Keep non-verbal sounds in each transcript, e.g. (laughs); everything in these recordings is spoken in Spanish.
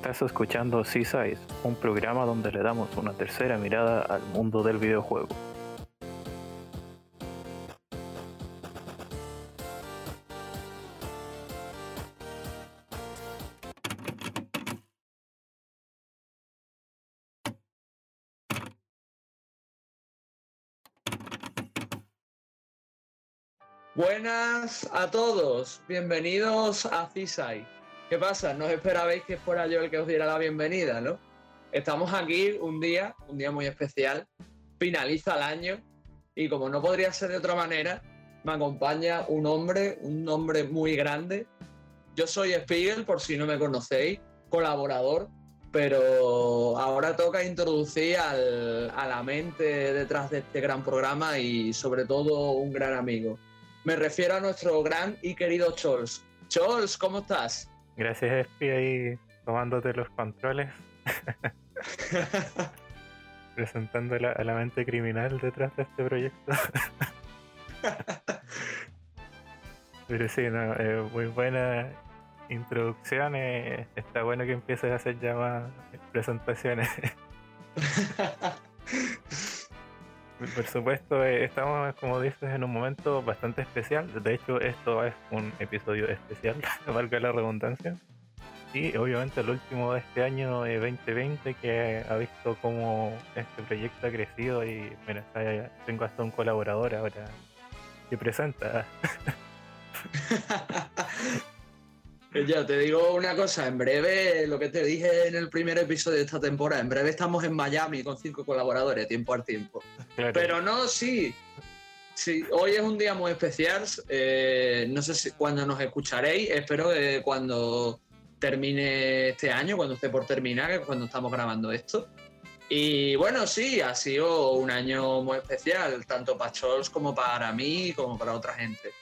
Estás escuchando Seasize, un programa donde le damos una tercera mirada al mundo del videojuego. Buenas a todos, bienvenidos a Cisai. ¿Qué pasa? No esperabais que fuera yo el que os diera la bienvenida, ¿no? Estamos aquí un día, un día muy especial, finaliza el año y como no podría ser de otra manera, me acompaña un hombre, un hombre muy grande. Yo soy Spiegel, por si no me conocéis, colaborador, pero ahora toca introducir al, a la mente detrás de este gran programa y sobre todo un gran amigo. Me refiero a nuestro gran y querido Chols. Chols, ¿cómo estás? Gracias, Espi, ahí tomándote los controles. (laughs) Presentando a la mente criminal detrás de este proyecto. (laughs) Pero sí, no, eh, muy buena introducción. Eh, está bueno que empieces a hacer ya más presentaciones. (laughs) Por supuesto, eh, estamos, como dices, en un momento bastante especial. De hecho, esto es un episodio especial, (laughs) valga la redundancia. Y obviamente el último de este año 2020 que ha visto cómo este proyecto ha crecido y bueno, tengo hasta un colaborador ahora que presenta. (laughs) Ya te digo una cosa, en breve, lo que te dije en el primer episodio de esta temporada, en breve estamos en Miami con cinco colaboradores, tiempo al tiempo. Pero no, sí, sí, hoy es un día muy especial, eh, no sé si cuando nos escucharéis, espero que cuando termine este año, cuando esté por terminar, que es cuando estamos grabando esto. Y bueno, sí, ha sido un año muy especial, tanto para Chols como para mí, como para otra gente.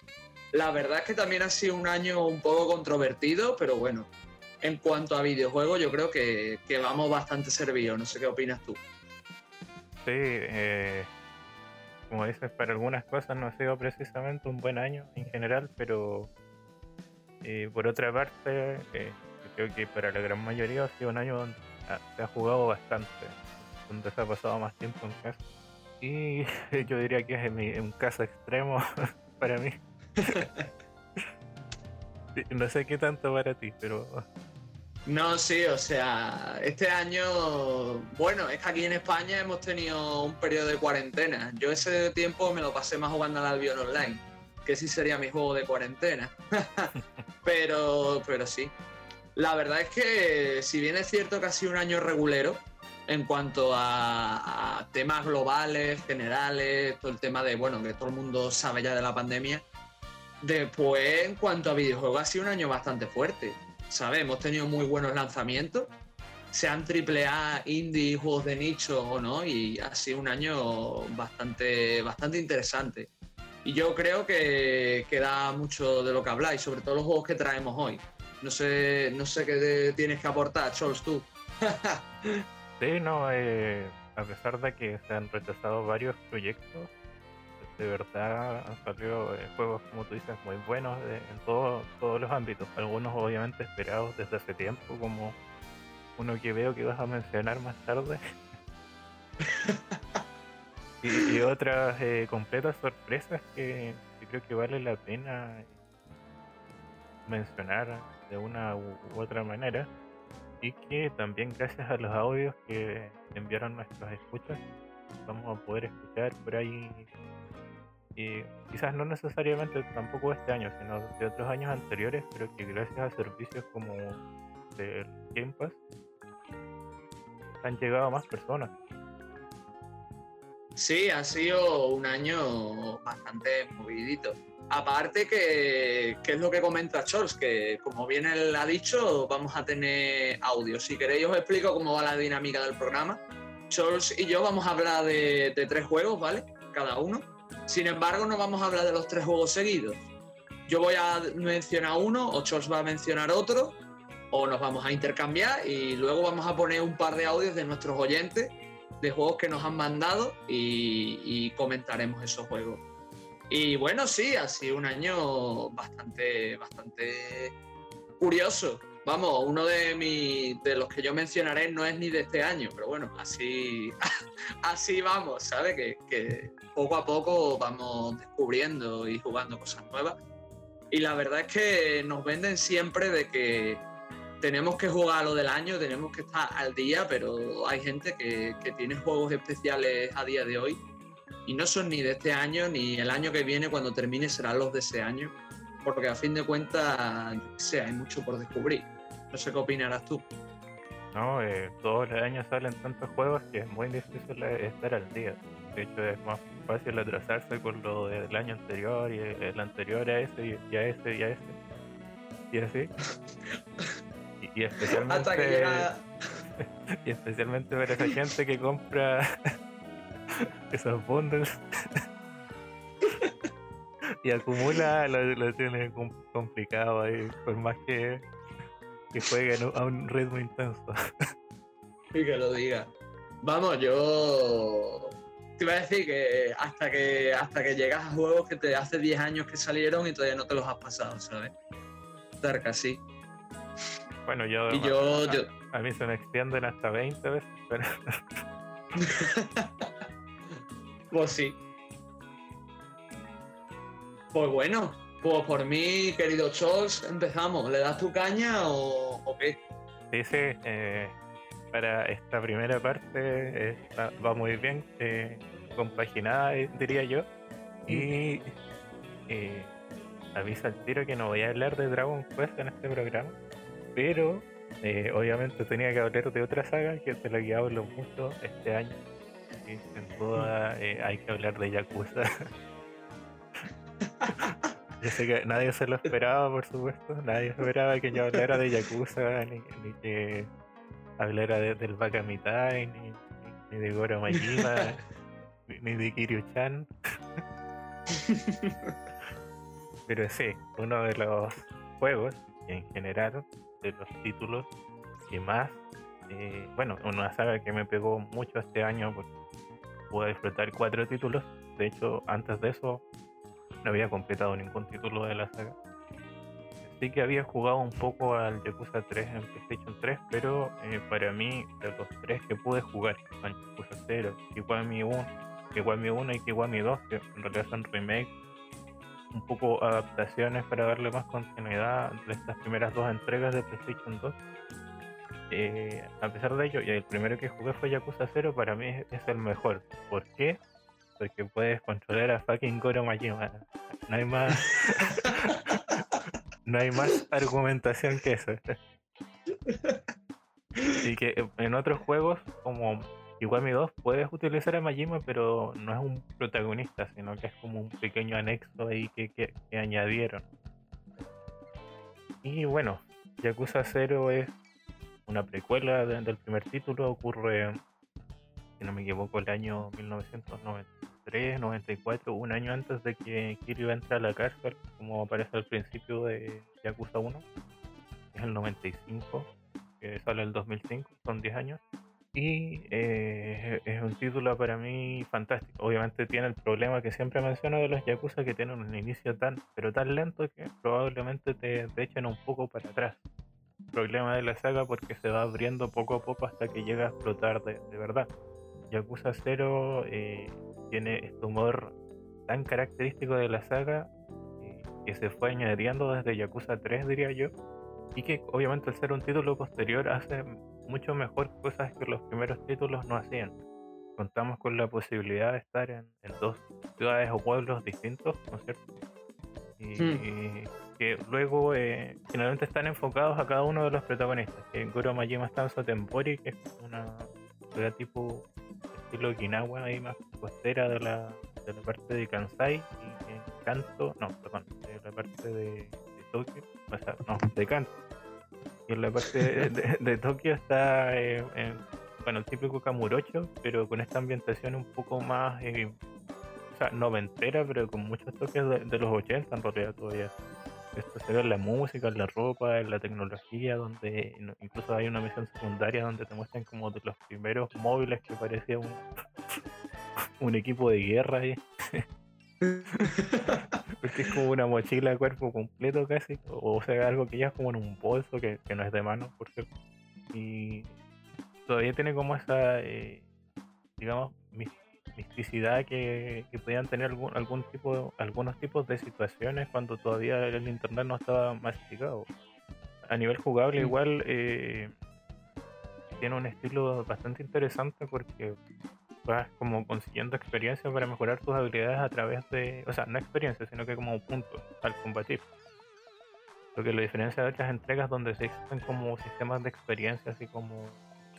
La verdad es que también ha sido un año un poco controvertido, pero bueno, en cuanto a videojuegos yo creo que, vamos bastante servidos. No sé qué opinas tú. Sí, eh, como dices, para algunas cosas no ha sido precisamente un buen año en general, pero eh, por otra parte, eh, creo que para la gran mayoría ha sido un año donde se ha jugado bastante, donde se ha pasado más tiempo en casa. Y (laughs) yo diría que es un caso extremo (laughs) para mí. No sé qué tanto para ti, pero. No, sí, o sea, este año, bueno, es que aquí en España hemos tenido un periodo de cuarentena. Yo ese tiempo me lo pasé más jugando al Albion Online, que sí sería mi juego de cuarentena. (laughs) pero, pero sí. La verdad es que, si bien es cierto que ha sido un año regulero, en cuanto a, a, temas globales, generales, todo el tema de, bueno, que todo el mundo sabe ya de la pandemia, Después, en cuanto a videojuegos, ha sido un año bastante fuerte. ¿Sabes? Hemos tenido muy buenos lanzamientos, sean AAA, indie, juegos de nicho o no, y ha sido un año bastante, bastante interesante. Y yo creo que, queda da mucho de lo que habláis, sobre todo los juegos que traemos hoy. No sé, no sé qué tienes que aportar, Charles, tú. (laughs) sí, no, eh, a pesar de que se han rechazado varios proyectos, de verdad han salido eh, juegos, como tú dices, muy buenos en todos los ámbitos. Algunos obviamente esperados desde hace tiempo, como uno que veo que vas a mencionar más tarde. (laughs) y, otras eh, completas sorpresas que, creo que vale la pena mencionar de una u, otra manera. Y que también gracias a los audios que enviaron nuestros escuchas, vamos a poder escuchar por ahí y quizás no necesariamente tampoco este año, sino de otros años anteriores, pero que gracias a servicios como el Game han llegado a más personas. Sí, ha sido un año bastante movidito. Aparte que, es lo que comenta Charles, que como bien él ha dicho, vamos a tener audio. Si queréis os explico cómo va la dinámica del programa. Charles y yo vamos a hablar de tres juegos, ¿vale? Cada uno sin embargo, no vamos a hablar de los tres juegos seguidos. Yo voy a mencionar uno, o Charles va a mencionar otro, o nos vamos a intercambiar y luego vamos a poner un par de audios de nuestros oyentes de juegos que nos han mandado y, comentaremos esos juegos. Y bueno, sí, ha sido un año bastante, bastante curioso, vamos, uno de de los que yo mencionaré no es ni de este año, pero bueno, así, (laughs) así vamos, ¿sabes? Que, que poco a poco vamos descubriendo y jugando cosas nuevas. Y la verdad es que nos venden siempre de que tenemos que jugar lo del año, tenemos que estar al día, pero hay gente que, que, tiene juegos especiales a día de hoy y no son ni de este año ni el año que viene, cuando termine serán los de ese año, porque a fin de cuentas, yo sé, hay mucho por descubrir. No sé qué opinarás tú. No, eh, todos los años salen tantos juegos que es muy difícil estar al día. De hecho, es más fácil atrasarse con lo del año anterior y el anterior a ese y a ese y a ese. Y así. Y, (laughs) especialmente. Hasta que llega... (laughs) y especialmente para esa gente que compra (laughs) esos bundles y acumula, lo, lo, tiene complicado ahí, por más que, que jueguen a un ritmo intenso. (laughs) Y que lo diga. Vamos, yo te iba a decir que hasta que hasta que llegas a juegos que te hace 10 años que salieron y todavía no te los has pasado, ¿sabes? Estar casi. Bueno, yo, y yo, a, yo... a mí se me extienden hasta 20 veces, pero... (laughs) pues sí. Pues bueno, pues por mí, querido Chols, empezamos. ¿Le das tu caña o, o qué? Sí, sí. Eh, para esta primera parte está, va muy bien, eh, compaginada, diría yo. Y eh, avisa al tiro que no voy a hablar de Dragon Quest en este programa, pero eh, obviamente tenía que hablar de otra saga que de la que hablo mucho este año. Y sin duda hay que hablar de Yakuza. (laughs) Yo sé que nadie se lo esperaba, por supuesto. Nadie esperaba que yo hablara de Yakuza, ni, ni que hablara de, del Bakamitai, ni, ni, de Goro Majima, ni, ni, de Kiryu-chan. Pero sí, uno de los juegos, en general, de los títulos que más, eh, bueno, una saga que me pegó mucho este año porque pude disfrutar cuatro títulos. De hecho, antes de eso no había completado ningún título de la saga. Sí que había jugado un poco al Yakuza 3 en PlayStation 3, pero eh, para mí, de los tres que pude jugar, al Yakuza 0, Kiwami 1, Kiwami 1 y Kiwami 2, que en realidad son remakes, un poco adaptaciones para darle más continuidad de estas primeras dos entregas de PlayStation 2. Eh, a pesar de ello, y el primero que jugué fue Yakuza 0, para mí es el mejor. ¿Por qué? Porque puedes controlar a fucking Goro Majima. No hay más. (laughs) no hay más argumentación que eso. y que en otros juegos, como Iguami 2, puedes utilizar a Majima, pero no es un protagonista, sino que es como un pequeño anexo ahí que, que, que añadieron. Y bueno, Yakuza 0 es una precuela de, del primer título, ocurre si no me equivoco, el año 1993, 94, un año antes de que Kiryu entre a la cárcel, como aparece al principio de Yakuza 1, es el 95, que sale el 2005, son 10 años. Y eh, es un título para mí fantástico. Obviamente tiene el problema que siempre menciono de los Yakuza, que tienen un inicio tan, pero tan lento que probablemente te, te echen un poco para atrás problema de la saga porque se va abriendo poco a poco hasta que llega a explotar de, de verdad. Yakuza 0 eh, tiene este humor tan característico de la saga eh, que se fue añadiendo desde Yakuza 3, diría yo, y que obviamente al ser un título posterior hace mucho mejor cosas que los primeros títulos no hacían. Contamos con la posibilidad de estar en, en dos ciudades o pueblos distintos, ¿no es cierto? Y, hmm. que luego eh, finalmente están enfocados a cada uno de los protagonistas. Que Goro Majima está en que es una ciudad tipo estilo Okinawa, ahí más costera de la, de la parte de Kansai y en Kanto, no, perdón, de la parte de, de Tokio, o sea, no, de Kanto. Y en la parte de, de, (laughs) Tokio está, eh, en, bueno, el típico Kamurocho, pero con esta ambientación un poco más, eh, o sea, noventera, pero con muchos toques de, de los 80 en realidad todavía esto se ve en la música, en la ropa, en la tecnología, donde incluso hay una misión secundaria donde te muestran como de los primeros móviles que parecía un, un equipo de guerra. (laughs) Porque es como una mochila de cuerpo completo casi, o sea, algo que ya es como en un bolso, que, no es de mano, por cierto. Y todavía tiene como esa, eh, digamos, misticidad que, que podían tener algún, algún tipo, algunos tipos de situaciones cuando todavía el internet no estaba masificado. A nivel jugable, igual eh, tiene un estilo bastante interesante porque vas como consiguiendo experiencia para mejorar tus habilidades a través de, o sea, no experiencia, sino que como puntos al combatir. Lo que lo diferencia de otras entregas donde se existen como sistemas de experiencia, así como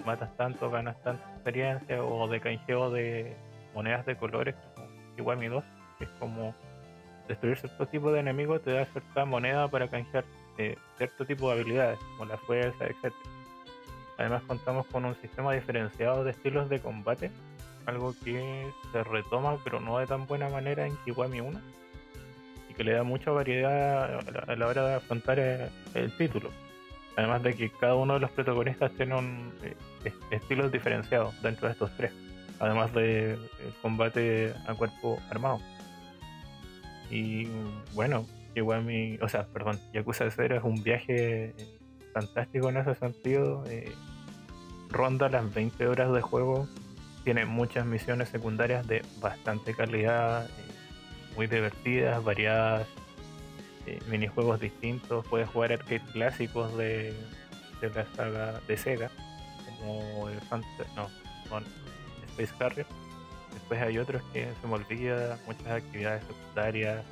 matas tanto, ganas tanta experiencia, o de canjeo de monedas de colores, como Kiwami 2, que es como destruir cierto tipo de enemigos te da cierta moneda para canjear eh, cierto tipo de habilidades, como la fuerza, etc. Además contamos con un sistema diferenciado de estilos de combate, algo que se retoma pero no de tan buena manera en Kiwami 1 y que le da mucha variedad a la hora de afrontar eh, el título. Además de que cada uno de los protagonistas tiene un eh, estilos diferenciados dentro de estos tres, además de el combate a cuerpo armado. Y bueno, Kiwami, o sea, perdón, Yakuza 0 es un viaje fantástico en ese sentido. Eh, ronda las 20 horas de juego. Tiene muchas misiones secundarias de bastante calidad, eh, muy divertidas, variadas, eh, minijuegos distintos. Puedes jugar arcade clásicos de, la saga de Sega, como el no, Space Harrier. Después hay otros que se me olvida, muchas actividades secundarias.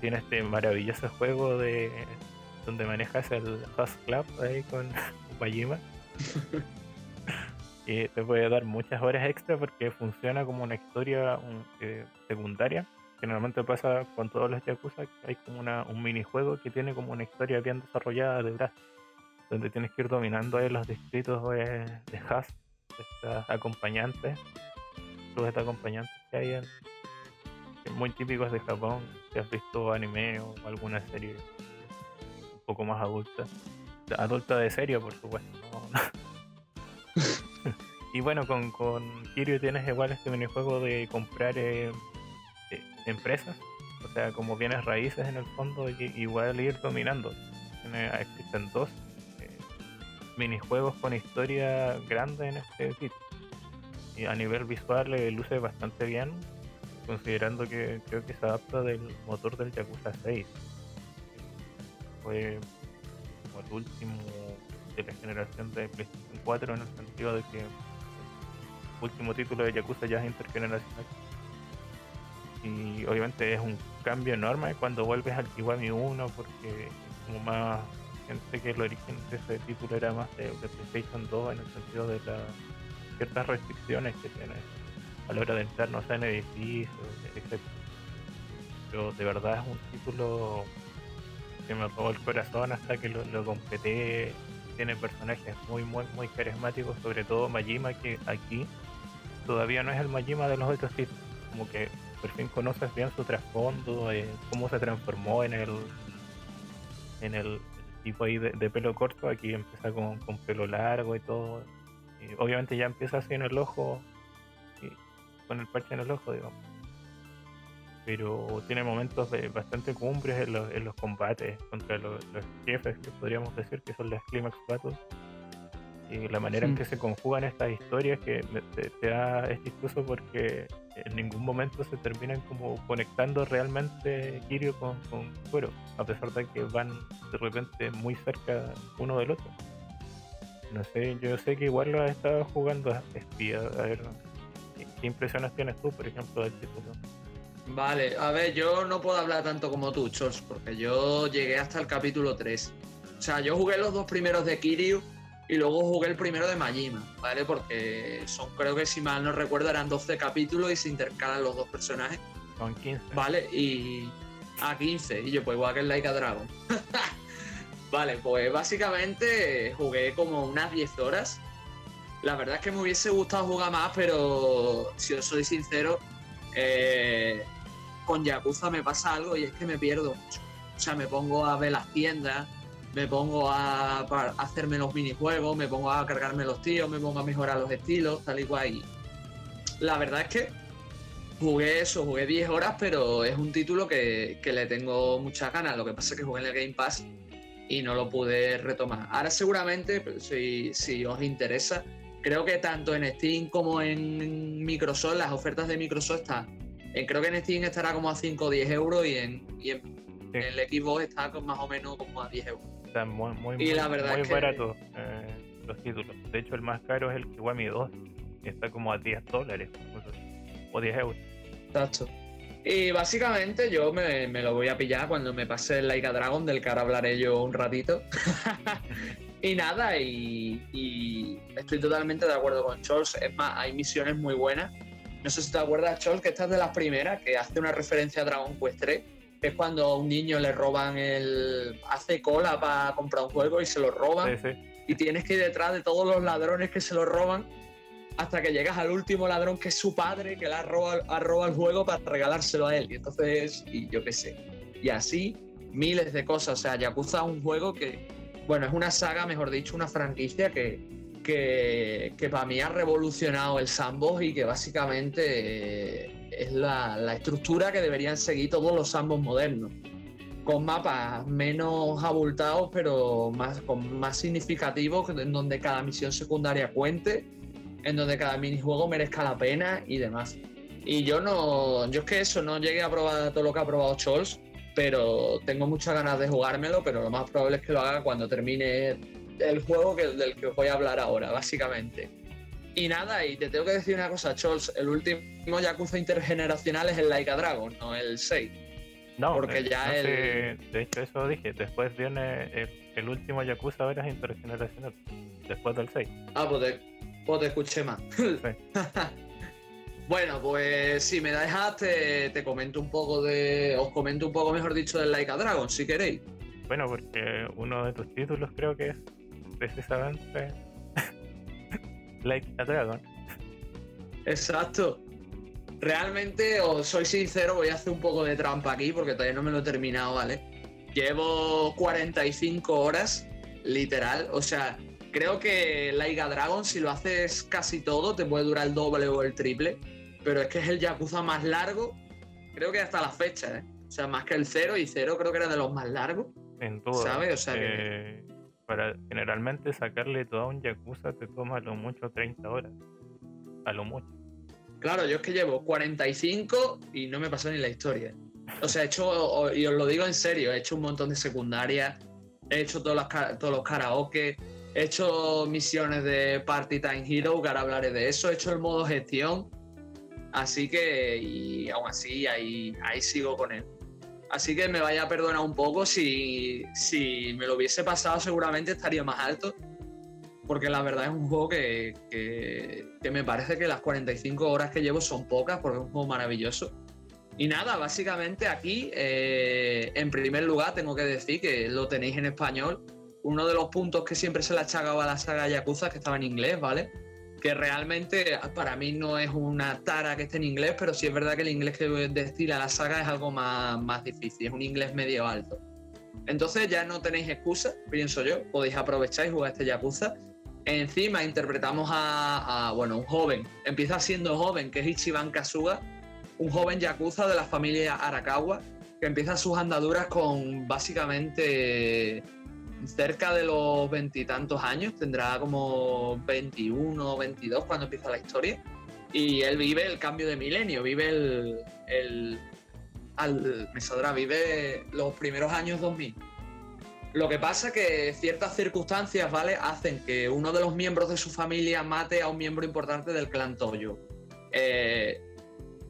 Tiene este maravilloso juego de donde manejas el Host Club ahí con (laughs) Bajima. y (laughs) te puede dar muchas horas extra porque funciona como una historia eh, secundaria. Generalmente pasa con todos los Yakuza que hay como una, un minijuego que tiene como una historia bien desarrollada detrás. Donde tienes que ir dominando ahí los distritos de, de de estas acompañantes, los acompañantes que hay muy típicos de Japón, si has visto anime o alguna serie poco más adulta. Adulta de serio, por supuesto. (laughs) y bueno, con, con Kiryu tienes igual este minijuego de comprar eh, eh, empresas, o sea, como bienes raíces en el fondo, y, igual ir dominando. existen dos minijuegos con historia grande en este título. Y a nivel visual le luce bastante bien, considerando que creo que se adapta del motor del Yakuza 6 fue como el último de la generación de PlayStation 4 en el sentido de que el último título de Yakuza ya es intergeneracional. Y obviamente es un cambio enorme cuando vuelves al Kiwami 1 porque como más gente que el origen de ese título era más de, PlayStation 2 en el sentido de las ciertas restricciones que tiene a la hora de entrar, no sé, en edificios, etc. Pero de verdad es un título que me robó el corazón hasta que lo, completé. Tiene personajes muy, muy, muy carismáticos, sobre todo Majima, que aquí todavía no es el Majima de los otros títulos. Como que por fin conoces bien su trasfondo, eh, cómo se transformó en el en el tipo ahí de, pelo corto. Aquí empieza con, con, pelo largo y todo. Y obviamente ya empieza así en el ojo, y con el parche en el ojo, digamos pero tiene momentos de bastante cumbres en los, en los combates contra los, jefes, que podríamos decir que son las Climax Battles. Y la manera en que se conjugan estas historias que te, da, es chistoso porque en ningún momento se terminan como conectando realmente Kirio con, con Cuero, a pesar de que van de repente muy cerca uno del otro. No sé, yo sé que igual lo has estado jugando a espía. A ver, ¿qué impresiones tienes tú, por ejemplo, del título? Vale, a ver, yo no puedo hablar tanto como tú, Chos, porque yo llegué hasta el capítulo 3. O sea, yo jugué los dos primeros de Kiryu y luego jugué el primero de Majima, ¿vale? Porque son, creo que si mal no recuerdo, eran 12 capítulos y se intercalan los dos personajes. Son 15. Vale, y. A 15. Y yo, pues igual que el Like a Dragon. (laughs) vale, pues básicamente jugué como unas 10 horas. La verdad es que me hubiese gustado jugar más, pero si os soy sincero, eh, con Yakuza me pasa algo y es que me pierdo mucho. O sea, me pongo a ver las tiendas, me pongo a, hacerme los minijuegos, me pongo a cargarme los tíos, me pongo a mejorar los estilos, tal y cual. la verdad es que jugué eso, jugué 10 horas, pero es un título que, que le tengo muchas ganas. Lo que pasa es que jugué en el Game Pass y no lo pude retomar. Ahora seguramente, si, si os interesa, creo que tanto en Steam como en Microsoft, las ofertas de Microsoft están. En, creo que en Steam estará como a 5 o 10 euros y en, y en, el Xbox está más o menos como a 10 euros. Está muy, muy, y la verdad muy barato eh, los títulos. De hecho, el más caro es el Kiwami 2, que está como a 10 dólares o 10 euros. Exacto. Y básicamente yo me, lo voy a pillar cuando me pase el Laika Dragon, del que ahora hablaré yo un ratito. (laughs) y nada, y, estoy totalmente de acuerdo con Charles. Es más, hay misiones muy buenas. No sé si te acuerdas, Charles, que esta es de las primeras, que hace una referencia a Dragon Quest 3, que es cuando a un niño le roban el. hace cola para comprar un juego y se lo roban. Y tienes que ir detrás de todos los ladrones que se lo roban hasta que llegas al último ladrón que es su padre, que le ha robado, el juego para regalárselo a él. Y entonces, y yo qué sé. Y así, miles de cosas. O sea, Yakuza es un juego que, bueno, es una saga, mejor dicho, una franquicia que, que, para mí ha revolucionado el sandbox y que básicamente eh, es la, estructura que deberían seguir todos los sandbox modernos. Con mapas menos abultados, pero más, con más significativos, en donde cada misión secundaria cuente en donde cada minijuego merezca la pena y demás. Y yo no, yo es que eso, no llegué a probar todo lo que ha probado Scholz, pero tengo muchas ganas de jugármelo, pero lo más probable es que lo haga cuando termine el juego que, del que os voy a hablar ahora, básicamente. Y nada, y te tengo que decir una cosa, Scholz, el último Yakuza intergeneracional es el Laika Dragon, no el 6. No, porque eh, ya el... de hecho eso dije, después viene el, último Yakuza ahora es intergeneracional, después del 6. Ah, pues pues te escuché más. (laughs) bueno, pues si me dejas, te, te, comento un poco de. Os comento un poco, mejor dicho, del Like a Dragon, si queréis. Bueno, porque uno de tus títulos creo que es precisamente Like a Dragon. Exacto. Realmente, os soy sincero, voy a hacer un poco de trampa aquí porque todavía no me lo he terminado, ¿vale? Llevo 45 horas, literal. O sea, creo que Laiga Dragon, si lo haces casi todo, te puede durar el doble o el triple. Pero es que es el Yakuza más largo, creo que hasta la fecha, ¿eh? O sea, más que el cero, y cero creo que era de los más largos. En todo. ¿Sabes? O sea, que... Para generalmente sacarle todo a un Yakuza te toma a lo mucho 30 horas. A lo mucho. Claro, yo es que llevo 45 y no me pasó ni la historia. O sea, he hecho, y os lo digo en serio, he hecho un montón de secundarias, he hecho todos los, todos los karaoke, He hecho misiones de Party Time Hero, que ahora hablaré de eso. He hecho el modo gestión. Así que, y aún así, ahí, ahí sigo con él. Así que me vaya a perdonar un poco. Si, si me lo hubiese pasado, seguramente estaría más alto. Porque la verdad es un juego que, que, me parece que las 45 horas que llevo son pocas, porque es un juego maravilloso. Y nada, básicamente aquí, eh, en primer lugar, tengo que decir que lo tenéis en español uno de los puntos que siempre se le achagaba a la saga Yakuza, que estaba en inglés, ¿vale? Que realmente para mí no es una tara que esté en inglés, pero sí es verdad que el inglés que destila la saga es algo más, más difícil, es un inglés medio alto. Entonces ya no tenéis excusa, pienso yo, podéis aprovechar y jugar este Yakuza. Encima interpretamos a, a, bueno, un joven, empieza siendo joven, que es Ichiban Kasuga, un joven Yakuza de la familia Arakawa, que empieza sus andaduras con básicamente cerca de los veintitantos años, tendrá como 21 o 22 cuando empieza la historia. Y él vive el cambio de milenio, vive el. al, me vive los primeros años 2000. Lo que pasa que ciertas circunstancias, ¿vale? Hacen que uno de los miembros de su familia mate a un miembro importante del clan Toyo. Eh,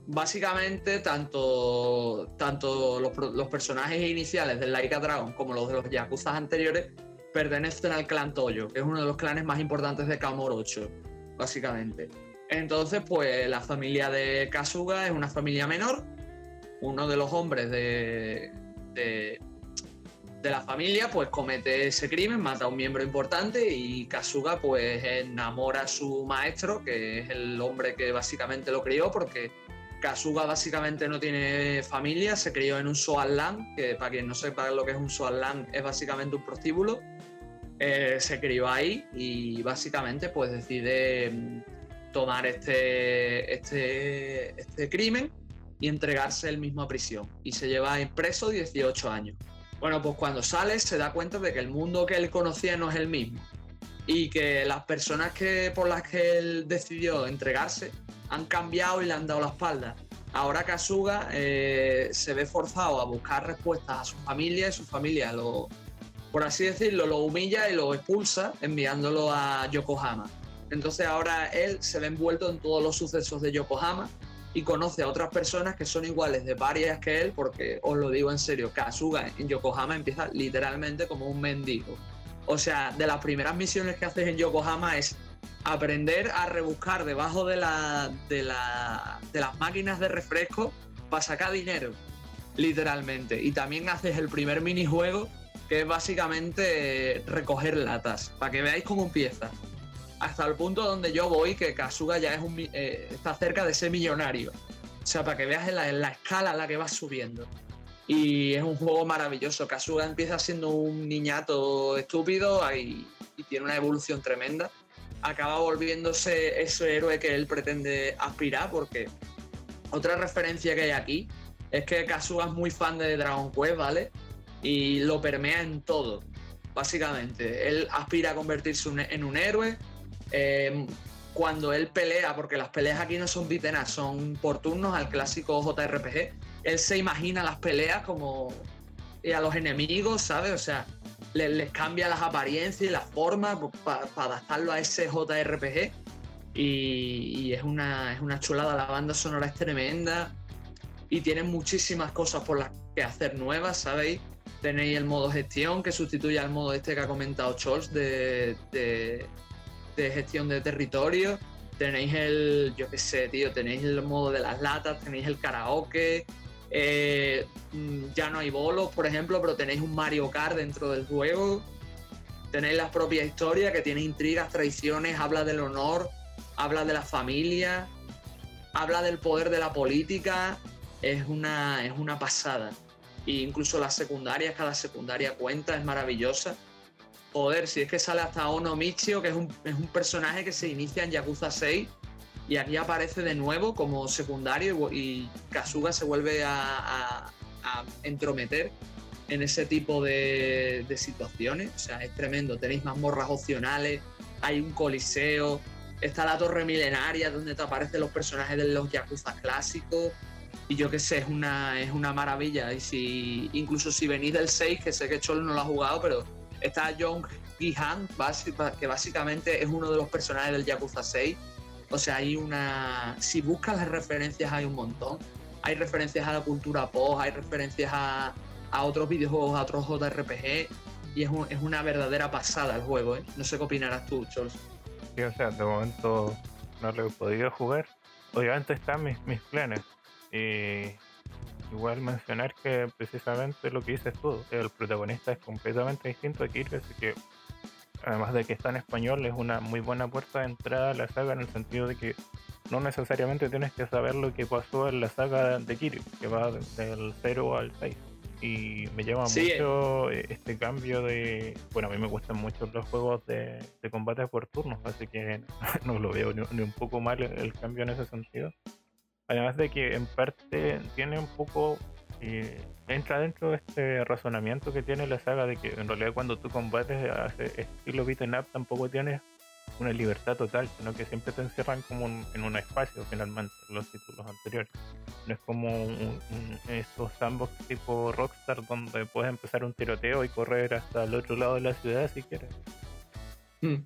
básicamente tanto, tanto los, personajes iniciales del Laika Dragon como los de los Yakuza anteriores pertenecen al clan Toyo, que es uno de los clanes más importantes de Kamurocho, básicamente. Entonces, pues la familia de Kasuga es una familia menor. Uno de los hombres de, de, de, la familia, pues comete ese crimen, mata a un miembro importante y Kasuga, pues enamora a su maestro, que es el hombre que básicamente lo crió, porque Kasuga básicamente no tiene familia, se crió en un Soalan, que para quien no sepa lo que es un Soalan, es básicamente un prostíbulo. Eh, se crió ahí y básicamente pues decide mm, tomar este, este, este crimen y entregarse él mismo a prisión. Y se lleva preso 18 años. Bueno, pues cuando sale se da cuenta de que el mundo que él conocía no es el mismo. Y que las personas que, por las que él decidió entregarse han cambiado y le han dado la espalda. Ahora Kasuga eh, se ve forzado a buscar respuestas a su familia y su familia lo, por así decirlo, lo humilla y lo expulsa enviándolo a Yokohama. Entonces ahora él se ve envuelto en todos los sucesos de Yokohama y conoce a otras personas que son iguales de varias que él, porque os lo digo en serio, Kasuga en Yokohama empieza literalmente como un mendigo. O sea, de las primeras misiones que haces en Yokohama es aprender a rebuscar debajo de, la, de, la, las máquinas de refresco para sacar dinero, literalmente. Y también haces el primer minijuego, que es básicamente recoger latas, para que veáis cómo empieza hasta el punto donde yo voy, que Kasuga ya es un, eh, está cerca de ser millonario. O sea, para que veas en la, escala a la que vas subiendo. Y es un juego maravilloso. Kasuga empieza siendo un niñato estúpido y tiene una evolución tremenda. Acaba volviéndose ese héroe que él pretende aspirar, porque otra referencia que hay aquí es que Kasuga es muy fan de Dragon Quest, ¿vale? Y lo permea en todo, básicamente. Él aspira a convertirse en un héroe, Em, cuando él pelea, porque las peleas aquí no son vitenas, son por turnos al clásico JRPG, él se imagina las peleas como y a los enemigos, ¿sabes? O sea, les, cambia las apariencias y las formas para adaptarlo a ese JRPG. Y, es, una, es una chulada, la banda sonora es tremenda y tiene muchísimas cosas por las que hacer nuevas, ¿sabéis? Tenéis el modo gestión que sustituye al modo este que ha comentado Scholz de de gestión de territorio. Tenéis el, yo qué sé, tío, tenéis el modo de las latas, tenéis el karaoke. Eh, mm, ya no hay bolos, por ejemplo, pero tenéis un Mario Kart dentro del juego. Tenéis la propia historia que tiene intrigas, traiciones, habla del honor, habla de la familia, habla del poder de la política. Es una, es una pasada. E incluso las secundarias, cada secundaria cuenta, es maravillosa joder, si es que sale hasta Ono Michio, que es un, personaje que se inicia en Yakuza 6 y aquí aparece de nuevo como secundario y, Kasuga se vuelve a, entrometer en ese tipo de, situaciones. O sea, es tremendo. Tenéis mazmorras opcionales, hay un coliseo, está la torre milenaria donde te aparecen los personajes de los Yakuza clásicos. Y yo qué sé, es una, es una maravilla. Y si incluso si venís del 6, que sé que Cholo no lo ha jugado, pero Está John Gihan, que básicamente es uno de los personajes del Yakuza 6. O sea, hay una. Si buscas las referencias, hay un montón. Hay referencias a la cultura pop, hay referencias a, otros videojuegos, a otros JRPG. Y es, es, una verdadera pasada el juego, ¿eh? No sé qué opinarás tú, Chols. Sí, o sea, de momento no lo he podido jugar. Obviamente están mis, mis planes. Y igual mencionar que precisamente lo que dices tú, el protagonista es completamente distinto a Kirby, así que además de que está en español, es una muy buena puerta de entrada a la saga en el sentido de que no necesariamente tienes que saber lo que pasó en la saga de Kirby, que va del 0 al 6. Y me llama mucho eh. este cambio de. Bueno, a mí me gustan mucho los juegos de, combate por turnos, así que (laughs) no lo veo ni, un poco mal el cambio en ese sentido. Además de que en parte tiene un poco. Eh, entra dentro de este razonamiento que tiene la saga de que en realidad cuando tú combates hace estilo beat'em up tampoco tienes una libertad total, sino que siempre te encierran como en un espacio finalmente los títulos anteriores. No es como estos sandbox tipo Rockstar donde puedes empezar un tiroteo y correr hasta el otro lado de la ciudad si quieres. Mm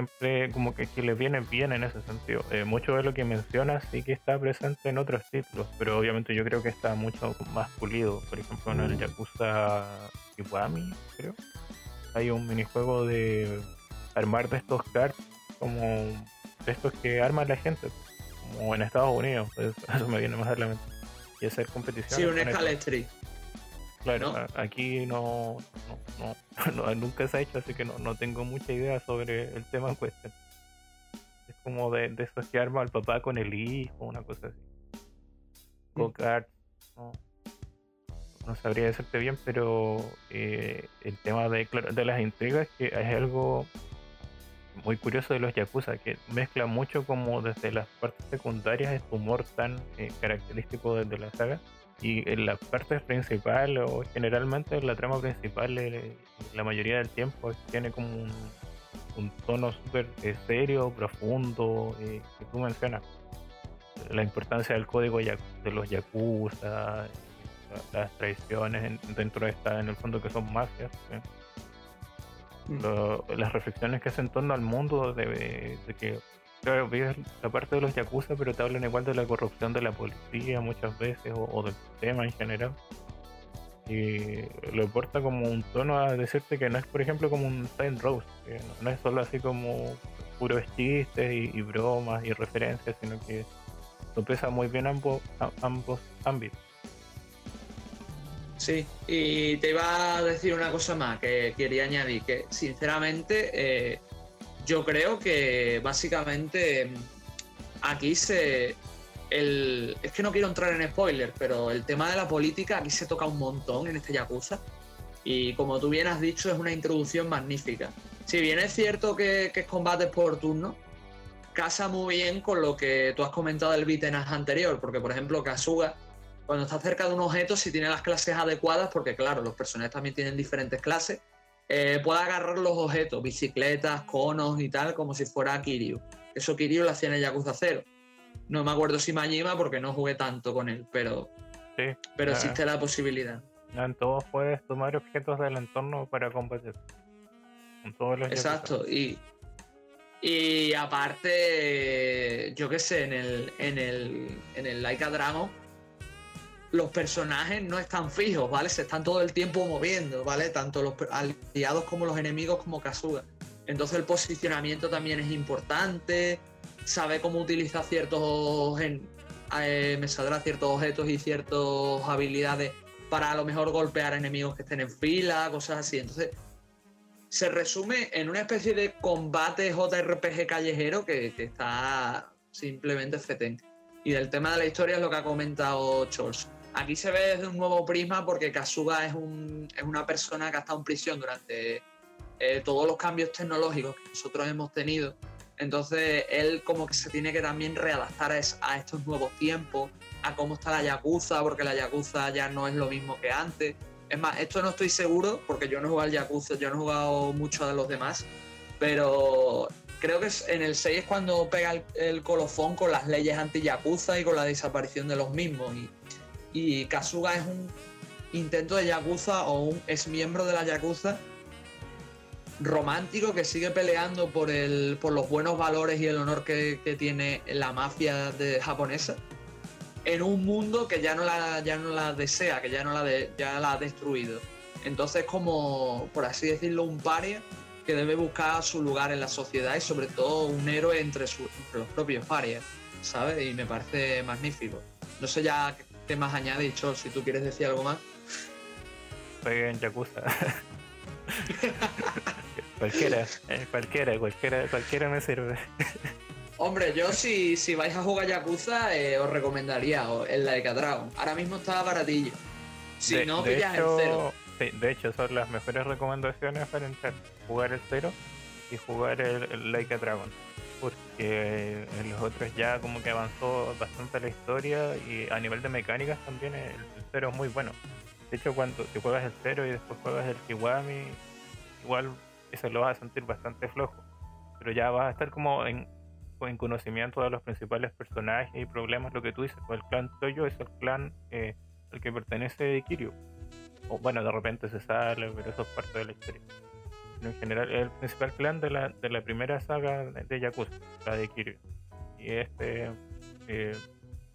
siempre como que, que le viene bien en ese sentido. Eh, mucho de lo que mencionas sí que está presente en otros títulos, pero obviamente yo creo que está mucho más pulido. Por ejemplo, en el mm. Yakuza Kiwami, creo. Hay un minijuego de armar de estos cards como de estos que arma la gente, como en Estados Unidos. (laughs) Eso me viene más a la mente. Y hacer competición. Sí, un Scalestri. Claro, aquí no, (laughs) no, nunca se ha hecho, así que no, tengo mucha idea sobre el tema en cuestión. Es como de, de arma el papá con el hijo, una cosa así. go no, no, sabría decirte bien, pero eh, el tema de, de las intrigas que es algo muy curioso de los Yakuza, que mezcla mucho como desde las partes secundarias este humor tan eh, característico de, la saga. Y en la parte principal, o generalmente la trama principal, eh, la mayoría del tiempo tiene como un, tono súper eh, serio, profundo, que tú mencionas. La importancia del código de los Yakuza, las traiciones dentro de esta, en el fondo que son mafias las reflexiones que hacen en torno al mundo de, que claro, vives la parte de los yakuza, pero te hablan igual de la corrupción de la policía muchas veces o, del sistema en general. Y lo importa como un tono a decirte que no es, por ejemplo, como un Time Rose, que no, es solo así como puros chistes y, bromas y referencias, sino que lo pesa muy bien ambos, ambos ámbitos. Sí, y te iba a decir una cosa más que quería añadir, que sinceramente eh, yo creo que básicamente aquí se... Es que no quiero entrar en spoiler, pero el tema de la política aquí se toca un montón en este Yakuza. Y como tú bien has dicho, es una introducción magnífica. Si bien es cierto que, es combate por turno, casa muy bien con lo que tú has comentado del Vitenas anterior, porque por ejemplo Kasuga cuando está cerca de un objeto, si tiene las clases adecuadas, porque claro, los personajes también tienen diferentes clases, eh, puede agarrar los objetos, bicicletas, conos y tal, como si fuera Kiryu. Eso Kiryu lo hacía en el Yakuza 0. No me acuerdo si Majima porque no jugué tanto con él, pero, sí, pero existe la posibilidad. en todos puedes tomar objetos del entorno para combatir. En todos los Exacto, y, y aparte, yo qué sé, en el, en el, en el Laika Dragon los personajes no están fijos, ¿vale? Se están todo el tiempo moviendo, ¿vale? Tanto los aliados como los enemigos como Kasuga. Entonces el posicionamiento también es importante, sabe cómo utilizar ciertos... Eh, me saldrá ciertos objetos y ciertas habilidades para a lo mejor golpear enemigos que estén en fila, cosas así. Entonces se resume en una especie de combate JRPG callejero que, está simplemente fetén. Y del tema de la historia es lo que ha comentado Charles. Aquí se ve desde un nuevo prisma porque Kasuga es, una persona que ha estado en prisión durante eh, todos los cambios tecnológicos que nosotros hemos tenido. Entonces él como que se tiene que también readaptar a, estos nuevos tiempos, a cómo está la Yakuza, porque la Yakuza ya no es lo mismo que antes. Es más, esto no estoy seguro porque yo no he jugado al Yakuza, yo no he jugado mucho de los demás, pero creo que en el 6 es cuando pega el, el colofón con las leyes anti-Yakuza y con la desaparición de los mismos. Y y Kasuga es un intento de Yakuza o un ex miembro de la Yakuza romántico que sigue peleando por, el, por los buenos valores y el honor que, tiene la mafia de, japonesa en un mundo que ya no la, ya no la desea, que ya, no la ya la ha destruido. Entonces como, por así decirlo, un paria que debe buscar su lugar en la sociedad y sobre todo un héroe entre, los propios parias, ¿sabes? Y me parece magnífico. No sé ya ¿Qué más añade, Chol, si tú quieres decir algo más? Estoy en Yakuza. (laughs) cualquiera, eh, cualquiera, cualquiera, cualquiera me sirve. Hombre, yo si, si vais a jugar Yakuza, eh, os recomendaría el Laika Dragon. Ahora mismo está baratillo. Si no, pillas el cero. Sí, de hecho, son las mejores recomendaciones para entrar. Jugar el cero y jugar el, el Laika Dragon porque en los otros ya como que avanzó bastante la historia y a nivel de mecánicas también el, cero es muy bueno. De hecho, cuando te juegas el cero y después juegas el Kiwami, igual eso lo vas a sentir bastante flojo, pero ya vas a estar como en, en conocimiento de los principales personajes y problemas, lo que tú dices, pues el clan Toyo es el clan eh, al que pertenece Kiryu. O bueno, de repente se sale, pero eso es parte de la historia en general el principal clan de la, de la primera saga de Yakuza, la de Kiryu. Y este eh,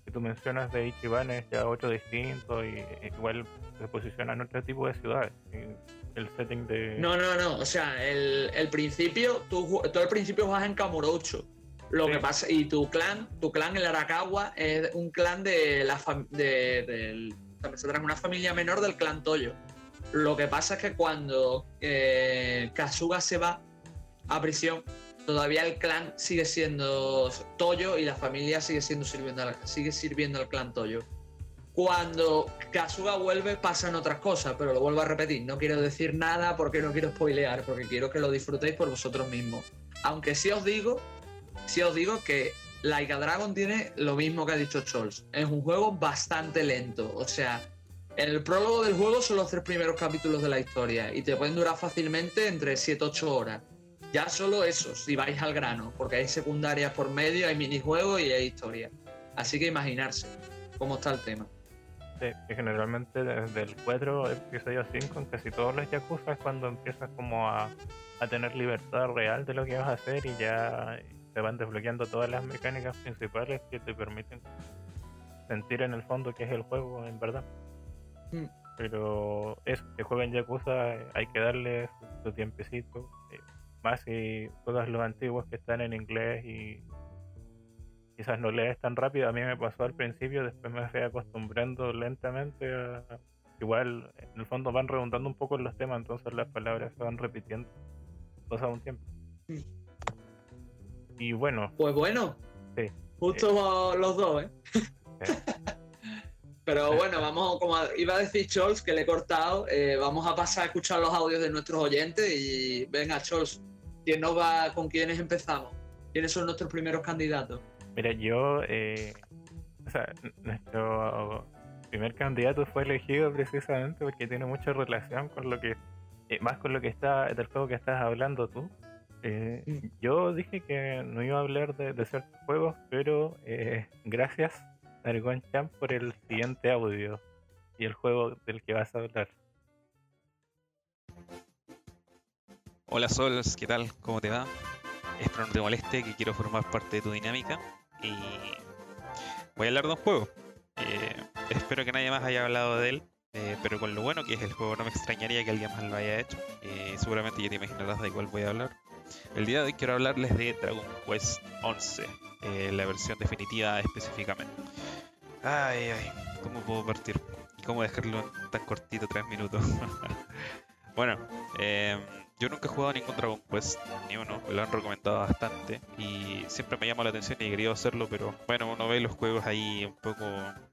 que tú mencionas de Ichiban es ya otro distinto y igual se posiciona en otro tipo de ciudades. El setting de. No, no, no. O sea, el, el principio, tú, tú al principio vas en Kamurocho. Lo que pasa, y tu clan, tu clan, el Arakawa, es un clan de la de, de, una familia menor del clan Toyo. Lo que pasa es que cuando eh, Kasuga se va a prisión, todavía el clan sigue siendo Toyo y la familia sigue, siendo sirviendo al, sigue sirviendo al clan Toyo. Cuando Kasuga vuelve pasan otras cosas, pero lo vuelvo a repetir, no quiero decir nada porque no quiero spoilear, porque quiero que lo disfrutéis por vosotros mismos. Aunque sí os digo, sí os digo que Like a Dragon tiene lo mismo que ha dicho Scholz. Es un juego bastante lento. O sea, en el prólogo del juego son los tres primeros capítulos de la historia y te pueden durar fácilmente entre 7-8 horas. Ya solo eso, si vais al grano, porque hay secundarias por medio, hay minijuegos y hay historia. Así que imaginarse cómo está el tema. Sí, generalmente desde el 4, episodio 5, en casi todos los Yakuza es cuando empiezas como a, a tener libertad real de lo que vas a hacer y ya te van desbloqueando todas las mecánicas principales que te permiten sentir en el fondo que es el juego en verdad. Mm. Pero eso, que jueguen Yakuza eh, hay que darle su, su tiempecito. eh, más si juegas los antiguos que están en inglés y quizás no lees tan rápido. A mí me pasó al principio, después me fui acostumbrando lentamente a... Igual, en el fondo van redundando un poco en los temas, entonces las palabras se van repitiendo. Pasa un tiempo. Y bueno, Pues bueno, sí. justo los dos, ¿eh? eh, Pero bueno, vamos, como iba a decir Scholz, que le he cortado, eh, vamos a pasar a escuchar los audios de nuestros oyentes y venga, Scholz, ¿quién nos va, con quiénes empezamos? ¿Quiénes son nuestros primeros candidatos? Mira, yo, eh, o sea, n- nuestro primer candidato fue elegido precisamente porque tiene mucha relación con lo que, eh, más con lo que está, del juego que estás hablando tú. Eh, Mm. yo dije que no iba a hablar de, de ciertos juegos, pero eh, gracias, Argon Chan, por el siguiente audio y el juego del que vas a hablar. Hola Sols, ¿qué tal? ¿Cómo te va? Espero no te moleste, que quiero formar parte de tu dinámica y voy a hablar de un juego. Eh, espero que nadie más haya hablado de él, eh, pero con lo bueno que es el juego no me extrañaría que alguien más lo haya hecho. Eh, seguramente ya te imaginarás de cuál voy a hablar. El día de hoy quiero hablarles de Dragon Quest 11, eh, la versión definitiva específicamente. Ay, ay, ¿cómo puedo partir? ¿Y cómo dejarlo tan cortito, tres minutos? (laughs) bueno, eh, yo nunca he jugado ningún Dragon Quest, ni uno, me lo han recomendado bastante y siempre me llama la atención y he querido hacerlo, pero bueno, uno ve los juegos ahí un poco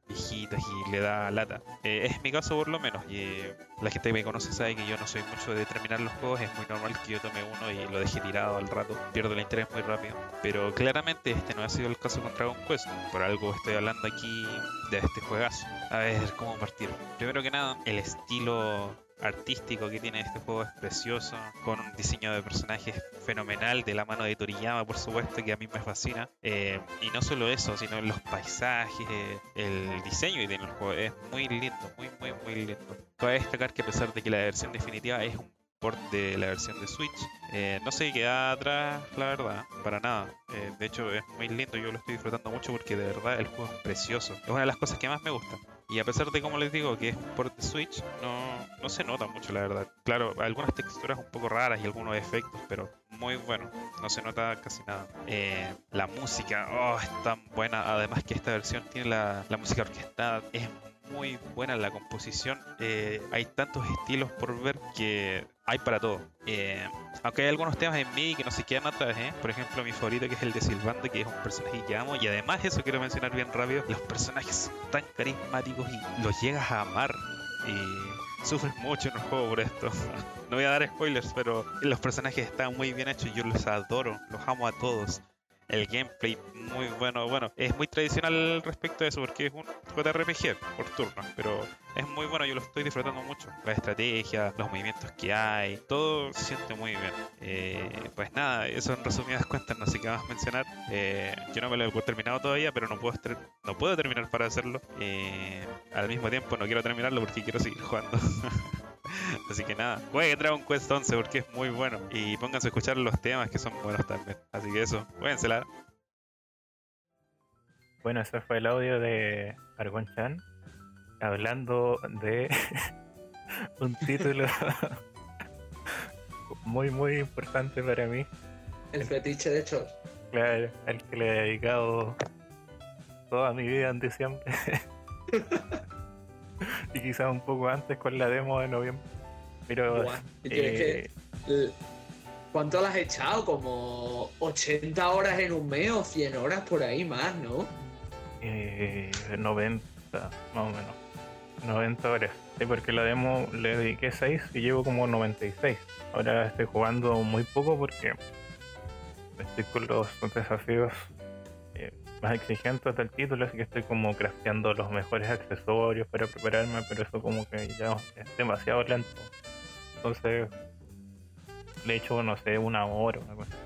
viejitas y le da lata. Eh, es mi caso por lo menos, y eh, la gente que me conoce sabe que yo no soy mucho de terminar los juegos, es muy normal que yo tome uno y lo deje tirado al rato, pierdo el interés muy rápido. Pero claramente este no ha sido el caso con Dragon Quest, por algo estoy hablando aquí de este juegazo. A ver, ¿cómo partir? Primero que nada, el estilo artístico que tiene este juego es precioso, con un diseño de personajes fenomenal de la mano de Toriyama, por supuesto, que a mí me fascina. Eh, y no solo eso, sino los paisajes, eh, el diseño que tiene el juego es muy lindo, muy, muy, muy lindo. Cabe destacar que a pesar de que la versión definitiva es un port de la versión de Switch, eh, no se queda atrás, la verdad, para nada. Eh, de hecho, es muy lindo, yo lo estoy disfrutando mucho porque de verdad el juego es precioso. Es una de las cosas que más me gusta. Y a pesar de, como les digo, que es un port de Switch, no, no se nota mucho, la verdad. Claro, algunas texturas un poco raras y algunos efectos, pero muy bueno. No se nota casi nada. Eh, la música, oh, es tan buena. Además que esta versión tiene la, la música orquestada. Es muy buena la composición. Eh, hay tantos estilos por ver que hay para todo. Eh, aunque hay algunos temas en MIDI que no se quedan atrás, ¿eh? Por ejemplo, mi favorito que es el de Silvando, que es un personaje que amo. Y además, eso quiero mencionar bien rápido: los personajes son tan carismáticos y los llegas a amar. Y sufres mucho en el juego por esto. (laughs) no voy a dar spoilers, pero los personajes están muy bien hechos. Yo los adoro, los amo a todos. El gameplay muy bueno, bueno, es muy tradicional respecto a eso porque es un JRPG por turnos, pero es muy bueno, yo lo estoy disfrutando mucho. La estrategia, los movimientos que hay, todo se siente muy bien. Eh, pues nada, eso en resumidas cuentas no sé qué más mencionar. Eh, yo no me lo he terminado todavía, pero no puedo, no puedo terminar para hacerlo. Eh, al mismo tiempo no quiero terminarlo porque quiero seguir jugando. (laughs) Así que nada, jueguen Dragon Quest 11 porque es muy bueno. Y pónganse a escuchar los temas que son buenos también. Así que eso, jueguensela. Bueno, ese fue el audio de Argon Chan hablando de (laughs) un título (laughs) muy, muy importante para mí. El fetiche de Scholz. Claro, al que le he dedicado toda mi vida en diciembre. (laughs) (laughs) y quizás un poco antes con la demo de noviembre. Pero Buah, que- eh, ¿Cuánto las has echado? Como 80 horas en un mes o 100 horas por ahí más, ¿no? eh, 90, más o menos. 90 horas. Sí, porque la demo le dediqué 6 y llevo como 96. Ahora estoy jugando muy poco porque estoy con los desafíos más exigentes del título, así que estoy como crafteando los mejores accesorios para prepararme, pero eso como que ya es demasiado lento. Entonces le he hecho, no sé, una hora, una cosa.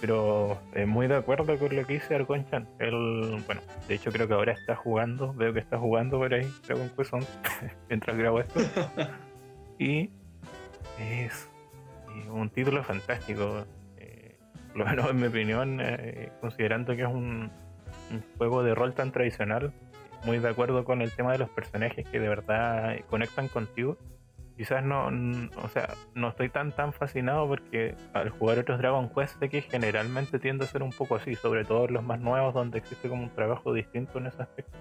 Pero eh, muy de acuerdo con lo que dice Argonchan. Él, bueno, de hecho creo que ahora está jugando, veo que está jugando por ahí Dragon Quest 11 mientras grabo esto. (laughs) y es un título fantástico. Eh, por lo menos en mi opinión, eh, considerando que es un, un juego de rol tan tradicional, muy de acuerdo con el tema de los personajes que de verdad conectan contigo quizás no, o sea, no estoy tan tan fascinado porque al jugar otros Dragon Quest que generalmente tiende a ser un poco así, sobre todo los más nuevos donde existe como un trabajo distinto en ese aspecto.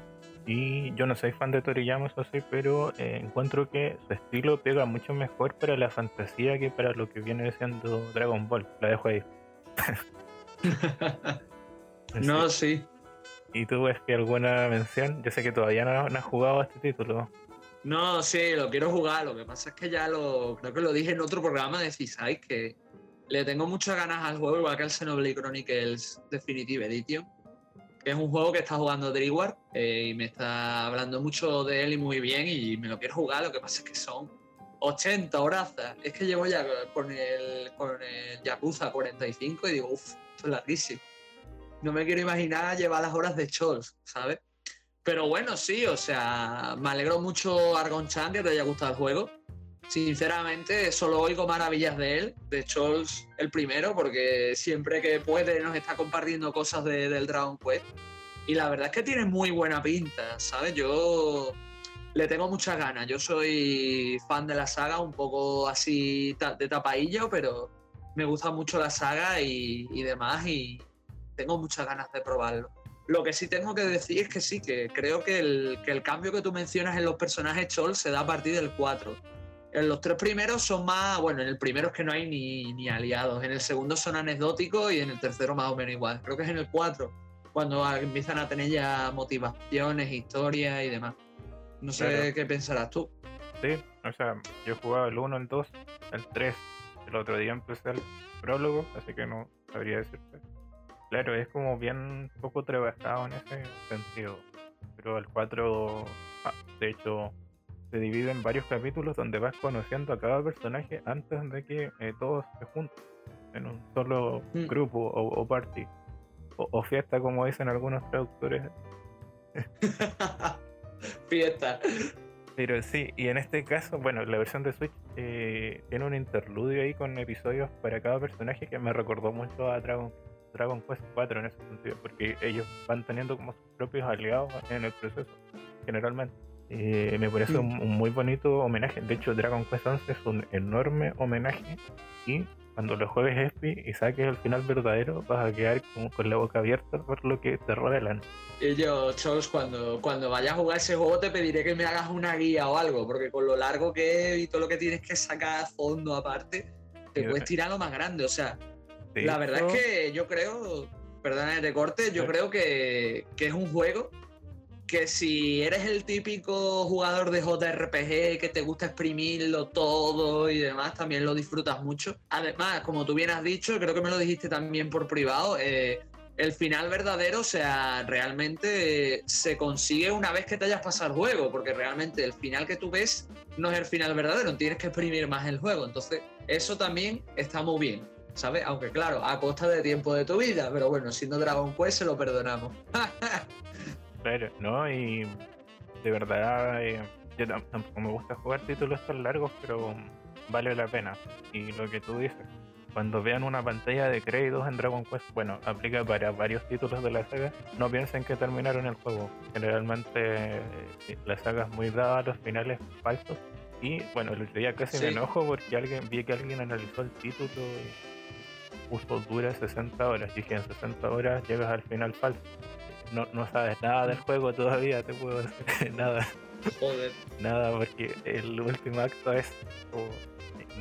Y yo no soy fan de Toriyama, eso sí, pero eh, encuentro que su estilo pega mucho mejor para la fantasía que para lo que viene siendo Dragon Ball. La dejo (laughs) ahí. no, sí. ¿Y tú ves que alguna mención? Yo sé que todavía no, has jugado a este título. No, sí, lo quiero jugar. Lo que pasa es que ya lo. Creo que lo dije en otro programa de Seaside que le tengo muchas ganas al juego, igual que al Xenoblade Chronicles Definitive Edition. Que es un juego que está jugando Dreward eh, y me está hablando mucho de él y muy bien. Y me lo quiero jugar. Lo que pasa es que son 80 horas. Es que llevo ya con el, con el Yakuza 45 y digo, uff, esto es larguísimo. No me quiero imaginar llevar las horas de Chols, ¿sabes? Pero bueno, sí, o sea, me alegro mucho Argon Chan que te haya gustado el juego. Sinceramente, solo oigo maravillas de él, de Scholz el primero, porque siempre que puede nos está compartiendo cosas del Dragon Quest. Y la verdad es que tiene muy buena pinta, ¿sabes? Yo le tengo muchas ganas. Yo soy fan de la saga, un poco así de tapaillo, pero me gusta mucho la saga y, y demás, y tengo muchas ganas de probarlo. Lo que sí tengo que decir es que sí, que creo que el, que el cambio que tú mencionas en los personajes Chol se da a partir del 4. En los tres primeros son más, bueno, en el primero es que no hay ni, ni aliados, en el segundo son anecdóticos y en el tercero más o menos igual. Creo que es en el 4 cuando empiezan a tener ya motivaciones, historias y demás. No sé Claro. qué pensarás tú. Sí, o sea, yo he jugado el 1, el 2, el 3. El otro día empecé el prólogo, así que no sabría decirte. Claro, es como bien poco trabajado en ese sentido. Pero el 4, ah, de hecho, se divide en varios capítulos donde vas conociendo a cada personaje antes de que eh, todos se junten en un solo Mm. grupo o, o party. O, o fiesta, como dicen algunos traductores. (laughs) Fiesta. Pero sí, y en este caso, bueno, la versión de Switch eh, tiene un interludio ahí con episodios para cada personaje que me recordó mucho a Dragon, Dragon Quest 4 en ese sentido, porque ellos van teniendo como sus propios aliados en el proceso, generalmente. Eh, me parece Mm. un, un muy bonito homenaje. De hecho, Dragon Quest 11 es un enorme homenaje. Y cuando lo juegues ESPI y saques el final verdadero, vas a quedar como con la boca abierta por lo que te revelan. Y yo, Chols, cuando, cuando vayas a jugar ese juego te pediré que me hagas una guía o algo, porque con lo largo que es y todo lo que tienes que sacar a fondo aparte, te Sí, puedes tirar lo más grande. O sea, La verdad es que yo creo, perdona que te corte, yo Sí. creo que, que es un juego que si eres el típico jugador de JRPG que te gusta exprimirlo todo y demás, también lo disfrutas mucho. Además, como tú bien has dicho, creo que me lo dijiste también por privado, eh, el final verdadero, o sea, realmente se consigue una vez que te hayas pasado el juego, porque realmente el final que tú ves no es el final verdadero, tienes que exprimir más el juego. Entonces, eso también está muy bien, ¿sabes? Aunque claro, a costa de tiempo de tu vida, pero bueno, siendo Dragon Quest se lo perdonamos. (laughs) Claro, ¿no? Y de verdad, eh, yo tam- tampoco me gusta jugar títulos tan largos, pero vale la pena. Y lo que tú dices, cuando vean una pantalla de créditos en Dragon Quest, bueno, aplica para varios títulos de la saga, no piensen que terminaron el juego. Generalmente eh, la saga es muy dada a los finales falsos. Y bueno, el otro día casi Sí. me enojo porque alguien vi que alguien analizó el título y puso dura 60 horas. Dije, en 60 horas llegas al final falso no, no sabes nada del juego todavía, te puedo decir (laughs) nada, Joder. nada, porque el último acto es, como-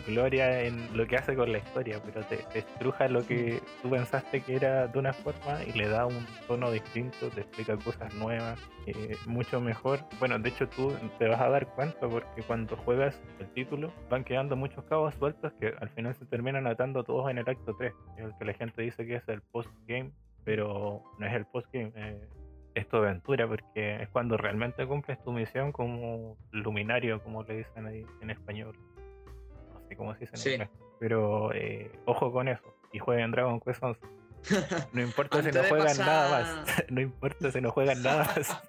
gloria en lo que hace con la historia, pero te, te estruja lo que tú pensaste que era de una forma y le da un tono distinto, te explica cosas nuevas, eh, mucho mejor. Bueno, de hecho tú te vas a dar cuenta porque cuando juegas el título van quedando muchos cabos sueltos que al final se terminan atando todos en el acto 3, el que la gente dice que es el post-game, pero no es el post-game. Eh, es tu aventura porque es cuando realmente cumples tu misión como luminario, como le dicen ahí en español. Cómo se dice en Sí. inglés. Pero eh, ojo con eso. Y jueguen Dragon Quest 11. (laughs) (laughs) No importa si no juegan nada más. No importa si no juegan nada más.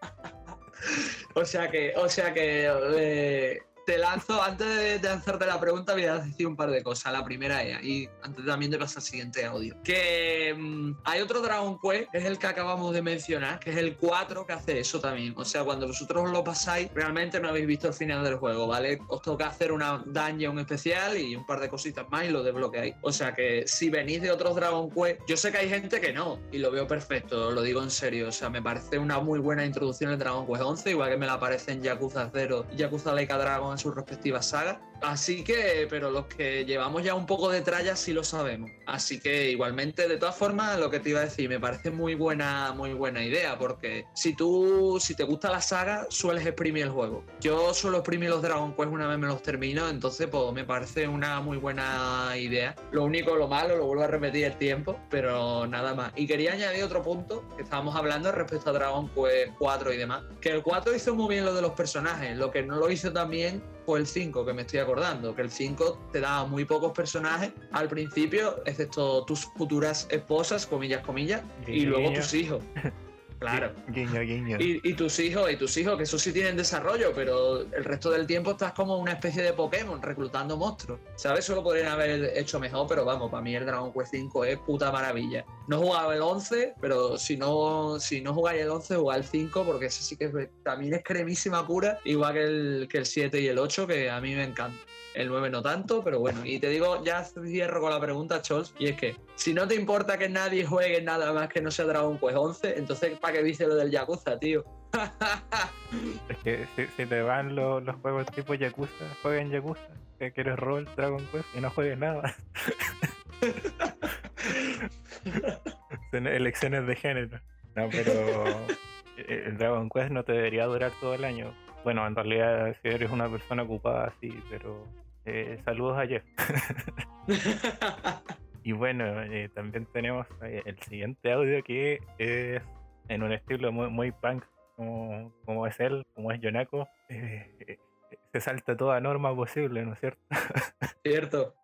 O sea que, o sea que eh, te lanzo, antes de, de hacerte la pregunta, voy a decir un par de cosas. La primera es, y antes también de pasar al siguiente audio, que mm, hay otro Dragon Quest, que es el que acabamos de mencionar, que es el 4, que hace eso también. O sea, cuando vosotros lo pasáis, realmente no habéis visto el final del juego, ¿vale? Os toca hacer una dungeon especial y un par de cositas más y lo desbloqueáis. O sea que si venís de otros Dragon Quest, yo sé que hay gente que no, y lo veo perfecto, lo digo en serio. O sea, me parece una muy buena introducción en Dragon Quest 11, igual que me la parece en Yakuza 0 y Yakuza Laika Dragon sus respectivas sagas. Así que, pero los que llevamos ya un poco de tralla sí lo sabemos. Así que igualmente, de todas formas, lo que te iba a decir, me parece muy buena, muy buena idea, porque si tú, si te gusta la saga, sueles exprimir el juego. Yo suelo exprimir los Dragon Quest una vez me los termino, entonces pues me parece una muy buena idea. Lo único, lo malo, lo vuelvo a repetir el tiempo, pero nada más. Y quería añadir otro punto que estábamos hablando respecto a Dragon Quest 4 y demás, que el 4 hizo muy bien lo de los personajes, lo que no lo hizo también fue el 5, que me estoy acordando, que el 5 te daba muy pocos personajes al principio, excepto tus futuras esposas, comillas, comillas, y luego tus hijos. (laughs) Claro. Guiño, guiño. Y, y tus hijos, y tus hijos, que eso sí tienen desarrollo, pero el resto del tiempo estás como una especie de Pokémon reclutando monstruos. ¿Sabes? Eso lo podrían haber hecho mejor, pero vamos, para mí el Dragon Quest 5 es puta maravilla. No he jugado el 11, pero si no, si no jugáis el 11, jugáis el 5, porque ese sí que es- también es cremísima pura, igual que el, que el 7 y el 8, que a mí me encanta. El 9 no tanto, pero bueno. Y te digo, ya cierro con la pregunta, Chols, y es que si no te importa que nadie juegue nada más que no sea Dragon Quest 11, entonces ¿para qué dices lo del Yakuza, tío? (laughs) Es que si, te van los, los juegos tipo Yakuza, jueguen Yakuza. Que quieres rol, Dragon Quest y no juegues nada (laughs) elecciones de género. No, pero eh, el Dragon Quest no te debería durar todo el año. Bueno, en realidad si eres una persona ocupada, sí, pero eh, saludos a Jeff. (laughs) Y bueno, eh, también tenemos eh, el siguiente audio que es en un estilo muy, muy punk como, como es él, como es Yonako. eh, eh, se salta toda norma posible, ¿no es cierto? (laughs) Cierto.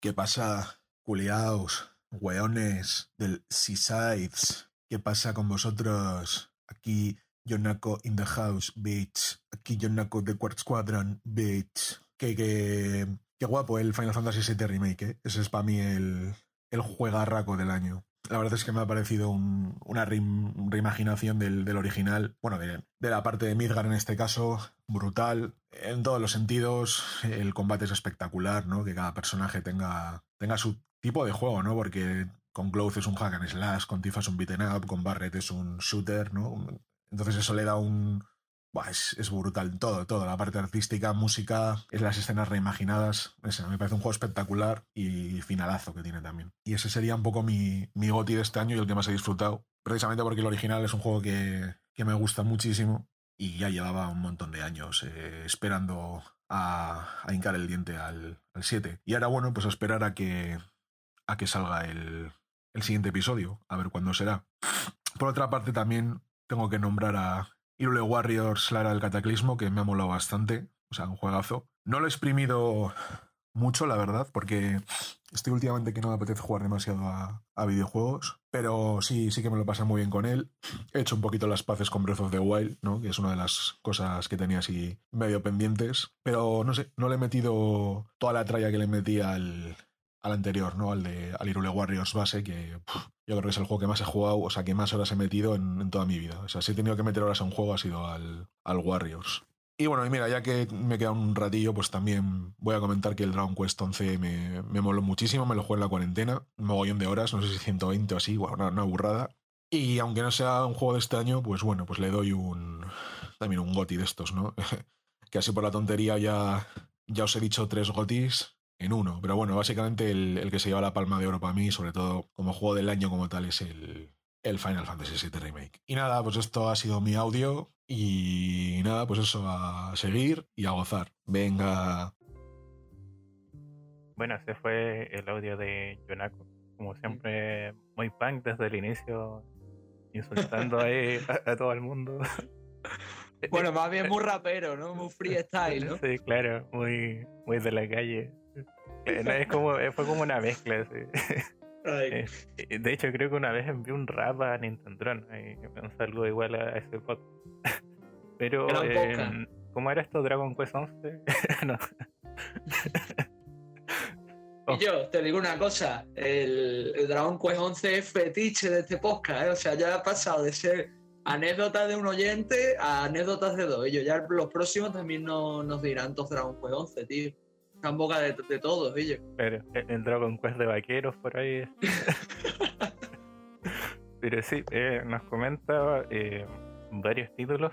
¿Qué pasa, culiaos, weones del Seasides? ¿Qué pasa con vosotros? Aquí Yonako in the house, bitch. Aquí Yonako de Quartz Squadron, bitch. Que, que, qué guapo el Final Fantasy VII Remake, ¿eh? Ese es para mí el, el juegarraco del año. La verdad es que me ha parecido un- una reim- reimaginación del, del original, bueno, de, de la parte de Midgar en este caso, brutal, en todos los sentidos, el combate es espectacular, ¿no? Que cada personaje tenga, tenga su tipo de juego, ¿no? Porque con Cloth es un hack and slash, con Tifa es un beaten up, con Barret es un shooter, ¿no? Entonces eso le da un... Buah, es, es brutal todo, todo. La parte artística, música, es las escenas reimaginadas. Me parece un juego espectacular y finalazo que tiene también. Y ese sería un poco mi, mi goti de este año y el que más he disfrutado. Precisamente porque el original es un juego que, que me gusta muchísimo y ya llevaba un montón de años eh, esperando a, a hincar el diente al, al 7. Y ahora, bueno, pues esperar a que, a que salga el, el siguiente episodio, a ver cuándo será. Por otra parte, también tengo que nombrar a Irule Warriors Lara del Cataclismo, que me ha molado bastante. O sea, un juegazo. No lo he exprimido mucho, la verdad, porque estoy últimamente que no me apetece jugar demasiado a, videojuegos. Pero sí, sí que me lo pasa muy bien con él. He hecho un poquito las paces con Breath of the Wild, ¿no? Que es una de las cosas que tenía así medio pendientes. Pero no sé, no le he metido toda la tralla que le metí al, al anterior, ¿no? Al de al Irule Warriors base, que yo creo que es el juego que más he jugado, o sea, que más horas he metido en, en toda mi vida. O sea, si he tenido que meter horas a un juego ha sido al, al Warriors. Y bueno, y mira, ya que me queda un ratillo, pues también voy a comentar que el Dragon Quest 11 me, me moló muchísimo, me lo jugué en la cuarentena, un mogollón de horas, no sé si 120 o así, bueno, una, una burrada. Y aunque no sea un juego de este año, pues bueno, pues le doy un también un goti de estos, ¿no? (laughs) que así por la tontería ya ya os he dicho tres gotis en uno. Pero bueno, básicamente el, el que se lleva la palma de oro para mí, sobre todo como juego del año como tal, es el, el Final Fantasy VII Remake. Y nada, pues esto ha sido mi audio. Y nada, pues eso, a seguir y a gozar. Venga. Bueno, ese fue el audio de Yonako. Como siempre, muy punk desde el inicio, insultando ahí a, a todo el mundo. Bueno, más bien muy rapero, ¿no? Muy (laughs) freestyle, ¿no? Sí, claro, muy, muy de la calle. Es como, eh, fue como una mezcla, sí. (laughs) Eh, eh, De hecho, creo que una vez envié un rap a Nintendo. Un saludo igual a ese pod. (laughs) Pero, eh. ¿cómo era esto? Dragon Quest 11? (laughs) no. Oh. Y yo te digo una cosa, el, el Dragon Quest 11 es fetiche de este podcast, ¿eh? o sea, ya ha pasado de ser anécdotas de un oyente a anécdotas de dos. Y yo ya los próximos también no, nos dirán todos Dragon Quest 11, tío. Está en boca de, de todos, ellos. Pero el el Dragon Quest de vaqueros por ahí. (laughs) Pero sí, eh, nos comenta eh, varios títulos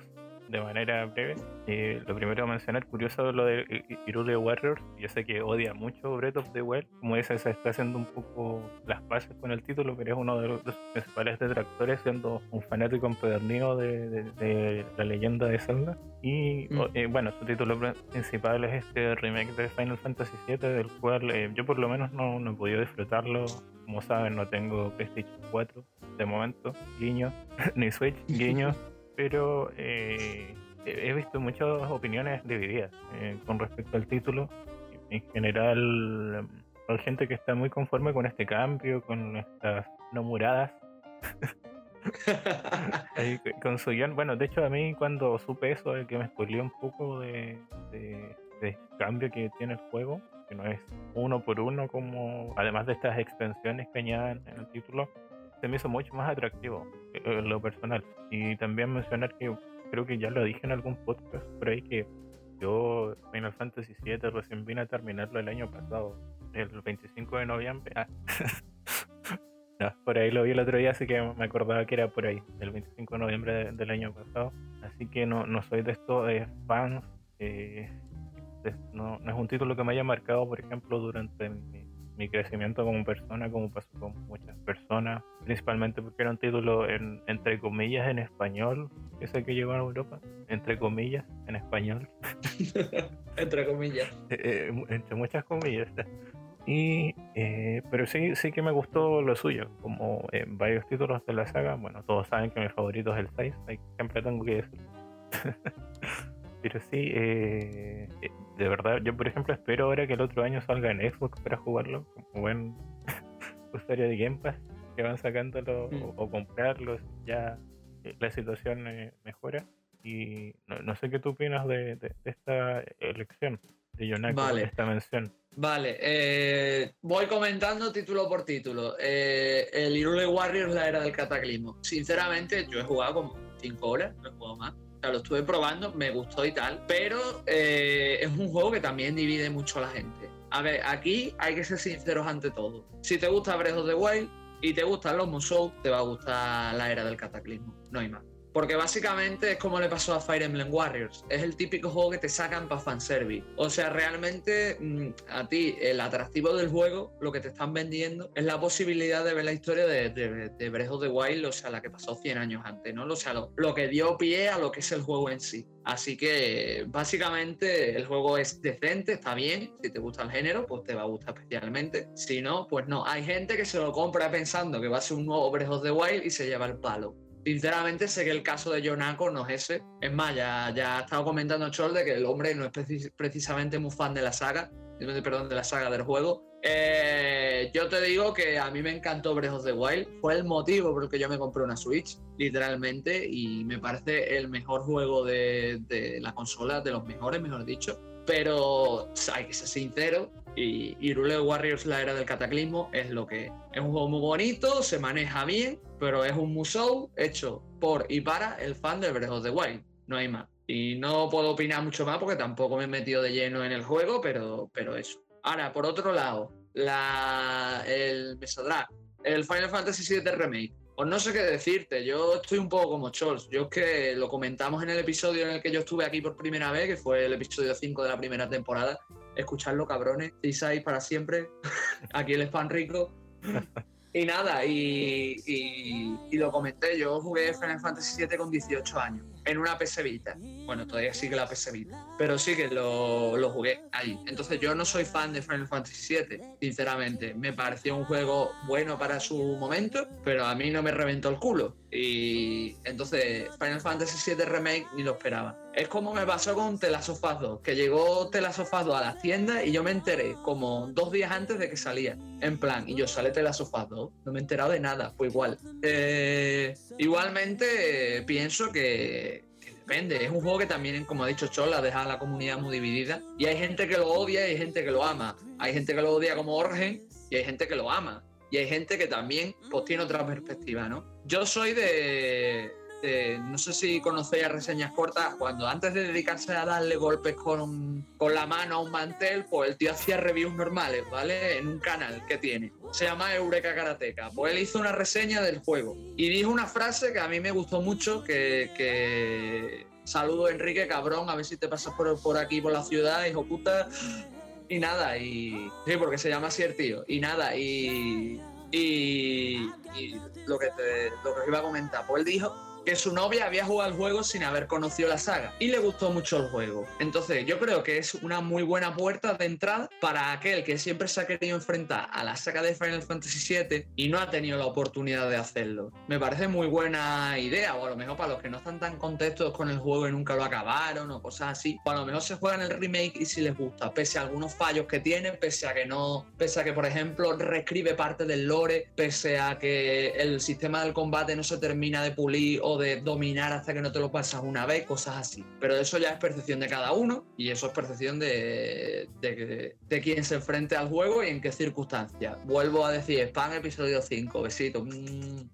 de manera breve. Eh, lo primero a mencionar, curioso lo de Irule Warriors. Yo sé que odia mucho Breath of the Wild. Como dice, se está haciendo un poco las paces con el título, pero es uno de los, de principales detractores, siendo un fanático empedernido de, de- de la leyenda de Zelda. Y Mm. eh, bueno, su título pr- principal es este remake de Final Fantasy VII, del cual eh, yo por lo menos no, no he podido disfrutarlo. Como saben, no tengo PlayStation 4 de momento, guiño, (laughs) ni Switch, guiño, (laughs) pero eh, he visto muchas opiniones divididas eh, con respecto al título. En general, hay gente que está muy conforme con este cambio, con estas no muradas (laughs) c- con su guion. Bueno, de hecho, a mí cuando supe eso, de que me spoileó un poco de, de, de cambio que tiene el juego, que no es uno por uno, como además de estas extensiones que añaden en el título, se me hizo mucho más atractivo eh, en lo personal. Y también mencionar que creo que ya lo dije en algún podcast por ahí que yo Final Fantasy VII recién vine a terminarlo el año pasado, el 25 de noviembre. Ah. (laughs) Por ahí lo vi el otro día, así que me acordaba que era por ahí, el 25 de noviembre de- del año pasado. Así que no, no soy de estos eh, fans. eh, no, no es un título que me haya marcado, por ejemplo, durante mi, mi crecimiento como persona, como pasó con muchas personas. Principalmente porque era un título, en, entre comillas, en español, sé que llegó a Europa. Entre comillas, en español. (laughs) Entre comillas. Eh, eh, entre muchas comillas. Y, eh, pero sí, sí que me gustó lo suyo, como eh, varios títulos de la saga. Bueno, todos saben que mi favorito es el 6, ahí siempre tengo que decir. (laughs) pero sí, eh, eh, de verdad, yo por ejemplo espero ahora que el otro año salga en Xbox para jugarlo, como buen (laughs) usuario de Game Pass, que van sacándolo Mm. o, o comprarlos, ya eh, la situación eh, mejora. Y no, no sé qué tú opinas de, de- de esta elección de Yonako, Vale. de esta mención. Vale, eh, voy comentando título por título. Eh, el Irule Warriors, la era del cataclismo. Sinceramente, yo he jugado como 5 horas, no he jugado más. Lo estuve probando, me gustó y tal. Pero eh, es un juego que también divide mucho a la gente. A ver, aquí hay que ser sinceros ante todo. Si te gusta Breath of the Wild y te gustan los Musou, te va a gustar la era del cataclismo. No hay más. Porque básicamente es como le pasó a Fire Emblem Warriors. Es el típico juego que te sacan para fanservice. O sea, realmente mm, a ti el atractivo del juego, lo que te están vendiendo, es la posibilidad de ver la historia de, de, de Breath of the Wild, o sea, la que pasó 100 años antes, ¿no? O sea, lo, lo que dio pie a lo que es el juego en sí. Así que básicamente el juego es decente, está bien. Si te gusta el género, pues te va a gustar especialmente. Si no, pues no. Hay gente que se lo compra pensando que va a ser un nuevo Breath of the Wild y se lleva el palo. Sinceramente sé que el caso de Yonako no es ese. Es más, ya, ya ha estado comentando Chol de que el hombre no es precis- precisamente muy fan de la saga, perdón, de la saga del juego. Eh, yo te digo que a mí me encantó Breath of the Wild. Fue el motivo por el que yo me compré una Switch, literalmente, y me parece el mejor juego de, de la consola, de los mejores, mejor dicho. Pero hay que ser sincero, y Irule Warriors, la era del cataclismo, es lo que es. Es un juego muy bonito, se maneja bien, pero es un musou hecho por y para el fan del Breath of the Wild. No hay más. Y no puedo opinar mucho más porque tampoco me he metido de lleno en el juego, pero, pero eso. Ahora, por otro lado, la, el me el Final Fantasy VII Remake. Pues no sé qué decirte, yo estoy un poco como Chols. Yo es que lo comentamos en el episodio en el que yo estuve aquí por primera vez, que fue el episodio 5 de la primera temporada. escuchadlo, cabrones. Seaside para siempre. (laughs) Aquí el spam rico. Y nada, y, y- y lo comenté, yo jugué Final Fantasy VII con 18 años, en una PS Vita. Bueno, todavía sigue la PS Vita, pero sí que lo, lo jugué ahí. Entonces yo no soy fan de Final Fantasy VII, sinceramente. Me pareció un juego bueno para su momento, pero a mí no me reventó el culo. Y entonces Final Fantasy VII Remake ni lo esperaba. Es como me pasó con The Last of Us 2, que llegó The Last of Us 2 a las tiendas y yo me enteré como dos días antes de que salía. En plan, y yo sale The Last of Us 2, no me he enterado de nada, pues igual. Eh, igualmente pienso que depende, es un juego que también, como ha dicho Chola, deja a la comunidad muy dividida. Y hay gente que lo odia y hay gente que lo ama. Hay gente que lo odia como Orgen y hay gente que lo ama. Y hay gente que también pues, tiene otra perspectiva, ¿no? Yo soy de, de- no sé si conocéis reseñas cortas, cuando antes de dedicarse a darle golpes con, con la mano a un mantel, pues el tío hacía reviews normales, ¿vale? En un canal que tiene. Se llama Eureka Karateka. Pues él hizo una reseña del juego y dijo una frase que a mí me gustó mucho, que... que... Saludo Enrique, cabrón, a ver si te pasas por, por aquí, por la ciudad, hijo puta. Y nada, y. Sí, porque se llama así el tío. Y nada, y. Y. y lo, que te, lo que os iba a comentar. Pues él dijo que su novia había jugado el juego sin haber conocido la saga y le gustó mucho el juego. Entonces, yo creo que es una muy buena puerta de entrada para aquel que siempre se ha querido enfrentar a la saga de Final Fantasy VII y no ha tenido la oportunidad de hacerlo. Me parece muy buena idea, o a lo mejor para los que no están tan contentos con el juego y nunca lo acabaron o cosas así, o a lo mejor se juegan el remake y si les gusta, pese a algunos fallos que tiene, pese a que no, pese a que por ejemplo reescribe parte del lore, pese a que el sistema del combate no se termina de pulir de dominar hasta que no te lo pasas una vez, cosas así. Pero eso ya es percepción de cada uno y eso es percepción de, de, de se enfrente al juego y en qué circunstancias. Vuelvo a decir, spam episodio 5, besito. Mm.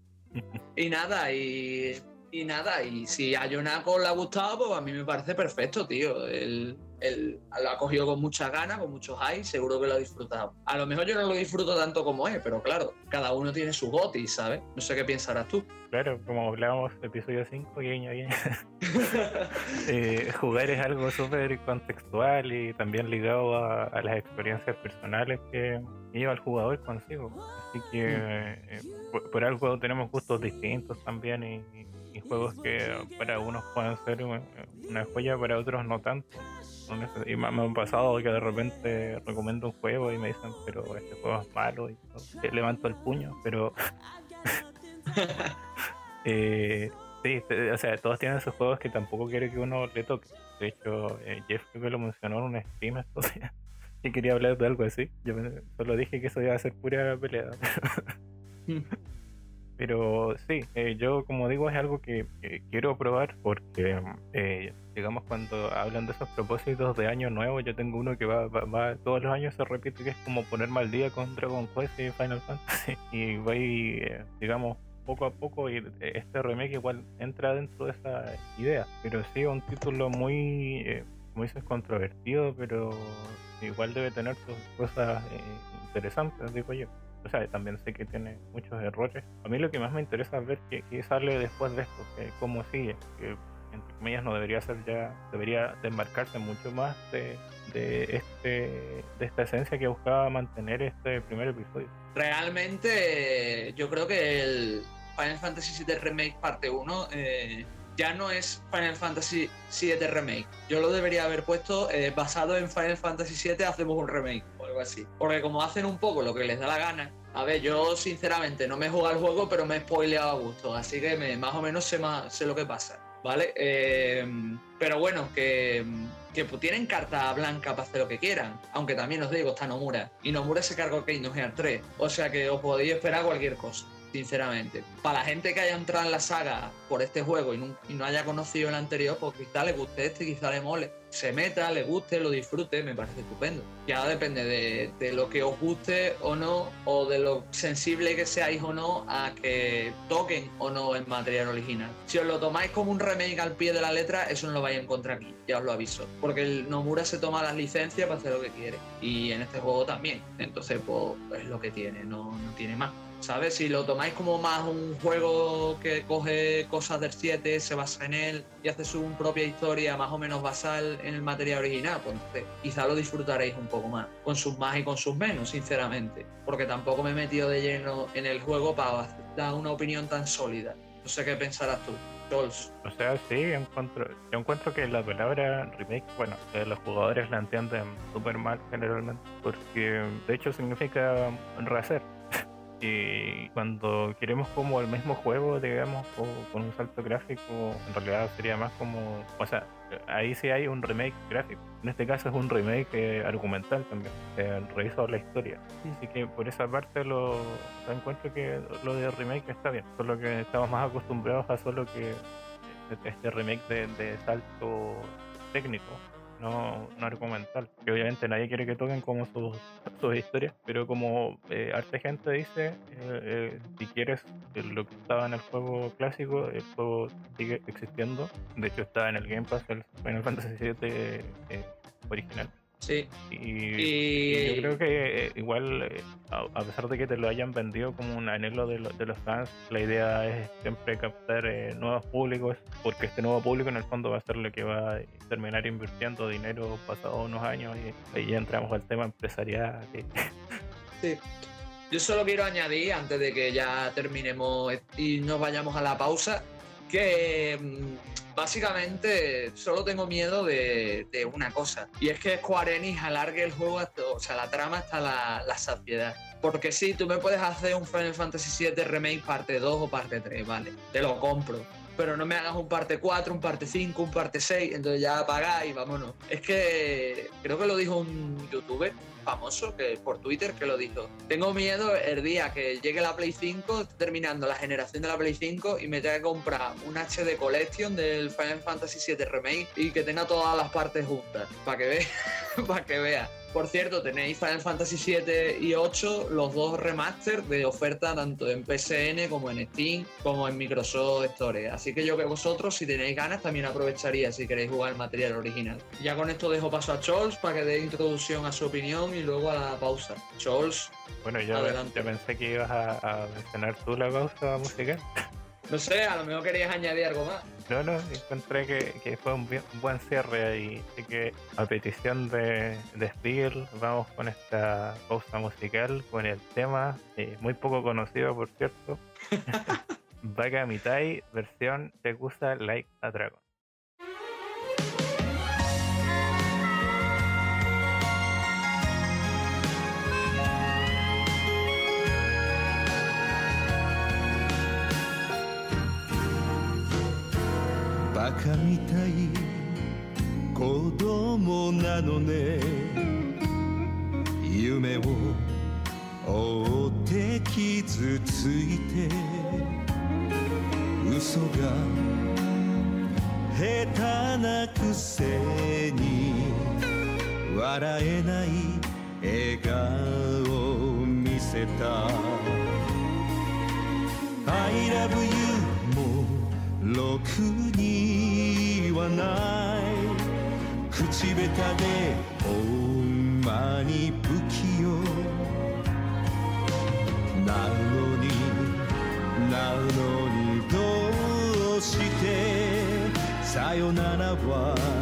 Y nada, y, y nada, y si a Yonako le ha gustado, pues a mí me parece perfecto, tío. Él, él lo ha cogido con muchas ganas, con muchos highs, seguro que lo ha disfrutado. A lo mejor yo no lo disfruto tanto como es, pero claro, cada uno tiene su goti, ¿sabes? No sé qué pensarás tú. Claro, como hablábamos episodio 5, guiño, guiño. Eh, jugar es algo súper contextual y también ligado a, a las experiencias personales que lleva el jugador consigo. Así que eh, por, por algo tenemos gustos distintos también y, y- y juegos que para unos pueden ser una, una joya, para otros no tanto. Y me, me ha pasado que de repente recomiendo un juego y me dicen, pero este juego es malo y levanto el puño, pero... (laughs) eh, Sí, o sea, todos tienen sus juegos que tampoco quiere que uno le toque. De hecho, eh, Jeff que lo mencionó en un stream estos días. (laughs) Y quería hablar de algo así. Yo me- solo dije que eso iba a ser pura pelea. (laughs) Pero sí, eh, yo como digo es algo que, que quiero probar porque, eh, digamos, cuando hablan de esos propósitos de año nuevo, yo tengo uno que va, va, va- todos los años se repite, que es como ponerme al día con Dragon Quest y Final Fantasy. (laughs) Y voy, eh, digamos, poco a poco y este remake igual entra dentro de esa idea. Pero sí, un título muy, eh, dices, controvertido, pero igual debe tener sus cosas eh, interesantes, digo yo. O sea, también sé que tiene muchos errores. A mí lo que más me interesa es ver qué, qué sale después de esto, que cómo sigue. Que entre comillas no debería ser ya, debería desmarcarse mucho más de, de este de esta esencia que buscaba mantener este primer episodio. Realmente, yo creo que el Final Fantasy VII Remake parte 1 eh, ya no es Final Fantasy VII Remake. Yo lo debería haber puesto eh, basado en Final Fantasy VII, hacemos un remake o algo así. Porque como hacen un poco lo que les da la gana. A ver, yo sinceramente no me he jugado al juego, pero me he spoileado a gusto. Así que me- más o menos sé, más, sé lo que pasa. ¿Vale? Eh, pero bueno, que, que tienen carta blanca para hacer lo que quieran. Aunque también os digo, está Nomura. Y Nomura se cargó Kingdom Hearts 3. O sea que os podéis esperar cualquier cosa, sinceramente. Para la gente que haya entrado en la saga por este juego y no, y no haya conocido el anterior, pues quizá le guste este, quizá le mole. Se meta, le guste, lo disfrute, me parece estupendo. Ya depende de, de lo que os guste o no, o de lo sensible que seáis o no a que toquen o no el material original. Si os lo tomáis como un remake al pie de la letra, eso no lo vais a encontrar aquí, ya os lo aviso. Porque el Nomura se toma las licencias para hacer lo que quiere. Y en este juego también. Entonces, pues es lo que tiene, no, no tiene más. ¿Sabes? Si lo tomáis como más un juego que coge cosas del 7, se basa en él, y hace su propia historia más o menos basal en el material original, pues entonces quizá lo disfrutaréis un poco más, con sus más y con sus menos, sinceramente, porque tampoco me he metido de lleno en el juego para dar una opinión tan sólida. No sé qué pensarás tú. O sea, sí, yo encuentro que la palabra remake, bueno, eh, los jugadores la entienden súper mal generalmente, porque de hecho significa rehacer. Y cuando queremos como el mismo juego, digamos, o con un salto gráfico, en realidad sería más como, o sea, ahí sí hay un remake gráfico. En este caso es un remake eh, argumental también, se rehizo la historia. Así que por esa parte lo encuentro que lo de remake está bien, solo que estamos más acostumbrados a solo que este, este remake de, de salto técnico no, no argumental. Obviamente nadie quiere que toquen como sus, (laughs) sus historias, pero como eh, arte gente dice, eh, eh, si quieres eh, lo que estaba en el juego clásico, el juego sigue existiendo. De hecho está en el Game Pass el Final Fantasy VII original. Sí. Y, yo creo que eh, igual, eh, a, pesar de que te lo hayan vendido como un anhelo de, lo- de los fans, la idea es siempre captar eh, nuevos públicos, porque este nuevo público en el fondo va a ser lo que va a terminar invirtiendo dinero pasados unos años y ahí ya entramos al tema empresarial. y- (laughs) Sí. Yo solo quiero añadir, antes de que ya terminemos y nos vayamos a la pausa, que mm, básicamente solo tengo miedo de, una cosa. Y es que Square Enix alargue el juego, hasta- o sea, la trama hasta la, la saciedad. Porque sí, tú me puedes hacer un Final Fantasy VII Remake parte 2 o parte 3, vale, te lo compro. Pero no me hagas un parte 4, un parte 5, un parte 6, entonces ya apagáis y vámonos. Es que creo que lo dijo un youtuber famoso que por Twitter que lo dijo. Tengo miedo el día que llegue la Play 5, esté terminando la generación de la Play 5 y me tenga que comprar un HD Collection del Final Fantasy VII Remake y que tenga todas las partes juntas. Para (laughs) que vea, para que vea. Por cierto, tenéis Final Fantasy 7 y 8, los dos remaster de oferta tanto en PSN como en Steam, como en Microsoft Store. Así que yo que vosotros, si tenéis ganas, también aprovecharía si queréis jugar el material original. Ya con esto dejo paso a Chols para que dé introducción a su opinión y luego a la pausa. Chols, Bueno, yo, Adelante. yo pensé que ibas a, a mencionar tú la pausa musical. No sé, a lo mejor querías añadir algo más. No, no, encontré que, que fue un, bien- un buen cierre ahí. Así que a petición de, de Spiegel, vamos con esta pausa musical, con el tema eh, muy poco conocido, por cierto. (laughs) (laughs) Vaga Mitai, versión Tegusa Like a Dragon. カみたい子供なのね。夢を追って傷ついて。嘘が下手なくせに笑えない笑顔を見せた。I love you ろくにはない口下手でほんまに不器用なのになのにどうしてさよならは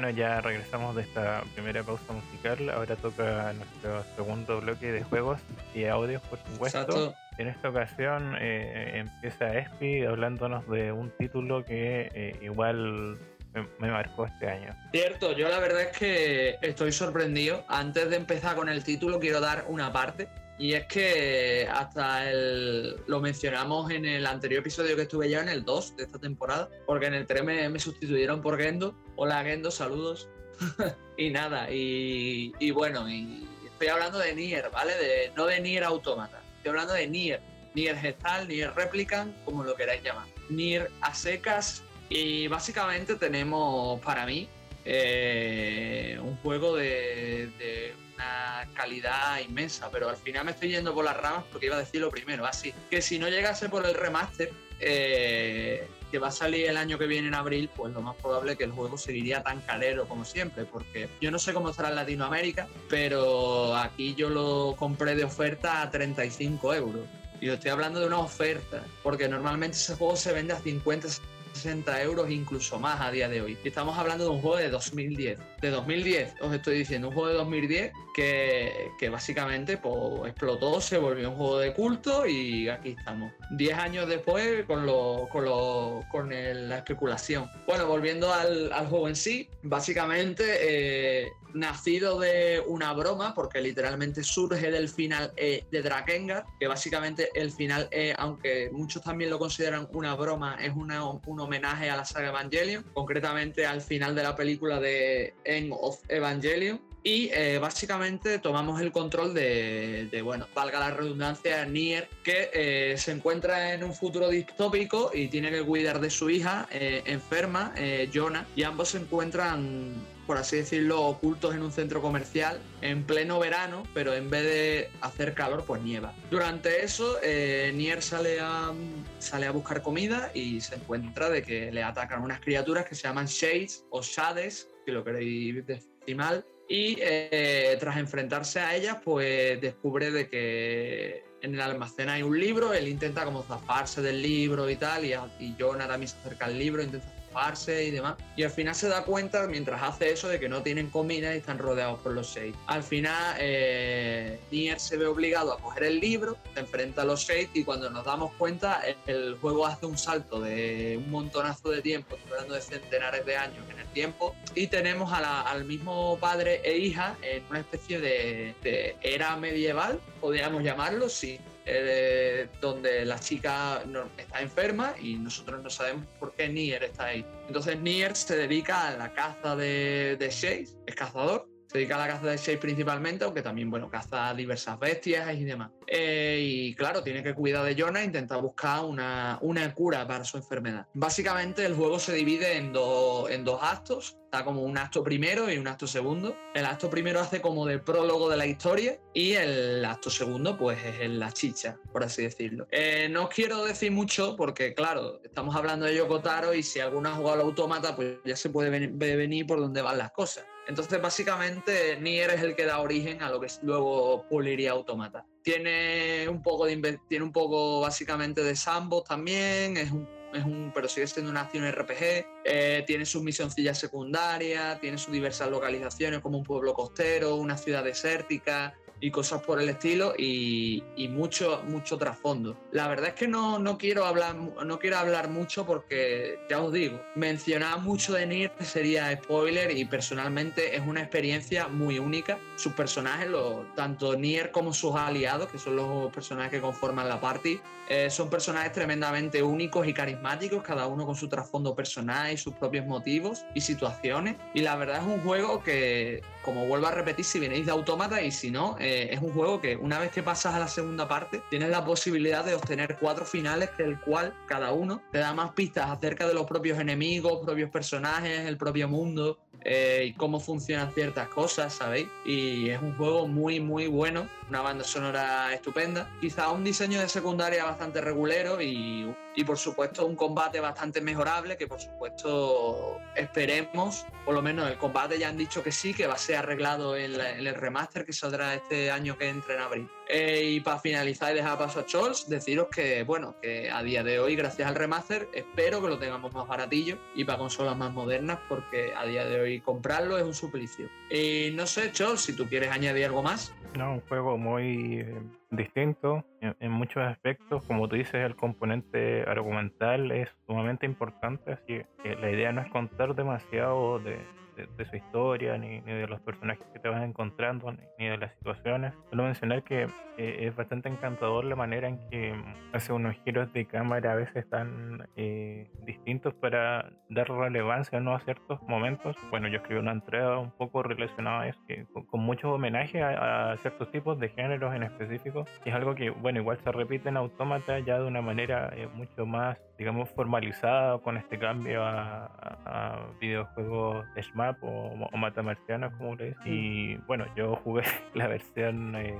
bueno, ya regresamos de esta primera pausa musical. Ahora toca nuestro segundo bloque de juegos y audios, por supuesto. Exacto. En esta ocasión eh, empieza Espi hablándonos de un título que eh, igual me, me marcó este año. Cierto, yo la verdad es que estoy sorprendido. Antes de empezar con el título, quiero dar una parte. Y es que hasta el. Lo mencionamos en el anterior episodio que estuve yo, en el 2 de esta temporada, porque en el 3 me, sustituyeron por Gendo. Hola Gendo, saludos. (laughs) y nada, y, bueno, y estoy hablando de Nier, ¿vale? De, no de Nier Automata, estoy hablando de Nier. Nier Gestal, Nier Replicant, como lo queráis llamar. Nier a secas. Y básicamente tenemos para mí eh, un juego de una calidad inmensa, pero al final me estoy yendo por las ramas porque iba a decir lo primero, así que si no llegase por el remaster eh, que va a salir el año que viene en abril, pues lo más probable es que el juego seguiría tan calero como siempre, porque yo no sé cómo estará en Latinoamérica, pero aquí yo lo compré de oferta a 35 euros. Y estoy hablando de una oferta, porque normalmente ese juego se vende a 50, 60 euros, incluso más a día de hoy. Y estamos hablando de un juego de 2010. De 2010, os estoy diciendo, un juego de 2010 que, que básicamente pues, explotó, se volvió un juego de culto y aquí estamos. 10 años después con, lo, con, lo, con la especulación. Bueno, volviendo al, al juego en sí, básicamente eh, nacido de una broma, porque literalmente surge del final E de Drakengard, que básicamente el final E, aunque muchos también lo consideran una broma, es una- un homenaje a la saga Evangelion, concretamente al final de la película de End of Evangelion. Y eh, básicamente tomamos el control de, de, bueno, valga la redundancia, Nier, que eh, se encuentra en un futuro distópico y tiene que cuidar de su hija eh, enferma, eh, Jonah, y ambos se encuentran por así decirlo, ocultos en un centro comercial en pleno verano, pero en vez de hacer calor, pues nieva. Durante eso, eh, Nier sale a, sale a buscar comida y se encuentra de que le atacan unas criaturas que se llaman Shades o Shades, si lo queréis decir mal, y eh, tras enfrentarse a ellas, pues descubre de que en el almacén hay un libro, él intenta como zafarse del libro y tal, y, y Jonah también se acerca al libro, intenta y demás, y al final se da cuenta mientras hace eso de que no tienen comida y están rodeados por los seis. Al final, eh, Nier se ve obligado a coger el libro, se enfrenta a los seis y cuando nos damos cuenta, el, juego hace un salto de un montonazo de tiempo, hablando de centenares de años en el tiempo, y tenemos a al mismo padre e hija en una especie de, de era medieval, podríamos llamarlo, sí. Eh, donde la chica está enferma y nosotros no sabemos por qué Nier está ahí. Entonces Nier se dedica a la caza de, de Shades, es cazador, se dedica a la caza de Shades principalmente, aunque también, bueno, caza diversas bestias y demás. Eh, y claro, tiene que cuidar de Jonah e intentar buscar una, una cura para su enfermedad. Básicamente el juego se divide en, dos- en dos actos. Está como un acto primero y un acto segundo. El acto primero hace como de prólogo de la historia y el acto segundo pues es en la chicha, por así decirlo. Eh, no os quiero decir mucho porque claro, estamos hablando de Yoko Taro y si alguno ha jugado al automata pues ya se puede ven- ve- venir por donde van las cosas. Entonces básicamente Nier es el que da origen a lo que luego puliría automata. Tiene un poco de tiene un poco básicamente de sandbox también, es un es un, pero sigue siendo una acción RPG. eh, tiene sus misioncillas secundarias, tiene sus diversas localizaciones como un pueblo costero, una ciudad desértica y cosas por el estilo y, y mucho, mucho trasfondo. La verdad es que no, no, quiero hablar, no quiero hablar mucho porque, ya os digo, mencionar mucho de Nier sería spoiler y personalmente es una experiencia muy única. Sus personajes, lo- tanto Nier como sus aliados, que son los personajes que conforman la party, eh, son personajes tremendamente únicos y carismáticos, cada uno con su trasfondo personal y sus propios motivos y situaciones. Y la verdad es un juego que, como vuelvo a repetir, si venís de automata y si no, eh, es un juego que una vez que pasas a la segunda parte, tienes la posibilidad de obtener cuatro finales, que el cual cada uno te da más pistas acerca de los propios enemigos, propios personajes, el propio mundo. eh, y cómo funcionan ciertas cosas, ¿sabéis? Y es un juego muy, muy bueno, una banda sonora estupenda, quizá un diseño de secundaria bastante regulero y, y por supuesto un combate bastante mejorable, que por supuesto esperemos, por lo menos el combate ya han dicho que sí, que va a ser arreglado en, el remaster que saldrá este año que entre en abril. Eh, y para finalizar y dejar paso a Chols, deciros que, bueno, que a día de hoy, gracias al remaster, espero que lo tengamos más baratillo y para consolas más modernas, porque a día de hoy comprarlo es un suplicio. Y no sé, Chols, si tú quieres añadir algo más. No, un juego muy eh, distinto en, en muchos aspectos. Como tú dices, el componente argumental es sumamente importante, así que la idea no es contar demasiado de, de, su historia, ni, ni, de los personajes que te vas encontrando, ni, de las situaciones. Solo mencionar que eh, es bastante encantador la manera en que hace unos giros de cámara a veces tan eh, distintos para dar relevancia ¿no? a ciertos momentos. Bueno, yo escribí una entrega un poco relacionada a eso, que, con, con muchos homenajes a, a, ciertos tipos de géneros en específico, que es algo que, bueno, igual se repite en Autómata ya de una manera eh, mucho más, digamos, formalizada con este cambio a, a, a videojuegos de Smart o, o Matamarcianos, como le dicen. Y bueno, yo jugué (laughs) la versión, eh,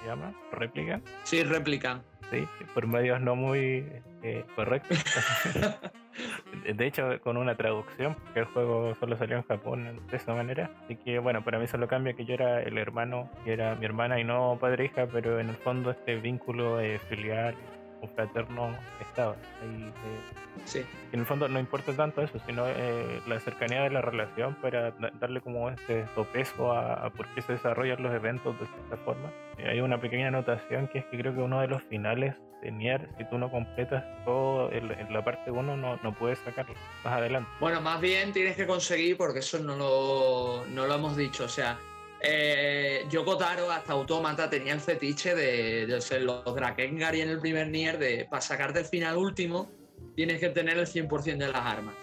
¿se llama? ¿Réplica? Sí, réplica. Sí, por medios no muy eh, correctos. (laughs) (laughs) de hecho, con una traducción, porque el juego solo salió en Japón de esa manera. Así que bueno, para mí solo cambia que yo era el hermano, que era mi hermana y no padre hija, pero en el fondo este vínculo eh, filial o fraterno estaba ahí. Eh, sí. En el fondo no importa tanto eso, sino eh, la cercanía de la relación para darle como este peso a, a, por qué se desarrollan los eventos de cierta forma. Eh, hay una pequeña anotación que es que creo que uno de los finales Nier, si tú no completas todo en, en la parte 1, no, no puedes sacarlo más adelante. Bueno, más bien tienes que conseguir, porque eso no lo, no lo hemos dicho, o sea, eh, Yoko hasta Autómata tenía el fetiche de, de ser los Drakengard y en el primer Nier de para sacarte el final último tienes que tener el 100% de las armas.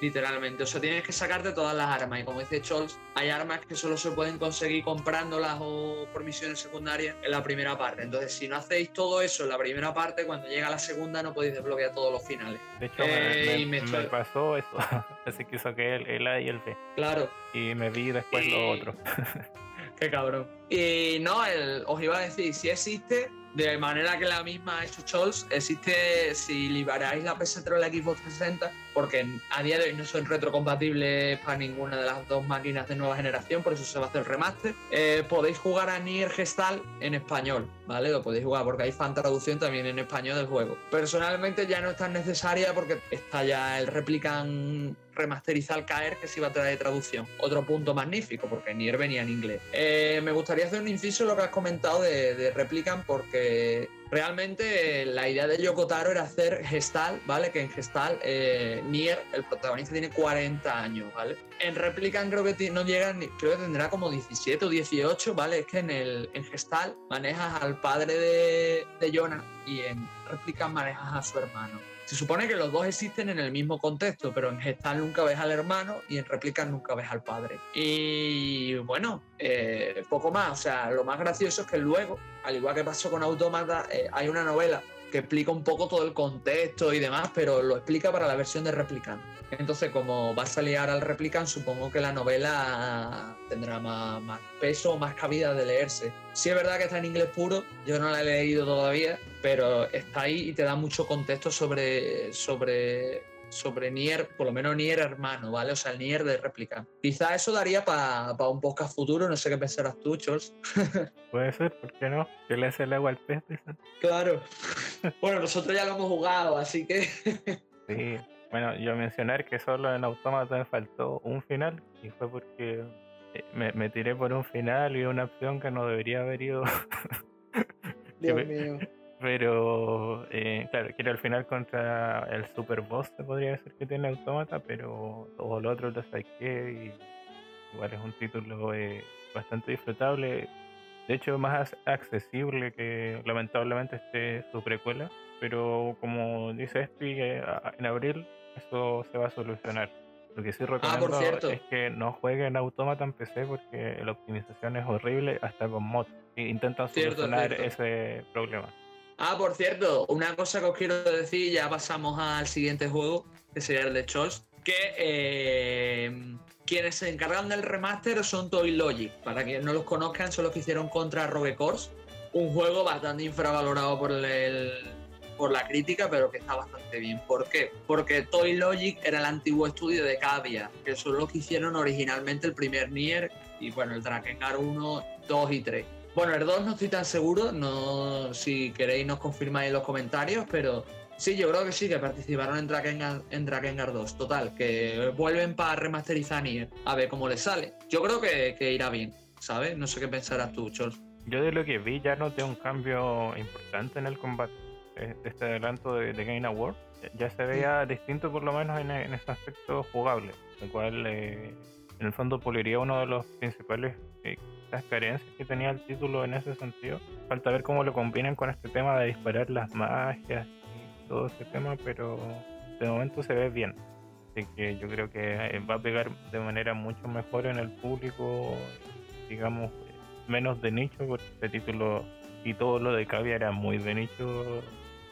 Literalmente, o sea, tienes que sacarte todas las armas. Y como dice Scholz, hay armas que solo se pueden conseguir comprándolas o por misiones secundarias en la primera parte. Entonces, si no hacéis todo eso en la primera parte, cuando llega la segunda no podéis desbloquear todos los finales. De hecho, eh, me, me, me, me, pasó eso. (laughs) Así que saqué el, el A y el B. Claro. Y me vi después y... lo otro. (laughs) Qué cabrón. Y no, el, os iba a decir, si existe, de manera que la misma ha hecho Scholz, existe si liberáis la PS3 o la Xbox 360, porque a día de hoy no son retrocompatibles para ninguna de las dos máquinas de nueva generación, por eso se va a hacer el remaster. Eh, podéis jugar a Nier Gestal en español, ¿vale? Lo podéis jugar porque hay fan traducción también en español del juego. Personalmente ya no es tan necesaria porque está ya el Replicant remasterizar al caer que se iba a traer de traducción. Otro punto magnífico, porque Nier venía en inglés. Eh, me gustaría hacer un inciso en lo que has comentado de, de porque realmente la idea de Yokotaro era hacer Gestal, ¿vale? Que en Gestal eh, Nier, el protagonista, tiene 40 años, ¿vale? En Replicant creo que no llega, ni, creo que tendrá como 17 o 18, ¿vale? Es que en, el, Gestal manejas al padre de, de Jonah y en Replicant manejas a su hermano. Se supone que los dos existen en el mismo contexto, pero en Gestal nunca ves al hermano y en Replicant nunca ves al padre. Y bueno, eh, poco más. O sea, lo más gracioso es que luego, al igual que pasó con Automata, eh, hay una novela que explica un poco todo el contexto y demás, pero lo explica para la versión de Replicant. Entonces, como va a salir ahora el Replicant, supongo que la novela tendrá más, más peso más cabida de leerse. Sí es verdad que está en inglés puro, yo no la he leído todavía, pero está ahí y te da mucho contexto sobre, sobre, sobre Nier, por lo menos Nier hermano, ¿vale? O sea, el Nier de Replicant. Quizá eso daría para pa un podcast futuro, no sé qué pensarás tú, Chols. (laughs) Puede ser, ¿por qué no? Que le hace el agua al pez. Claro. bueno, nosotros ya lo hemos jugado, así que... sí. Bueno, yo mencionar que solo en Automata me faltó un final y fue porque me, me tiré por un final y una opción que no debería haber ido. (laughs) Dios mío. Pero, eh, claro, quiero al final contra el super boss, se podría decir que tiene Automata, pero todo lo otro lo saqué y igual es un título eh, bastante disfrutable. De hecho, más accesible que lamentablemente este su precuela. Pero como dice Espi, eh, en abril eso se va a solucionar. Lo que sí recomiendo ah, es que no jueguen Automata en PC porque la optimización es horrible hasta con mods. Intentan solucionar cierto. ese problema. Ah, por cierto, una cosa que os quiero decir, ya pasamos al siguiente juego, que sería el de Scholz, que eh, quienes se encargan del remaster son Toy Logic. Para quienes no los conozcan, son los que hicieron contra Rogue Corps, un juego bastante infravalorado por el, por la crítica, pero que está bastante bien. ¿Por qué? Porque Toy Logic era el antiguo estudio de Cavia, que son los que hicieron originalmente el primer Nier y bueno, el Drakengard 1, 2 y 3. Bueno, el 2 no estoy tan seguro, no, si queréis nos confirmáis en los comentarios, pero sí, yo creo que sí, que participaron en Drakengard, en Drakengard 2. Total, que vuelven para remasterizar Nier, a ver cómo les sale. Yo creo que, que irá bien, ¿sabes? No sé qué pensarás tú, Chols. Yo de lo que vi ya noté un cambio importante en el combate. Eh, Este adelanto de, de Game Award eh, ya se veía distinto por lo menos en, en ese aspecto jugable, lo cual eh, en el fondo puliría uno de los principales eh, quizás carencias que tenía el título en ese sentido. Falta ver cómo lo combinan con este tema de disparar las magias y todo ese tema, pero de momento se ve bien. Así que yo creo que eh, va a pegar de manera mucho mejor en el público, digamos, menos de nicho, porque este título y todo lo de Cavia era muy de nicho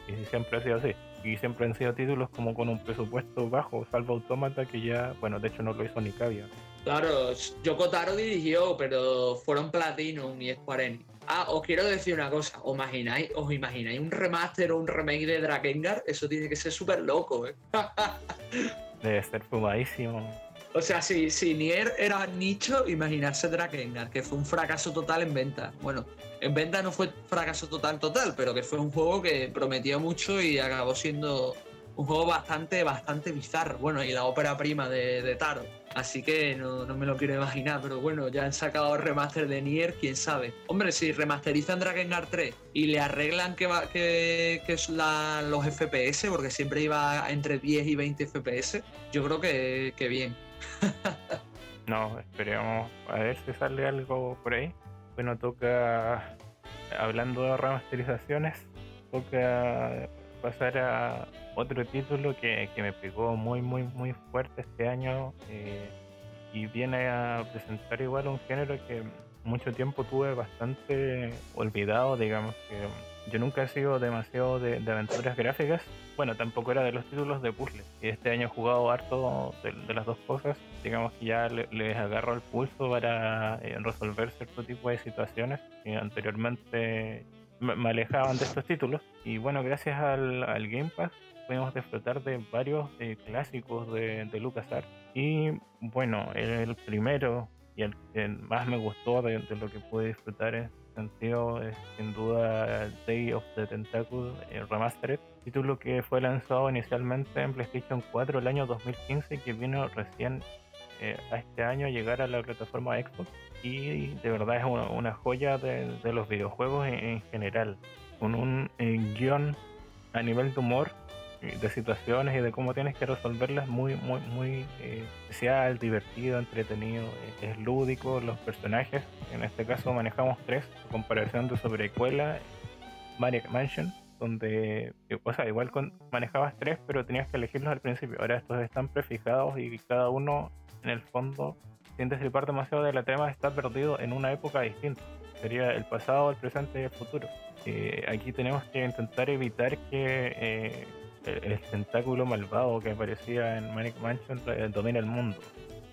y siempre ha sido así. Y siempre han sido títulos como con un presupuesto bajo, salvo Automata, que ya, bueno, de hecho no lo hizo ni Cavia. Claro, Yoko Taro dirigió, pero fueron Platinum y Square Enix. Ah, os quiero decir una cosa, ¿os imagináis, os imagináis un remaster o un remake de Drakengard? Eso tiene que ser súper loco, ¿eh? (laughs) Debe ser fumadísimo. o sea, si, si Nier era nicho, imaginarse Drakengard, que fue un fracaso total en venta. Bueno, en venta no fue fracaso total total, pero que fue un juego que prometió mucho y acabó siendo un juego bastante, bastante bizarro. Bueno, y la ópera prima de, Taro. Así que no, no me lo quiero imaginar, pero bueno, ya han sacado remaster de Nier, quién sabe. Hombre, si remasterizan Drakengard 3 y le arreglan que, va, que, que los FPS, porque siempre iba entre 10 y 20 FPS, yo creo que, que bien. (laughs) No, esperemos a ver si sale algo por ahí. Bueno, toca, hablando de remasterizaciones, toca pasar a otro título que, que me pegó muy, muy, muy fuerte este año eh, y viene a presentar igual un género que mucho tiempo tuve bastante olvidado, digamos que yo nunca he sido demasiado de, aventuras gráficas. Bueno, tampoco era de los títulos de puzzle. Y este año he jugado harto de, de las dos cosas. Digamos que ya le- les agarro el pulso para eh, resolver cierto tipo de situaciones que anteriormente me, alejaban de estos títulos. Y bueno, gracias al, al Game Pass pudimos disfrutar de varios eh, clásicos de, de LucasArts. Y bueno, el, primero y el que más me gustó de, lo que pude disfrutar en sentido es sin duda Day of the Tentacle eh, Remastered, título que fue lanzado inicialmente en PlayStation 4 el año 2015 y que vino recién eh, a este año llegar a la plataforma Xbox. Y de verdad es una, una joya de, los videojuegos en, en general, con un eh, guion a nivel de humor eh, de situaciones y de cómo tienes que resolverlas muy muy muy eh, especial, divertido, entretenido, es lúdico, los personajes, en este caso manejamos tres, a comparación de su precuela Maniac Mansion, donde, o sea, igual con- manejabas tres, pero tenías que elegirlos al principio. Ahora estos están prefijados y cada uno, en el fondo, sin destripar demasiado de la trama, está perdido en una época distinta. Sería el pasado, el presente y el futuro. Eh, aquí tenemos que intentar evitar que eh, el, el tentáculo malvado que aparecía en Manic Mansion eh, domine el mundo.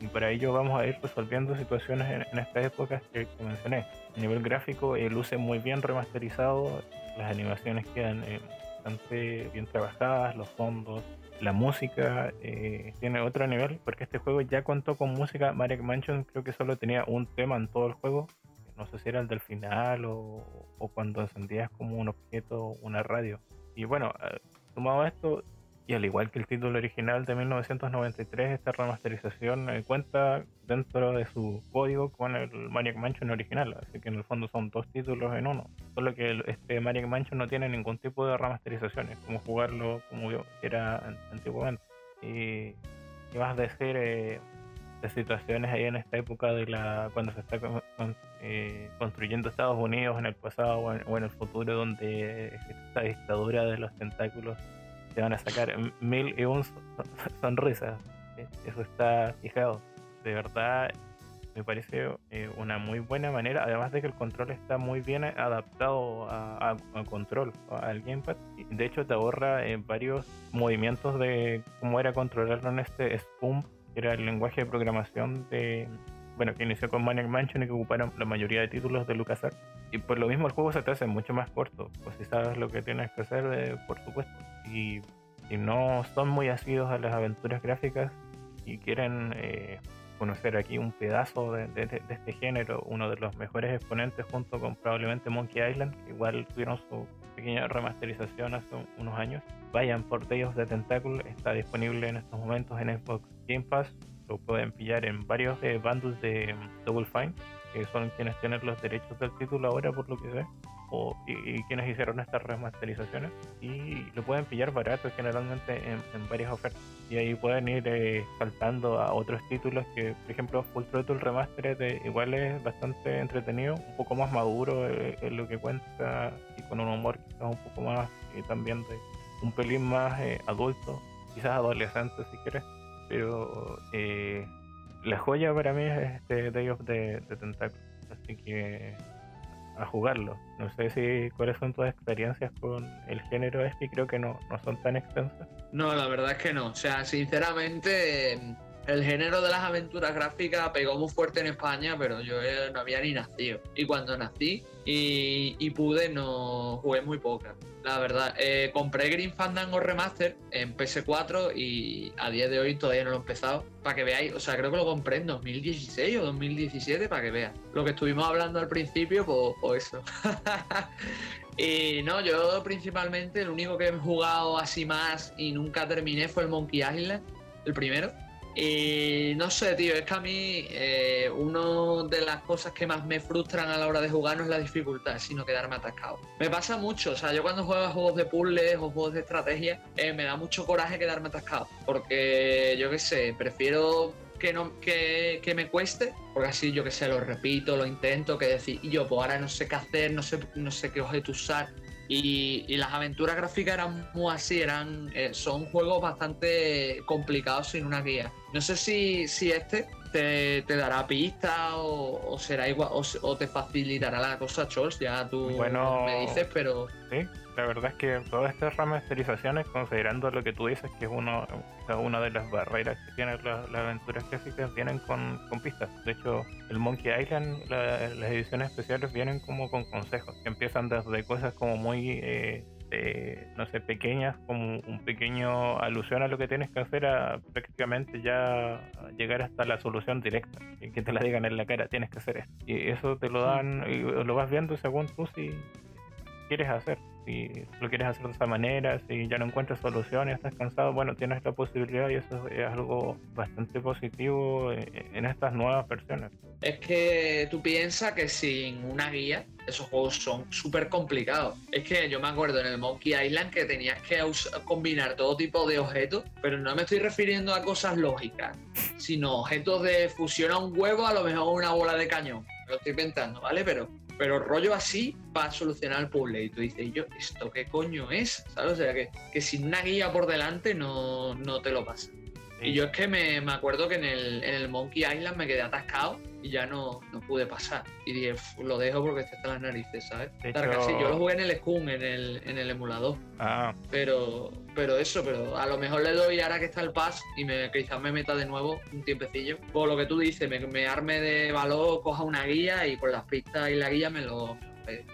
Y para ello vamos a ir resolviendo situaciones en, en estas épocas que, que mencioné. A nivel gráfico eh, luce muy bien remasterizado, las animaciones quedan eh, bastante bien trabajadas, los fondos, la música eh, tiene otro nivel, porque este juego ya contó con música. Maniac Mansion creo que solo tenía un tema en todo el juego, no sé si era el del final o, o cuando encendías como un objeto, una radio. Y bueno, eh, sumado a esto, y al igual que el título original de 1993, esta remasterización eh, cuenta dentro de su código con el Maniac Mansion original, así que en el fondo son dos títulos en uno. Solo que este Maniac Mansion no tiene ningún tipo de remasterizaciones, como jugarlo como yo- era an- antiguamente. Y, y más decir eh, de situaciones ahí en esta época de la cuando se está eh, construyendo Estados Unidos en el pasado o en, o en el futuro donde existe esta dictadura de los tentáculos te van a sacar mil y un son- (laughs) sonrisas. Eh, Eso está fijado. De verdad, me parece eh, una muy buena manera. Además de que el control está muy bien adaptado a, control, al gamepad. De hecho, te ahorra eh, varios movimientos de cómo era controlarlo en este Spoon, que era el lenguaje de programación de. Bueno, que inició con Maniac Mansion y que ocuparon la mayoría de títulos de LucasArts. Y por lo mismo el juego se te hace mucho más corto. Pues si sabes lo que tienes que hacer, eh, por supuesto. Y si no son muy asidos a las aventuras gráficas y quieren eh, conocer aquí un pedazo de, este género, uno de los mejores exponentes junto con probablemente Monkey Island, que igual tuvieron su pequeña remasterización hace un- unos años. Vayan por Day of the Tentacle, está disponible en estos momentos en Xbox Game Pass, lo pueden pillar en varios eh, bundles de Double Fine que son quienes tienen los derechos del título ahora, por lo que sé, o, y, quienes hicieron estas remasterizaciones, y lo pueden pillar barato generalmente en, en varias ofertas. Y ahí pueden ir eh, saltando a otros títulos que, por ejemplo, Full Throttle Remastered eh, igual es bastante entretenido, un poco más maduro eh, en lo que cuenta y con un humor quizás un poco más también de un pelín más adulto, quizás adolescente si quieres, pero eh, la joya para mí es este Day of the, the Tentacle, así que a jugarlo. No sé si cuáles son tus experiencias con el género este, creo que no, no son tan extensas. No, la verdad es que no. O sea, sinceramente, el género de las aventuras gráficas pegó muy fuerte en España, pero yo eh, no había ni nacido. Y cuando nací y, pude, no jugué muy pocas. La verdad, Eh, compré Green Fandango Remaster en PS4 y a día de hoy todavía no lo he empezado. Para que veáis, o sea, creo que lo compré en 2016 o 2017, para que veas. Lo que estuvimos hablando al principio, pues eso. (laughs) y no, yo principalmente, el único que he jugado así más y nunca terminé fue el Monkey Island, el primero. Y no sé, tío, es que a mí eh, una de las cosas que más me frustran a la hora de jugar no es la dificultad, sino quedarme atascado. Me pasa mucho, o sea, yo cuando juego juegos de puzzles o juegos de estrategia, eh, me da mucho coraje quedarme atascado. Porque yo qué sé, prefiero que, no, que, que me cueste, porque así yo qué sé, lo repito, lo intento, que decir, y yo, pues ahora no sé qué hacer, no sé, no sé qué objeto usar. Y, y, las aventuras gráficas eran muy así, eran, eh, son juegos bastante complicados sin una guía. No sé si, si este te, te dará pistas o, o, será igual o, o, te facilitará la cosa, Chols, ya tú bueno, me dices, pero... Sí, la verdad es que todas estas remasterizaciones, considerando lo que tú dices, que es uno, una de las barreras que tienen las, las aventuras gráficas, vienen con, con, pistas. De hecho, el Monkey Island, la, las ediciones especiales vienen como con consejos, que empiezan desde cosas como muy... Eh, eh, no sé, pequeñas, como un pequeño alusión a lo que tienes que hacer, a prácticamente ya llegar hasta la solución directa, y que te la digan en la cara, tienes que hacer esto. Y eso te lo dan, y lo vas viendo según tú si quieres hacer. Si lo quieres hacer de esa manera, si ya no encuentras soluciones, estás cansado, bueno, tienes la posibilidad y eso es algo bastante positivo en estas nuevas versiones. Es que tú piensas que sin una guía, esos juegos son súper complicados. Es que yo me acuerdo en el Monkey Island que tenías que combinar todo tipo de objetos, pero no me estoy refiriendo a cosas lógicas, sino objetos de fusión a un huevo, a lo mejor una bola de cañón. Lo estoy inventando, ¿vale? Pero pero rollo así para solucionar el puzzle. Y tú dices, yo, ¿esto qué coño es? ¿Sabes? O sea, que, que sin una guía por delante no, no te lo pasa. Sí. Y yo es que me, me, acuerdo que en el, en el Monkey Island me quedé atascado y ya no, no pude pasar. Y dije, lo dejo porque está en las narices, ¿sabes? Hecho... Yo lo jugué en el Scum, en el, en el emulador. Ah. Pero, pero eso, pero a lo mejor le doy ahora que está el pass y me, quizás me meta de nuevo un tiempecillo. Por lo que tú dices, me, me arme de valor, coja una guía y por las pistas y la guía me lo,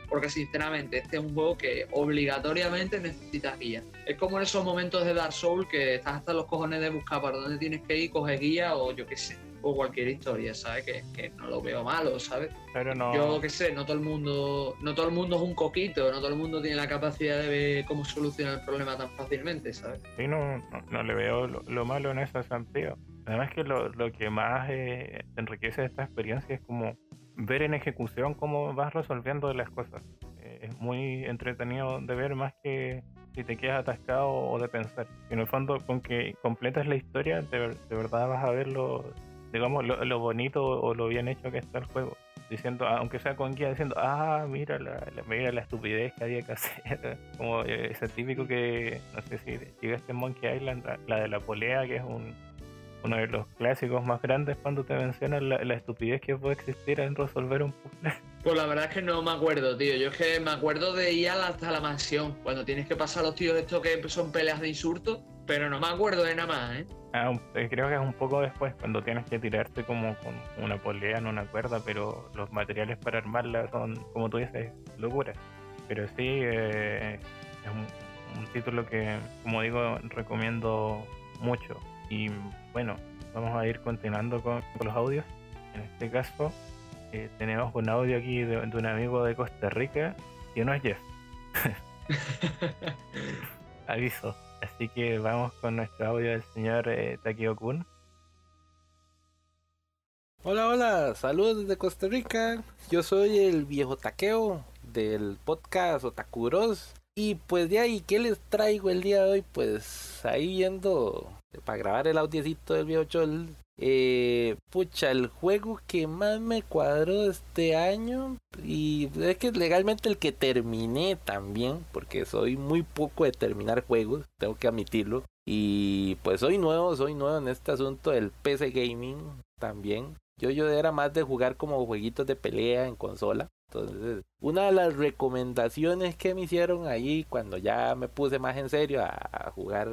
porque sinceramente este es un juego que obligatoriamente necesitas guía. Es como en esos momentos de Dark Souls que estás hasta los cojones de buscar para dónde tienes que ir, coge guía o yo qué sé, o cualquier historia, ¿sabes? Que, que no lo veo malo, ¿sabes? Pero no. Yo qué sé, no todo el mundo, no todo el mundo es un coquito, no todo el mundo tiene la capacidad de ver cómo solucionar el problema tan fácilmente, ¿sabes? Sí, no, no, no le veo lo, lo, malo en ese sentido. Además que lo, lo que más eh, enriquece esta experiencia es como ver en ejecución cómo vas resolviendo las cosas. Eh, es muy entretenido de ver más que si te quedas atascado o de pensar. En el fondo, con que completas la historia, de, de verdad vas a ver lo, digamos, lo, bonito o lo bien hecho que está el juego. Diciendo, aunque sea con guía, diciendo, ah, mira la, mira la estupidez que había que hacer. (laughs) Como ese típico que, no sé si llegaste en Monkey Island, la, de la polea, que es un, uno de los clásicos más grandes cuando te mencionan la, la, estupidez que puede existir en resolver un puzzle. (laughs) Pues la verdad es que no me acuerdo, tío. Yo es que me acuerdo de ir hasta la mansión, cuando tienes que pasar los tíos estos que son peleas de insulto, pero no me acuerdo de nada más, ¿eh? Ah, creo que es un poco después, cuando tienes que tirarte como con una polea en una cuerda, pero los materiales para armarla son, como tú dices, locuras. Pero sí, eh, es un, un título que, como digo, recomiendo mucho. Y bueno, vamos a ir continuando con, con los audios. En este caso, eh, tenemos un audio aquí de, de, un amigo de Costa Rica que no es Jeff. (laughs) Aviso. Así que vamos con nuestro audio del señor eh, Takio Kun. Hola, hola, saludos desde Costa Rica. Yo soy el viejo taqueo del podcast Otakuros. Y pues de ahí, ¿qué les traigo el día de hoy? Pues ahí viendo para grabar el audiecito del viejo Chol. Eh, pucha, el juego que más me cuadró este año y es que legalmente el que terminé también, porque soy muy poco de terminar juegos, tengo que admitirlo. Y pues soy nuevo, soy nuevo en este asunto del PC gaming también. Yo, yo era más de jugar como jueguitos de pelea en consola. Entonces, una de las recomendaciones que me hicieron ahí cuando ya me puse más en serio a, jugar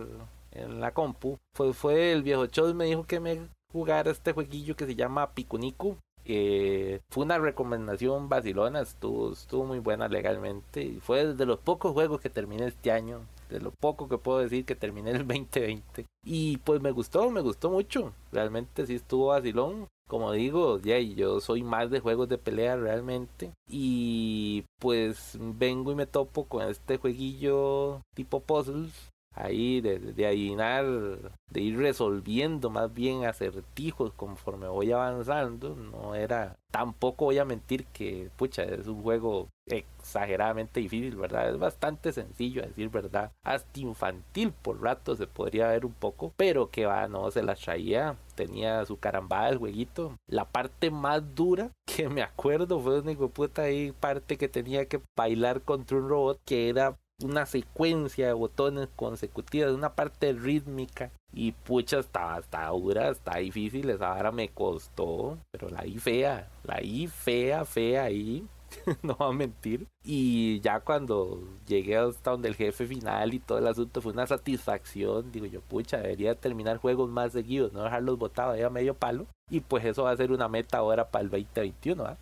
en la compu fue, fue el viejo Chos me dijo que me jugara este jueguillo que se llama Pikuniku. Eh, fue una recomendación vacilona, estuvo, estuvo muy buena legalmente. Y fue de los pocos juegos que terminé este año. De lo poco que puedo decir que terminé el (laughs) 2020. Y pues me gustó, me gustó mucho. Realmente sí estuvo vacilón como digo, ya, yo soy más de juegos de pelea realmente. Y pues vengo y me topo con este jueguillo tipo puzzles. Ahí de, de adivinar, de ir resolviendo más bien acertijos conforme voy avanzando. No era, tampoco voy a mentir que, pucha, es un juego exageradamente difícil, ¿verdad? Es bastante sencillo decir verdad. Hasta infantil por rato se podría ver un poco, pero que va, no, se la traía. Tenía su carambada el jueguito. La parte más dura (laughs) que me acuerdo fue una puta ahí parte que tenía que bailar contra un robot que era una secuencia de botones consecutivas, una parte rítmica. Y pucha, estaba, estaba dura, está difícil, esa vara me costó, pero la I fea, la I fea, fea ahí. (laughs) no va a mentir. Y ya cuando llegué hasta donde el jefe final y todo el asunto fue una satisfacción. Digo yo, pucha, debería terminar juegos más seguidos, no dejarlos botados ahí a medio palo. Y pues eso va a ser una meta ahora para el 2021. ¿ah?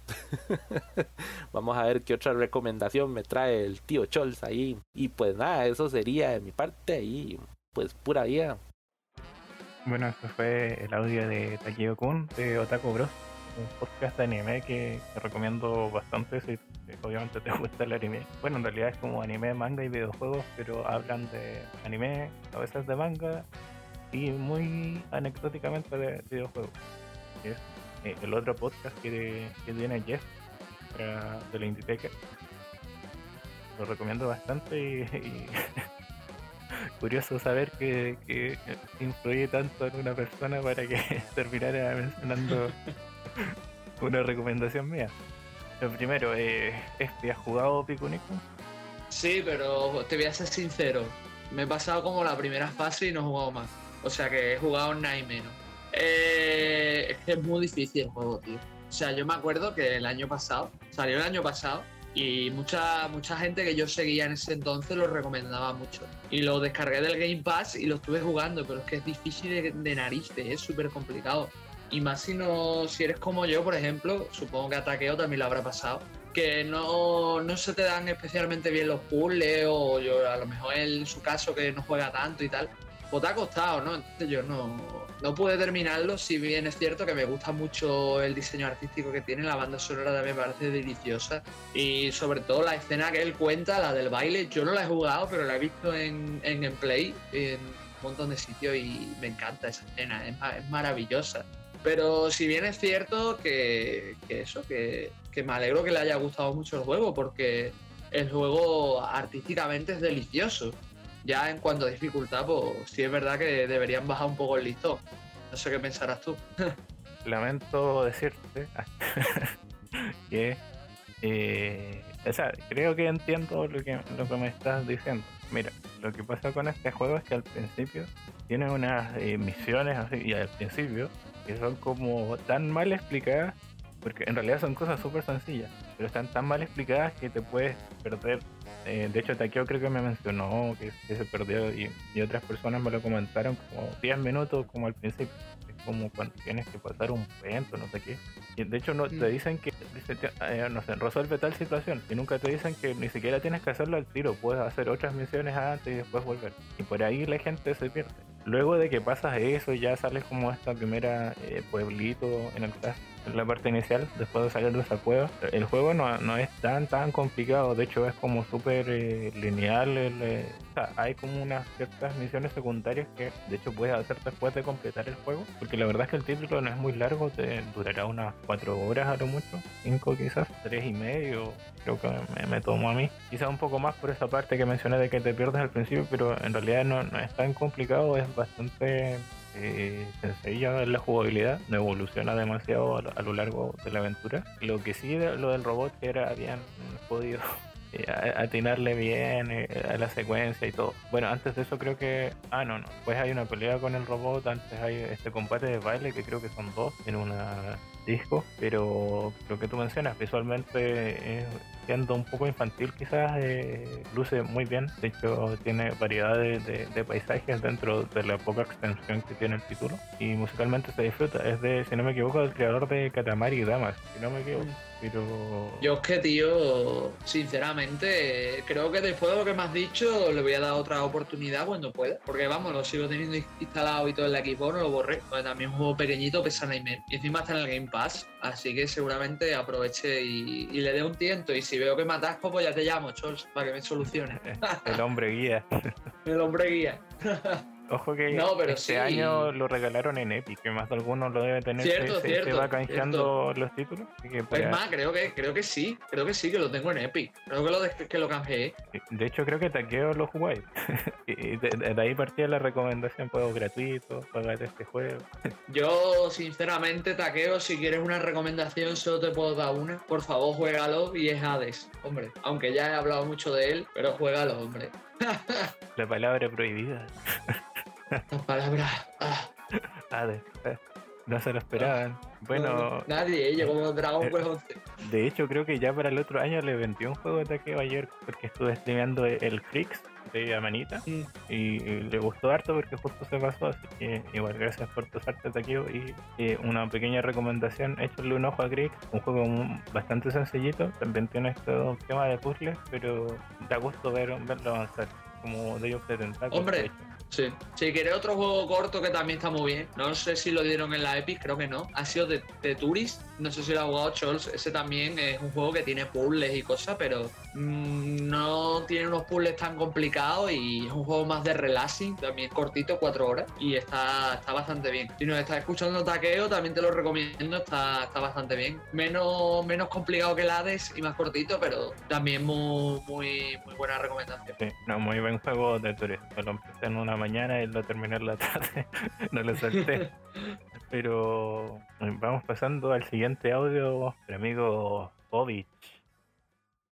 (laughs) Vamos a ver qué otra recomendación me trae el tío Chols ahí. Y pues nada, eso sería de mi parte y pues pura vida. Bueno, eso fue el audio de Takio Kun de Otaku Bros un podcast de anime que, recomiendo bastante si obviamente te gusta el anime. Bueno, en realidad es como anime, manga y videojuegos, pero hablan de anime, a veces de manga y muy anecdóticamente de videojuegos. es eh, el otro podcast que, que tiene Jeff de la Inditeca. Lo recomiendo bastante y, (laughs) curioso saber que, que, influye tanto en una persona para que (laughs) terminara mencionando (laughs) una recomendación mía. Lo primero, eh, ¿este has jugado Pico Sí, pero te voy a ser sincero. Me he pasado como la primera fase y no he jugado más. O sea que he jugado y menos. Eh, es que es muy difícil el juego, tío. O sea, yo me acuerdo que el año pasado, salió el año pasado, y mucha, mucha gente que yo seguía en ese entonces lo recomendaba mucho. Y lo descargué del Game Pass y lo estuve jugando, pero es que es difícil de, de narices, es súper complicado. Y más si, no, si eres como yo, por ejemplo, supongo que a Taqueo también lo habrá pasado, que no, no se te dan especialmente bien los puzzles o yo, a lo mejor él, en su caso que no juega tanto y tal, pues te ha costado, ¿no? Entonces yo no, no pude terminarlo, si bien es cierto que me gusta mucho el diseño artístico que tiene, la banda sonora también me parece deliciosa y sobre todo la escena que él cuenta, la del baile, yo no la he jugado, pero la he visto en, en gameplay en un montón de sitios y me encanta esa escena, es maravillosa. Pero si bien es cierto que, eso, que, me alegro que le haya gustado mucho el juego, porque el juego artísticamente es delicioso. Ya en cuanto a dificultad, pues sí es verdad que deberían bajar un poco el listón. No sé qué pensarás tú. (laughs) Lamento decirte (laughs) que eh, o sea, creo que entiendo lo que, lo que me estás diciendo. Mira, lo que pasa con este juego es que al principio tiene unas eh, misiones así, y al principio que son como tan mal explicadas, porque en realidad son cosas súper sencillas, pero están tan mal explicadas que te puedes perder. Eh, de hecho, Takeo creo que me mencionó que, se perdió y, otras personas me lo comentaron como 10 minutos como al principio. Es como cuando tienes que pasar un evento, no sé qué. Y de hecho no te mm. dicen que eh, no sé, resuelve tal situación y nunca te dicen que ni siquiera tienes que hacerlo al tiro, puedes hacer otras misiones antes y después volver. Y por ahí la gente se pierde. Luego de que pasas eso, ya sales como esta primera eh, pueblito en el la parte inicial, después de salir de esa cueva. El juego no, no es tan tan complicado, de hecho es como súper eh, lineal. el, eh, hay como unas ciertas misiones secundarias que de hecho puedes hacer después de completar el juego, porque la verdad es que el título no es muy largo, te durará unas 4 horas a lo mucho, 5 quizás, 3 y medio, creo que me, tomo a mí. Quizás un poco más por esa parte que mencioné de que te pierdes al principio, pero en realidad no, no es tan complicado, bastante eh, sencilla en la jugabilidad, no evoluciona demasiado a, a lo largo de la aventura. Lo que sí, lo del robot era habían podido (laughs) eh, atinarle bien eh, a la secuencia y todo. Bueno, antes de eso creo que... Ah, no, no. Pues hay una pelea con el robot, antes hay este combate de baile que creo que son dos en una disco, pero lo que tú mencionas visualmente eh, siendo un poco infantil quizás eh, luce muy bien, de hecho tiene variedad de, de- de paisajes dentro de la poca extensión que tiene el título y musicalmente se disfruta, es de, si no me equivoco, del creador de Katamari Damas, si no me equivoco, pero... Yo es que, tío, sinceramente, creo que después de lo que me has dicho, le voy a dar otra oportunidad cuando pueda. Porque vamos, lo sigo teniendo instalado y todo en la Xbox, no lo borré. Porque también es un juego pequeñito, pesa. Y encima está en el Game Pass. Así que seguramente aproveche y, y le dé un tiento. Y si veo que me atasco, pues ya te llamo, Chols, para que me solucione. El hombre guía. (laughs) El hombre guía. (laughs) Ojo que No, pero este sí. año lo regalaron en Epic, que más de alguno lo debe tener. Cierto, se, cierto, se va canjeando los títulos. que Es para- más, creo que, creo que sí. Creo que sí, que lo tengo en Epic. Creo que lo, que lo canjeé. De hecho, creo que Taqueo lo jugáis. (laughs) y de, de- ahí partía la recomendación: juego gratuito, pagate este juego. (laughs) Yo, sinceramente, Taqueo, si quieres una recomendación, solo te puedo dar una. Por favor, juégalo y es Hades, hombre. Aunque ya he hablado mucho de él, pero juégalo, hombre. (laughs) La palabra prohibida. Palabras. ah, (laughs) Hades. eh, No se lo esperaban. Bueno, no, nadie, eh, llegó Dragon Quest (laughs) 11. de hecho, creo que ya para el otro año le vendió un juego de Taqueo ayer porque estuve streameando el Freaks de Amanita. Mm. y, le gustó harto porque justo se pasó, así que igual gracias por pasarte Takeo y eh, una pequeña recomendación, échale un ojo a Creek, un juego bastante sencillito, también tiene este tema de puzzles, pero da gusto ver, verlo avanzar, como de ellos Hombre. Sí. Si quieres otro juego corto que también está muy bien, no sé si lo dieron en la Epic, creo que no. Ha sido de, de Tourist, no sé si lo ha jugado Chols. Ese también es un juego que tiene puzzles y cosas, pero mm, no tiene unos puzzles tan complicados y es un juego más de relaxing, también cortito, cuatro horas, y está, está bastante bien. Si nos estás escuchando Taqueo, también te lo recomiendo, está, está bastante bien. Menos, menos complicado que el Hades y más cortito, pero también muy, muy, buena recomendación. Sí, no, muy buen juego de turismo. Lo en una mañana y lo terminé en la tarde. (laughs) no lo salté. (laughs) Pero eh, vamos pasando al siguiente audio, nuestro amigo Povich.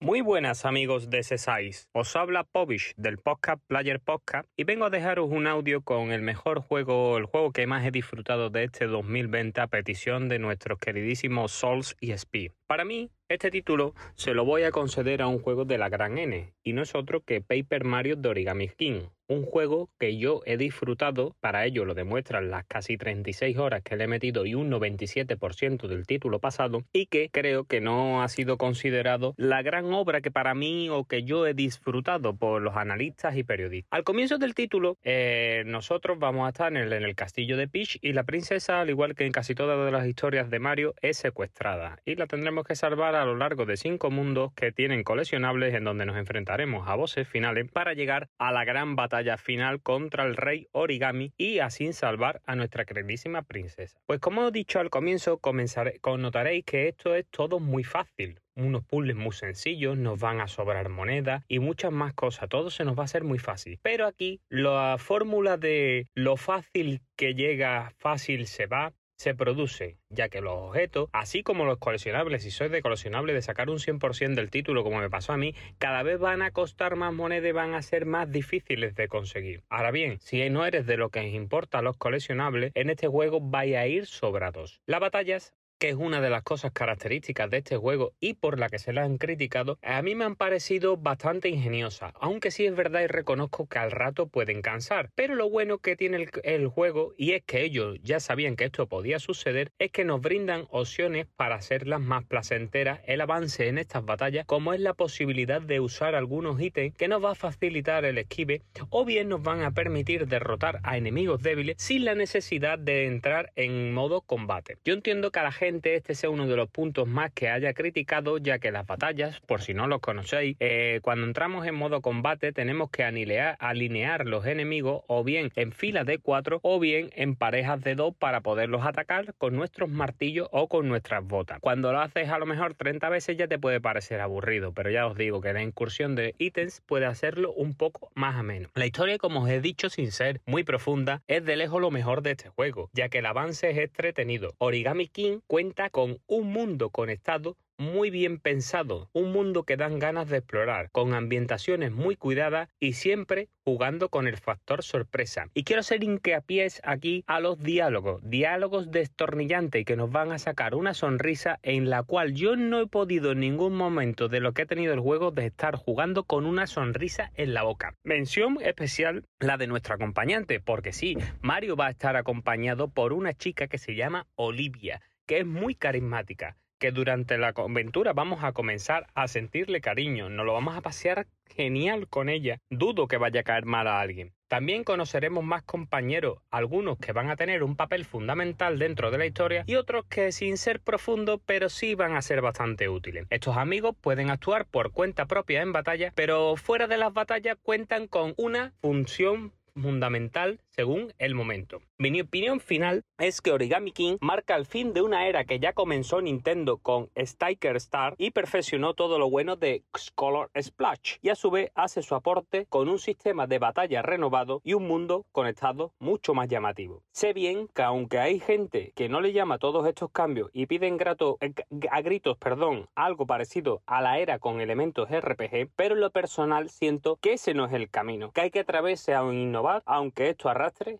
Muy buenas amigos de C6. Os habla Povich del podcast Player Podcast y vengo a dejaros un audio con el mejor juego, el juego que más he disfrutado de este 2020 a petición de nuestros queridísimos Souls y Speed. Para mí, este título se lo voy a conceder a un juego de la gran N y no es otro que Paper Mario de Origami King. Un juego que yo he disfrutado, para ello lo demuestran las casi 36 horas que le he metido y un 97% del título pasado, y que creo que no ha sido considerado la gran obra que para mí o que yo he disfrutado por los analistas y periodistas. Al comienzo del título, eh, nosotros vamos a estar en el, en el castillo de Peach y la princesa, al igual que en casi todas las historias de Mario, es secuestrada y la tendremos que salvar a lo largo de cinco mundos que tienen coleccionables en donde nos enfrentaremos a bosses finales para llegar a la gran batalla final contra el rey Origami y así salvar a nuestra queridísima princesa. Pues como he dicho al comienzo, comenzaré, notaréis que esto es todo muy fácil. Unos puzzles muy sencillos, nos van a sobrar monedas y muchas más cosas. Todo se nos va a hacer muy fácil. Pero aquí la fórmula de lo fácil que llega, fácil se va, se produce, ya que los objetos, así como los coleccionables, si sois de coleccionables, de sacar un 100% del título, como me pasó a mí, cada vez van a costar más moneda y van a ser más difíciles de conseguir. Ahora bien, si no eres de lo que os importa los coleccionables, en este juego vais a ir sobrados. Las batallas que es una de las cosas características de este juego y por la que se la han criticado, a mí me han parecido bastante ingeniosas, aunque sí es verdad y reconozco que al rato pueden cansar. Pero lo bueno que tiene el, el, juego, y es que ellos ya sabían que esto podía suceder, es que nos brindan opciones para hacerlas más placenteras el avance en estas batallas, como es la posibilidad de usar algunos ítems que nos va a facilitar el esquive, o bien nos van a permitir derrotar a enemigos débiles sin la necesidad de entrar en modo combate. Yo entiendo que a la gente este sea uno de los puntos más que haya criticado, ya que las batallas, por si no los conocéis, eh, cuando entramos en modo combate tenemos que alinear los enemigos o bien en filas de cuatro o bien en parejas de dos para poderlos atacar con nuestros martillos o con nuestras botas. Cuando lo haces a lo mejor 30 veces ya te puede parecer aburrido, pero ya os digo que la incursión de ítems puede hacerlo un poco más ameno. La historia, como os he dicho, sin ser muy profunda, es de lejos lo mejor de este juego, ya que el avance es entretenido. Origami King cuenta con un mundo conectado muy bien pensado, un mundo que dan ganas de explorar, con ambientaciones muy cuidadas y siempre jugando con el factor sorpresa. Y quiero hacer hincapié aquí a los diálogos, diálogos destornillantes que nos van a sacar una sonrisa en la cual yo no he podido en ningún momento de lo que ha tenido el juego de estar jugando con una sonrisa en la boca. Mención especial la de nuestro acompañante, porque sí, Mario va a estar acompañado por una chica que se llama Olivia, que es muy carismática que durante la aventura vamos a comenzar a sentirle cariño, nos lo vamos a pasear genial con ella. Dudo que vaya a caer mal a alguien. También conoceremos más compañeros, algunos que van a tener un papel fundamental dentro de la historia y otros que sin ser profundos pero sí van a ser bastante útiles. Estos amigos pueden actuar por cuenta propia en batalla, pero fuera de las batallas cuentan con una función fundamental según el momento. Mi opinión final es que Origami King marca el fin de una era que ya comenzó Nintendo con Stiker Star y perfeccionó todo lo bueno de Color Splash y a su vez hace su aporte con un sistema de batalla renovado y un mundo conectado mucho más llamativo. Sé bien que aunque hay gente que no le llama todos estos cambios y piden grato, eh, a gritos perdón, algo parecido a la era con elementos RPG, pero en lo personal siento que ese no es el camino, que hay que atreverse a innovar aunque esto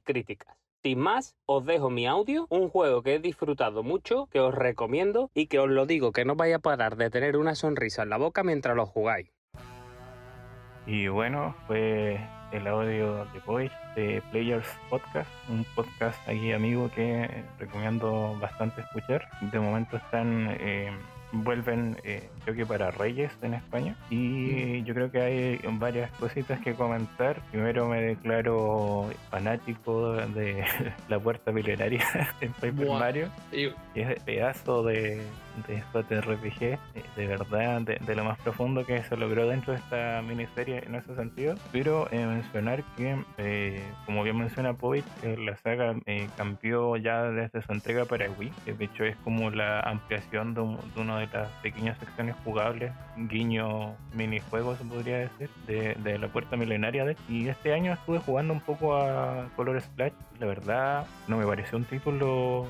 críticas. Sin más, os dejo mi audio, un juego que he disfrutado mucho, que os recomiendo y que os lo digo que no vaya a parar de tener una sonrisa en la boca mientras lo jugáis. Y bueno, fue el audio de Voice de Players Podcast, un podcast aquí amigo que recomiendo bastante escuchar. De momento están... Eh, vuelven, eh, creo que para Reyes en España. Y yo creo que hay varias cositas que comentar. Primero me declaro fanático de (laughs) la puerta milenaria (laughs) en Paper Mario. Y es pedazo de, de JRPG, eh, de verdad, de, lo más profundo que se logró dentro de esta miniserie en ese sentido. Pero eh, mencionar que, eh, como bien menciona Povich, la saga cambió ya desde su entrega para Wii, de hecho es como la ampliación de, una de las pequeñas secciones jugables, guiño minijuegos, podría decir, de, de la puerta milenaria. De, y este año estuve jugando un poco a Color Splash, la verdad no me pareció un título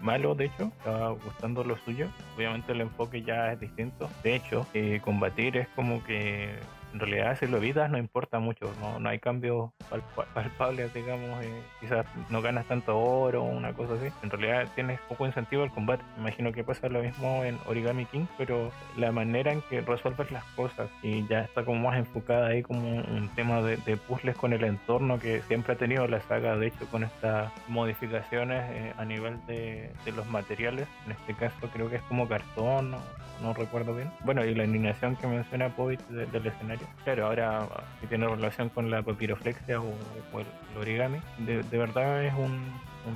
malo, de hecho, estaba gustando lo suyo. Obviamente el enfoque ya es distinto. De hecho, eh, combatir es como que en realidad si lo evitas no importa mucho, no, no hay cambios palpables, digamos, eh, quizás no ganas tanto oro o una cosa así. En realidad tienes poco incentivo al combate. imagino que pasa lo mismo en Origami King, pero la manera en que resuelves las cosas y ya está como más enfocada ahí como un tema de, puzzles con el entorno que siempre ha tenido la saga, de hecho, con estas modificaciones eh, a nivel de, los materiales. En este caso creo que es como cartón, no, no recuerdo bien. Bueno, y la animación que menciona Povich del escenario Claro, ahora si tiene relación con la papiroflexia o, el, origami, de, verdad es un,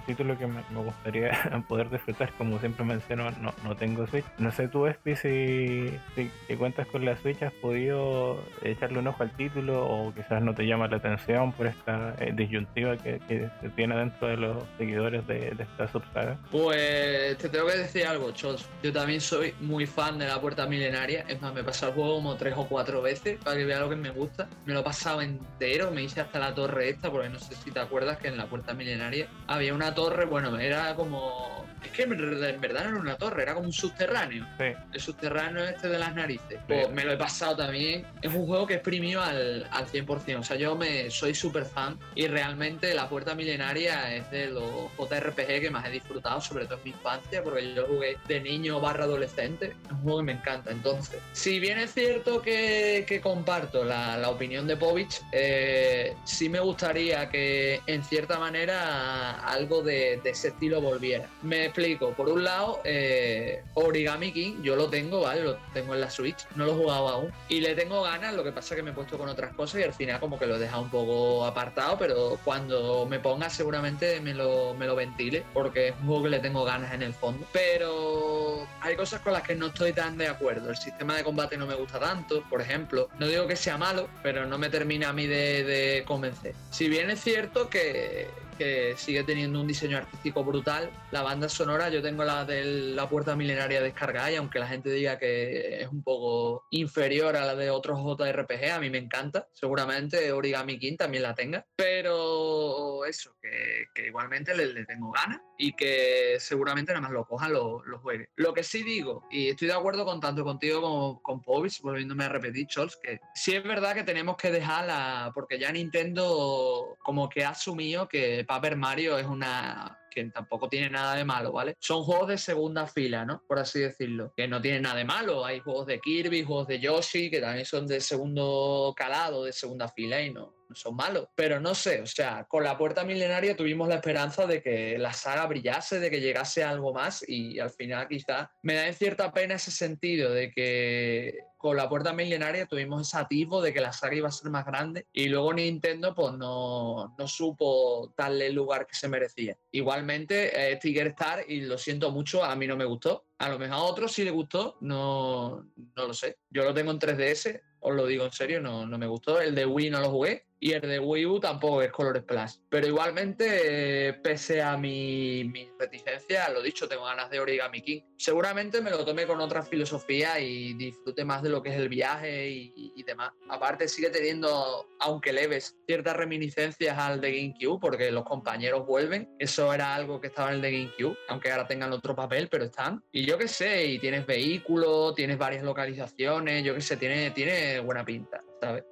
título que me, gustaría (laughs) poder disfrutar. Como siempre menciono, no, no tengo Switch. No sé tú, Espi, si, si, cuentas con la Switch, has podido echarle un ojo al título o quizás no te llama la atención por esta eh, disyuntiva que, se tiene dentro de los seguidores de, esta subsaga. Pues te tengo que decir algo, Chos. Yo también soy muy fan de la puerta milenaria. Es más, me he pasado el juego como tres o cuatro veces para que vea lo que me gusta. Me lo he pasado entero, me hice hasta la torre esta, porque no sé si te acuerdas que en la puerta milenaria había una torre, bueno, era como es que en verdad no era una torre, era como un subterráneo. El subterráneo este de las narices. Pues me lo he pasado también. Es un juego que exprimió al, al 100%. O sea, yo me soy súper fan y realmente La Puerta Milenaria es de los JRPG que más he disfrutado, sobre todo en mi infancia, porque yo jugué de niño barra adolescente. Es un juego que me encanta. Entonces, si bien es cierto que, que comparto la, la, opinión de Povich, eh, sí me gustaría que en cierta manera algo de, ese estilo volviera. Me explico. Por un lado, eh, Origami King, yo lo tengo, ¿vale? Lo tengo en la Switch, no lo he jugado aún. Y le tengo ganas, lo que pasa es que me he puesto con otras cosas y al final como que lo he dejado un poco apartado, pero cuando me ponga seguramente me lo, me lo ventile, porque es un juego que le tengo ganas en el fondo. Pero hay cosas con las que no estoy tan de acuerdo. El sistema de combate no me gusta tanto, por ejemplo. No digo que sea malo, pero no me termina a mí de convencer. Si bien es cierto que, que sigue teniendo un diseño artístico brutal. La banda sonora, yo tengo la de la Puerta Milenaria descargada y aunque la gente diga que es un poco inferior a la de otros JRPG, a mí me encanta. Seguramente Origami King también la tenga. Pero eso, que, que igualmente le, le, tengo ganas y que seguramente nada más lo coja, lo, lo, juegue. Lo que sí digo, y estoy de acuerdo con tanto contigo como con Povich, volviéndome a repetir, Chols, que sí es verdad que tenemos que dejarla, porque ya Nintendo como que ha asumido que Paper Mario es una que tampoco tiene nada de malo, ¿vale? Son juegos de segunda fila, ¿no? Por así decirlo. Que no tienen nada de malo. Hay juegos de Kirby, juegos de Yoshi, que también son de segundo calado, de segunda fila y no son malos. Pero no sé, o sea, con la puerta milenaria tuvimos la esperanza de que la saga brillase, de que llegase algo más y al final quizá me da en cierta pena ese sentido de que con la puerta milenaria tuvimos ese atisbo de que la saga iba a ser más grande y luego Nintendo pues no, no supo darle el lugar que se merecía. Igualmente, eh, Tiger Star, y lo siento mucho, a mí no me gustó. A lo mejor a otros sí le gustó, no, no lo sé. Yo lo tengo en 3DS, os lo digo en serio, no, no me gustó. El de Wii no lo jugué y el de Wii U tampoco es Color Splash. Pero igualmente, eh, pese a mi, mi, reticencia, lo dicho, tengo ganas de Origami King. Seguramente me lo tome con otra filosofía y disfrute más de lo que es el viaje y, y demás. Aparte, sigue teniendo, aunque leves, ciertas reminiscencias al de GameCube, porque los compañeros vuelven. Eso era algo que estaba en el de GameCube, aunque ahora tengan otro papel, pero están. Y yo qué sé, y tienes vehículos, tienes varias localizaciones, yo qué sé, tiene, tiene buena pinta.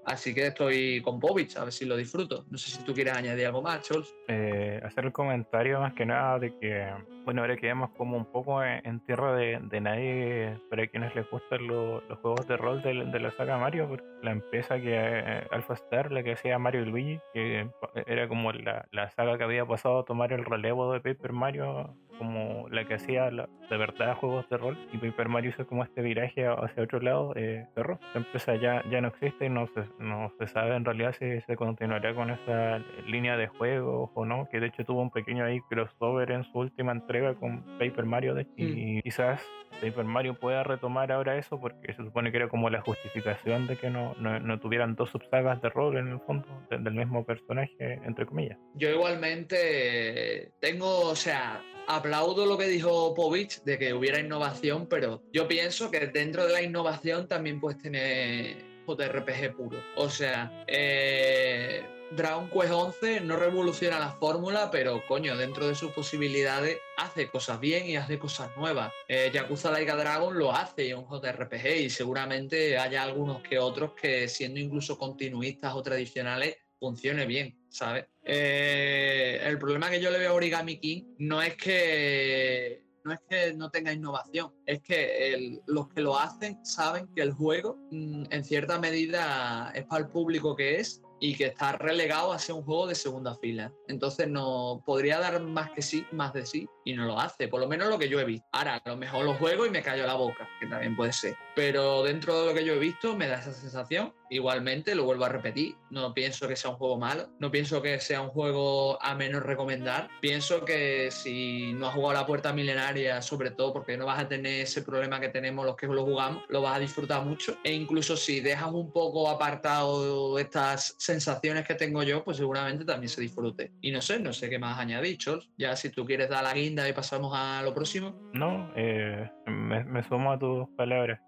Así que estoy con Povich, a ver si lo disfruto. No sé si tú quieres añadir algo más, Chols. Eh, hacer el comentario más que nada de que, bueno, ahora quedamos como un poco en, tierra de, nadie para quienes les gustan lo, los juegos de rol de, la saga Mario, porque la empresa que eh, Alpha Star, la que hacía Mario y Luigi, que era como la, la saga que había pasado a tomar el relevo de Paper Mario como la que hacía la, de verdad juegos de rol y Paper Mario hizo como este viraje hacia otro lado eh, cerró la empresa ya, ya no existe y no se, no se sabe en realidad si se continuará con esa línea de juegos o no que de hecho tuvo un pequeño ahí crossover en su última entrega con Paper Mario de, y mm. quizás Paper Mario pueda retomar ahora eso porque se supone que era como la justificación de que no, no, no tuvieran dos subsagas de rol en el fondo de, del mismo personaje entre comillas yo igualmente tengo o sea aplaudo lo que dijo Povich de que hubiera innovación, pero yo pienso que dentro de la innovación también puedes tener JRPG puro. O sea, eh, Dragon Quest 11 no revoluciona la fórmula, pero coño, dentro de sus posibilidades hace cosas bien y hace cosas nuevas. Eh, Yakuza Laika Dragon lo hace en un JRPG y seguramente haya algunos que otros que siendo incluso continuistas o tradicionales funcione bien, ¿sabes? Eh, el problema que yo le veo a Origami King no es que no es que no tenga innovación, es que el, los que lo hacen saben que el juego mm, en cierta medida es para el público que es y que está relegado a ser un juego de segunda fila. Entonces no podría dar más que sí, más de sí, y no lo hace, por lo menos lo que yo he visto. Ahora, a lo mejor lo juego y me callo la boca, que también puede ser. Pero dentro de lo que yo he visto me da esa sensación. Igualmente, lo vuelvo a repetir, no pienso que sea un juego malo, no pienso que sea un juego a menos recomendar. Pienso que si no has jugado la puerta milenaria, sobre todo porque no vas a tener ese problema que tenemos los que lo jugamos, lo vas a disfrutar mucho. E incluso si dejas un poco apartado estas sensaciones que tengo yo, pues seguramente también se disfrute. Y no sé, no sé qué más añadir, Chols. Ya si tú quieres dar la guinda y pasamos a lo próximo. No, eh, me, sumo a tus palabras.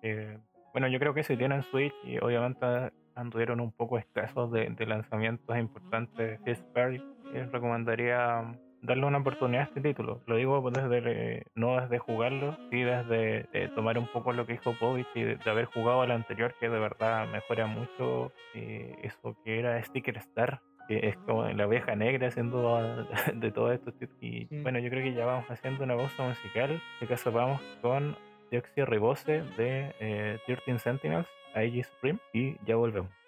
Bueno, yo creo que si tienen Switch y obviamente anduvieron un poco escasos de, de lanzamientos importantes First Party, les recomendaría darle una oportunidad a este título. Lo digo desde no desde jugarlo, sí desde eh, tomar un poco lo que dijo Povich y de, de, haber jugado al anterior, que de verdad mejora mucho eh, eso que era Sticker Star, que es como la oveja negra haciendo (laughs) de todo esto. Y sí. bueno, yo creo que ya vamos haciendo una pausa musical. En este caso vamos con Dioxia Ribose de eh, 13 Sentinels, IG Supreme, y ya volvemos.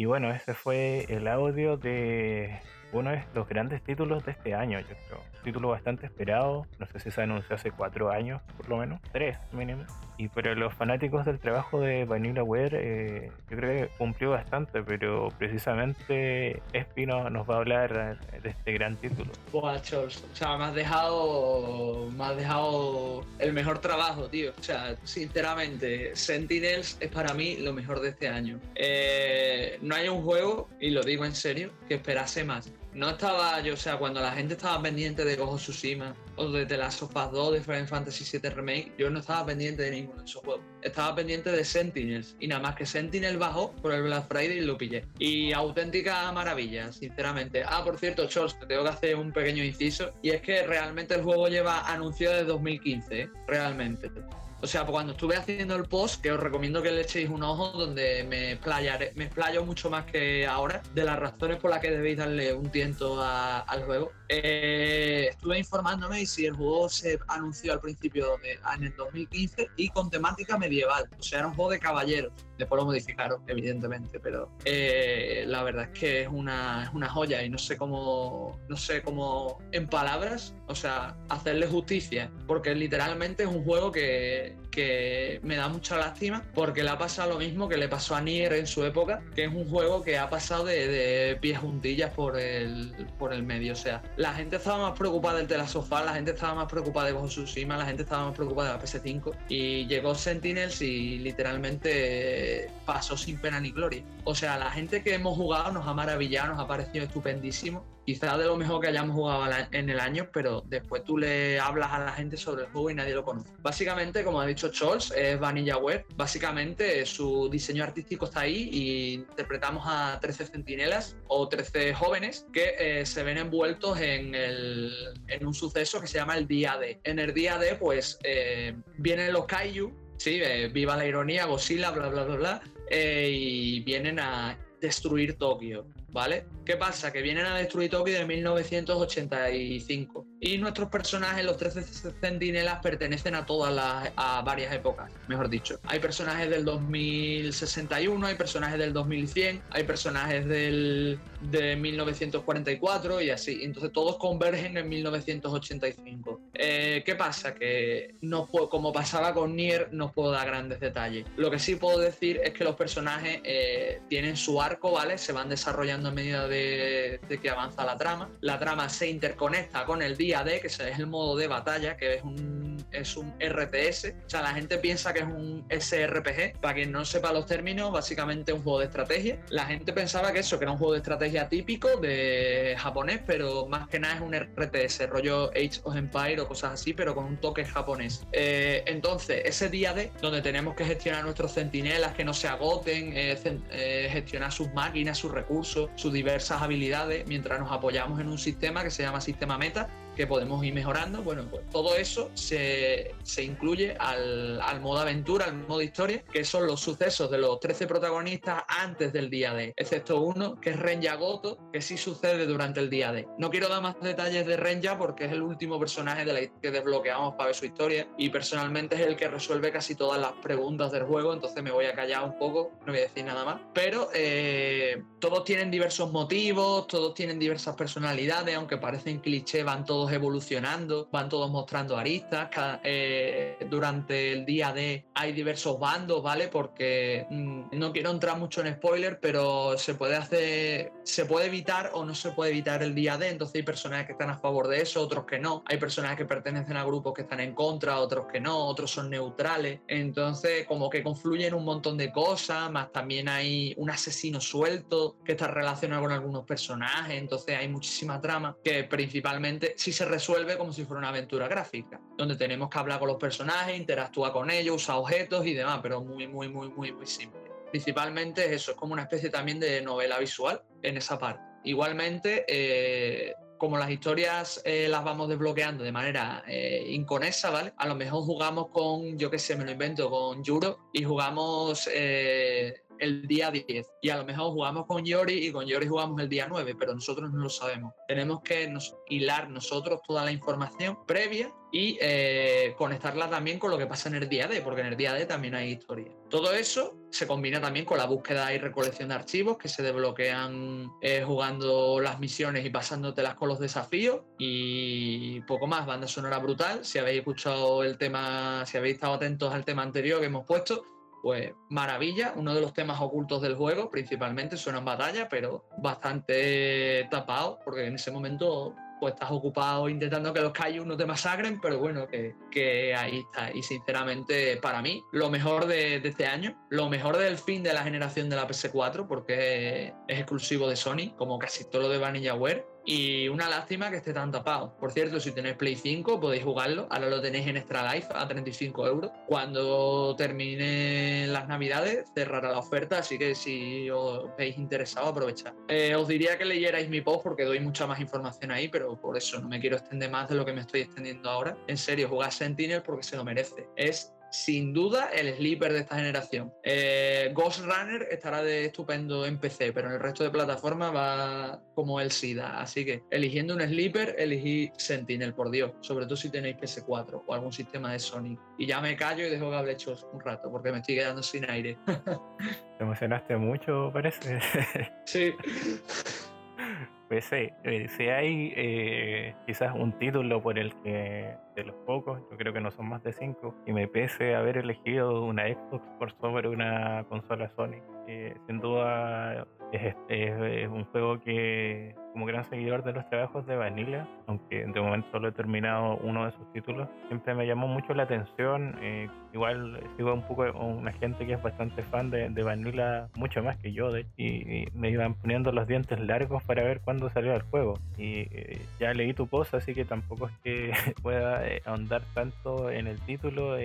Y bueno, ese fue el audio de uno de los grandes títulos de este año, yo título bastante esperado, no sé si se anunció hace cuatro años, por lo menos, tres mínimo. Y pero los fanáticos del trabajo de VanillaWare, eh, yo creo que cumplió bastante, pero precisamente Espino nos va a hablar de este gran título. Buah, Chols, o sea, me has dejado, me dejado el mejor trabajo, tío. O sea, sinceramente, Sentinels es para mí lo mejor de este año. Eh, no hay un juego, y lo digo en serio, que esperase más no estaba yo, o sea, cuando la gente estaba pendiente de Gojo Tsushima o de The Last of Us 2 de Final Fantasy VII Remake, yo no estaba pendiente de ninguno de esos juegos. Estaba pendiente de Sentinels y nada más que Sentinel bajó por el Black Friday y lo pillé. Y auténtica maravilla, sinceramente. Ah, por cierto, Chols, te tengo que hacer un pequeño inciso y es que realmente el juego lleva anunciado desde 2015, ¿eh? realmente. O sea, cuando estuve haciendo el post, que os recomiendo que le echéis un ojo, donde me explayaré, me explayo mucho más que ahora de las razones por las que debéis darle un tiento a- al juego. Eh, estuve informándome y si el juego se anunció al principio de, en el 2015 y con temática medieval. O sea, era un juego de caballeros. Después lo modificaron, evidentemente, pero eh, la verdad es que es una, es una joya y no sé cómo, no sé cómo en palabras, o sea, hacerle justicia, porque literalmente es un juego que, day. Que me da mucha lástima, porque le ha pasado lo mismo que le pasó a Nier en su época, que es un juego que ha pasado de, de pies juntillas por el, por el medio, o sea, la gente estaba más preocupada del Tela Sofá, la gente estaba más preocupada de Tsushima, la gente estaba más preocupada de la PS5 y llegó Sentinels y literalmente pasó sin pena ni gloria. O sea, la gente que hemos jugado nos ha maravillado, nos ha parecido estupendísimo. Quizá de lo mejor que hayamos jugado en el año, pero después tú le hablas a la gente sobre el juego y nadie lo conoce. Básicamente, como ha dicho Scholz, es VanillaWare. Básicamente, su diseño artístico está ahí y interpretamos a 13 centinelas o 13 jóvenes que eh, se ven envueltos en, el- en un suceso que se llama el Día D. En el Día D, pues, eh, vienen los Kaiju, sí, eh, viva la ironía, Godzilla, bla, bla, bla, bla, eh, y vienen a destruir Tokio, ¿vale? ¿Qué pasa? Que vienen a destruir Tokio de 1985 y nuestros personajes, los 13 centinelas, pertenecen a todas las, a varias épocas, mejor dicho. Hay personajes del 2061, hay personajes del 2100, hay personajes del, de 1944 y así. Entonces todos convergen en 1985. Eh, ¿Qué pasa? Que no como pasaba con Nier, no puedo dar grandes detalles. Lo que sí puedo decir es que los personajes eh, tienen su arco, ¿vale? Se van desarrollando a medida de, que avanza la trama. La trama se interconecta con el día D, que es el modo de batalla, que es un, es un RTS. O sea, la gente piensa que es un SRPG. Para quien no sepa los términos, básicamente es un juego de estrategia. La gente pensaba que eso, que era un juego de estrategia típico de japonés, pero más que nada es un RTS, rollo Age of Empire o cosas así, pero con un toque japonés. Eh, entonces, ese día D, donde tenemos que gestionar nuestros centinelas, que no se agoten, eh, eh, gestionar sus máquinas, sus recursos, sus diversas habilidades, mientras nos apoyamos en un sistema que se llama sistema meta, que podemos ir mejorando. Bueno, pues todo eso se, se incluye al, al modo aventura, al modo historia, que son los sucesos de los 13 protagonistas antes del día D, excepto uno que es Renja Goto, que sí sucede durante el día D. No quiero dar más detalles de Renja porque es el último personaje de la que desbloqueamos para ver su historia y personalmente es el que resuelve casi todas las preguntas del juego, entonces me voy a callar un poco, no voy a decir nada más. Pero eh, todos tienen diversos motivos, todos tienen diversas personalidades, aunque parecen cliché, van todos evolucionando, van todos mostrando aristas. Cada- eh, durante el día D hay diversos bandos, ¿vale? Porque mm, no quiero entrar mucho en spoiler, pero se puede hacer, se puede evitar o no se puede evitar el día D. Entonces hay personajes que están a favor de eso, otros que no. Hay personajes que pertenecen a grupos que están en contra, otros que no, otros son neutrales. Entonces, como que confluyen un montón de cosas, más también hay un asesino suelto que está relacionado con algunos personajes. Entonces hay muchísima trama que principalmente sí se resuelve como si fuera una aventura gráfica, donde tenemos que hablar con los personajes, interactuar con ellos, usar objetos y demás, pero muy, muy, muy, muy, muy simple. Principalmente es eso, es como una especie también de novela visual en esa parte. Igualmente, eh, como las historias eh, las vamos desbloqueando de manera eh, inconesa, ¿vale? A lo mejor jugamos con, yo qué sé, me lo invento, con Juro y jugamos eh, el día 10 y a lo mejor jugamos con Yori y con Yori jugamos el día 9, pero nosotros no lo sabemos. Tenemos que nos, hilar nosotros toda la información previa y eh, conectarla también con lo que pasa en el día D, porque en el día D también hay historia. Todo eso se combina también con la búsqueda y recolección de archivos que se desbloquean eh, jugando las misiones y pasándotelas con los desafíos y poco más, banda sonora brutal. Si habéis escuchado el tema, si habéis estado atentos al tema anterior que hemos puesto, pues maravilla, uno de los temas ocultos del juego, principalmente suena en batalla, pero bastante tapado, porque en ese momento pues estás ocupado intentando que los Kaiju no te masacren, pero bueno, que, ahí está. Y sinceramente, para mí, lo mejor de, este año, lo mejor del fin de la generación de la PS4, porque es exclusivo de Sony, como casi todo lo de VanillaWare, y una lástima que esté tan tapado. Por cierto, si tenéis Play 5 podéis jugarlo. Ahora lo tenéis en Extra Life a 35 euros. Cuando termine las navidades cerrará la oferta, así que si os veis interesado aprovechad. Eh, os diría que leyerais mi post porque doy mucha más información ahí, pero por eso no me quiero extender más de lo que me estoy extendiendo ahora. En serio, jugad Sentinel porque se lo merece. Es sin duda el sleeper de esta generación. Eh, Ghost Runner estará de estupendo en PC, pero en el resto de plataformas va como el SIDA. Así que eligiendo un sleeper, elegí Sentinel, por Dios. Sobre todo si tenéis PS4 o algún sistema de Sony. Y ya me callo y dejo cable hechos un rato porque me estoy quedando sin aire. (laughs) Te emocionaste mucho, parece. sí. (laughs) Sí, eh, si hay eh, quizás un título por el que de los pocos, yo creo que no son más de cinco, y me pese haber elegido una Xbox por sobre una consola Sony, eh, sin duda es, es, un juego que como gran seguidor de los trabajos de Vanilla, aunque de momento solo he terminado uno de sus títulos, siempre me llamó mucho la atención. Eh, igual sigo un poco una gente que es bastante fan de, Vanilla, mucho más que yo, de, y, me iban poniendo los dientes largos para ver cuándo salía el juego. Y eh, ya leí tu post, así que tampoco es que (laughs) pueda eh, ahondar tanto en el título.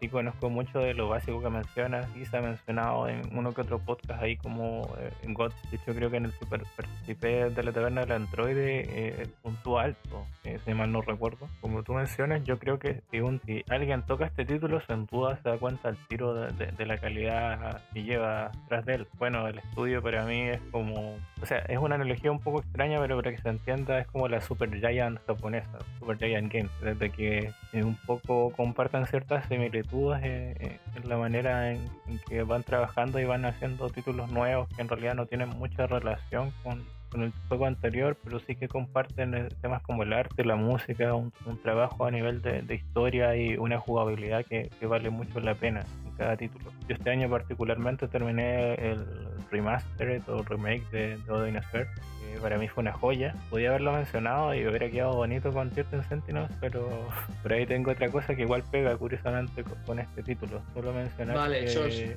sí conozco mucho de lo básico que mencionas, y se ha mencionado en uno que otro podcast ahí como en God. De hecho, creo que en el que participé de la del androide eh, punto alto, eh, si mal no recuerdo. Como tú mencionas, yo creo que si, un, alguien toca este título, sin duda se da cuenta al tiro de, la calidad que lleva tras de él. Bueno, el estudio para mí es como, o sea, es una analogía un poco extraña, pero para que se entienda, es como la Super Giant japonesa, Super Giant Games, desde que un poco compartan ciertas similitudes eh, en la manera en que van trabajando y van haciendo títulos nuevos que en realidad no tienen mucha relación con con el juego anterior, pero sí que comparten eh, temas como el arte, la música, un, trabajo a nivel de, historia y una jugabilidad que, vale mucho la pena en cada título. Yo este año particularmente terminé el remaster o remake de, de Odin Sphere, que para mí fue una joya. Podía haberlo mencionado y hubiera quedado bonito con Tier Sentinels, pero (laughs) por ahí tengo otra cosa que igual pega curiosamente con, este título. Solo mencionar que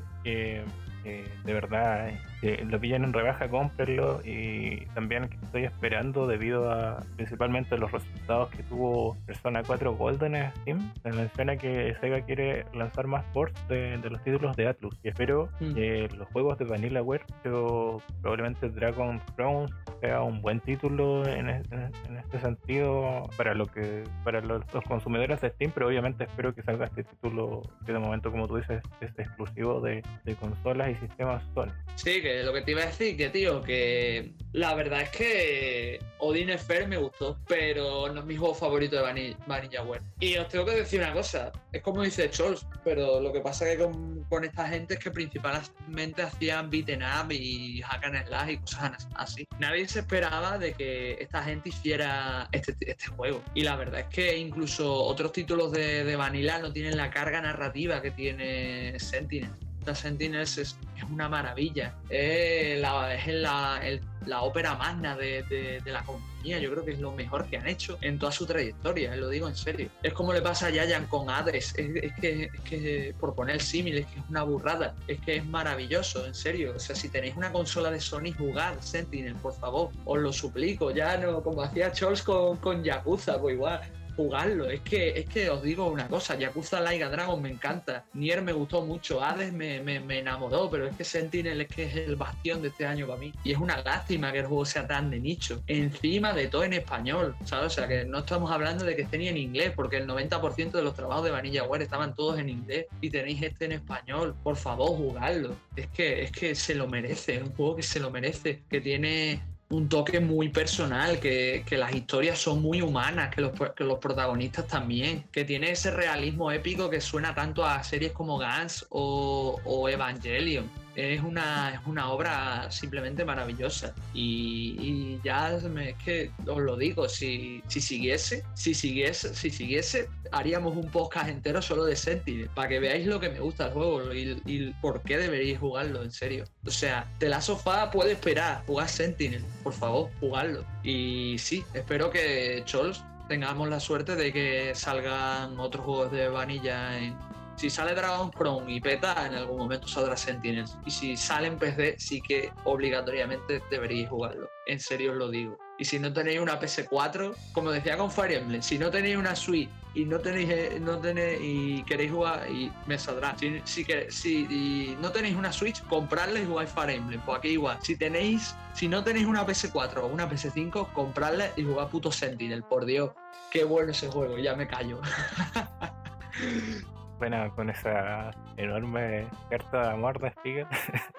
de verdad, que lo pillen en rebaja, cómprenlo y también que estoy esperando debido a principalmente los resultados que tuvo Persona 4 Golden en Steam. Se menciona que Sega quiere lanzar más ports de, los títulos de Atlus y espero mm. que los juegos de VanillaWare, yo probablemente Dragon Thrones sea un buen título en, este sentido para lo que para los, consumidores de Steam, pero obviamente espero que salga este título que de momento como tú dices es exclusivo de, de consolas y sistemas Sony. Sí, que lo que te iba a decir, que tío, que la verdad es que Odin Sphere me gustó, pero no es mi juego favorito de Vanilla, Vanillaware. Y os tengo que decir una cosa, es como dice Scholz, pero lo que pasa que con, esta gente es que principalmente hacían beaten up y hack and slash y cosas así. Nadie se esperaba de que esta gente hiciera este, este juego. Y la verdad es que incluso otros títulos de Vanilla no tienen la carga narrativa que tiene Sentinel. Sentinels es, una maravilla. es la, la ópera magna de, la compañía. Yo creo que es lo mejor que han hecho en toda su trayectoria, eh, lo digo en serio. Es como le pasa a Yayan con Hades. Es, que, es que, por poner símil, es que es una burrada. Es que es maravilloso, en serio. O sea, si tenéis una consola de Sony, jugad Sentinel, por favor. Os lo suplico. Ya no, como hacía Charles con, con Yakuza, pues igual jugarlo. Es que, es que os digo una cosa, Yakuza Laiga Dragon me encanta, Nier me gustó mucho, Hades me, me, me enamoró, pero es que Sentinel es que es el bastión de este año para mí. Y es una lástima que el juego sea tan de nicho. Encima de todo en español, ¿sabes? O sea, que no estamos hablando de que esté ni en inglés, porque el 90% de los trabajos de Vanilla Ware estaban todos en inglés y tenéis este en español. Por favor, jugadlo. Es que, es que se lo merece, es un juego que se lo merece, que tiene un toque muy personal, que, que las historias son muy humanas, que los, que los, protagonistas también, que tiene ese realismo épico que suena tanto a series como Gans o, o Evangelion es una, es una obra simplemente maravillosa. Y, ya me, es que os lo digo, si, si siguiese, si siguiese, si siguiese, haríamos un podcast entero solo de Sentinel, para que veáis lo que me gusta el juego y, por qué deberíais jugarlo, en serio. O sea, de la sofá puede esperar, jugar Sentinel, por favor, jugarlo. Y sí, espero que Chols tengamos la suerte de que salgan otros juegos de vanilla en, si sale Dragon Crown y peta, en algún momento saldrá Sentinels. Y si sale en PC, sí que obligatoriamente deberíais jugarlo. En serio os lo digo. Y si no tenéis una PS4, como decía con Fire Emblem, si no tenéis una Switch y no tenéis, eh, no tenéis y queréis jugar, y me saldrá. Si, si, si no tenéis una Switch, compradla y jugáis Fire Emblem. Pues aquí igual. Si tenéis, si no tenéis una PS4 o una PS5, compradla y jugar puto Sentinel. Por Dios, qué bueno ese juego, ya me callo. (laughs) bueno, con esa enorme carta de amor de Spiegel,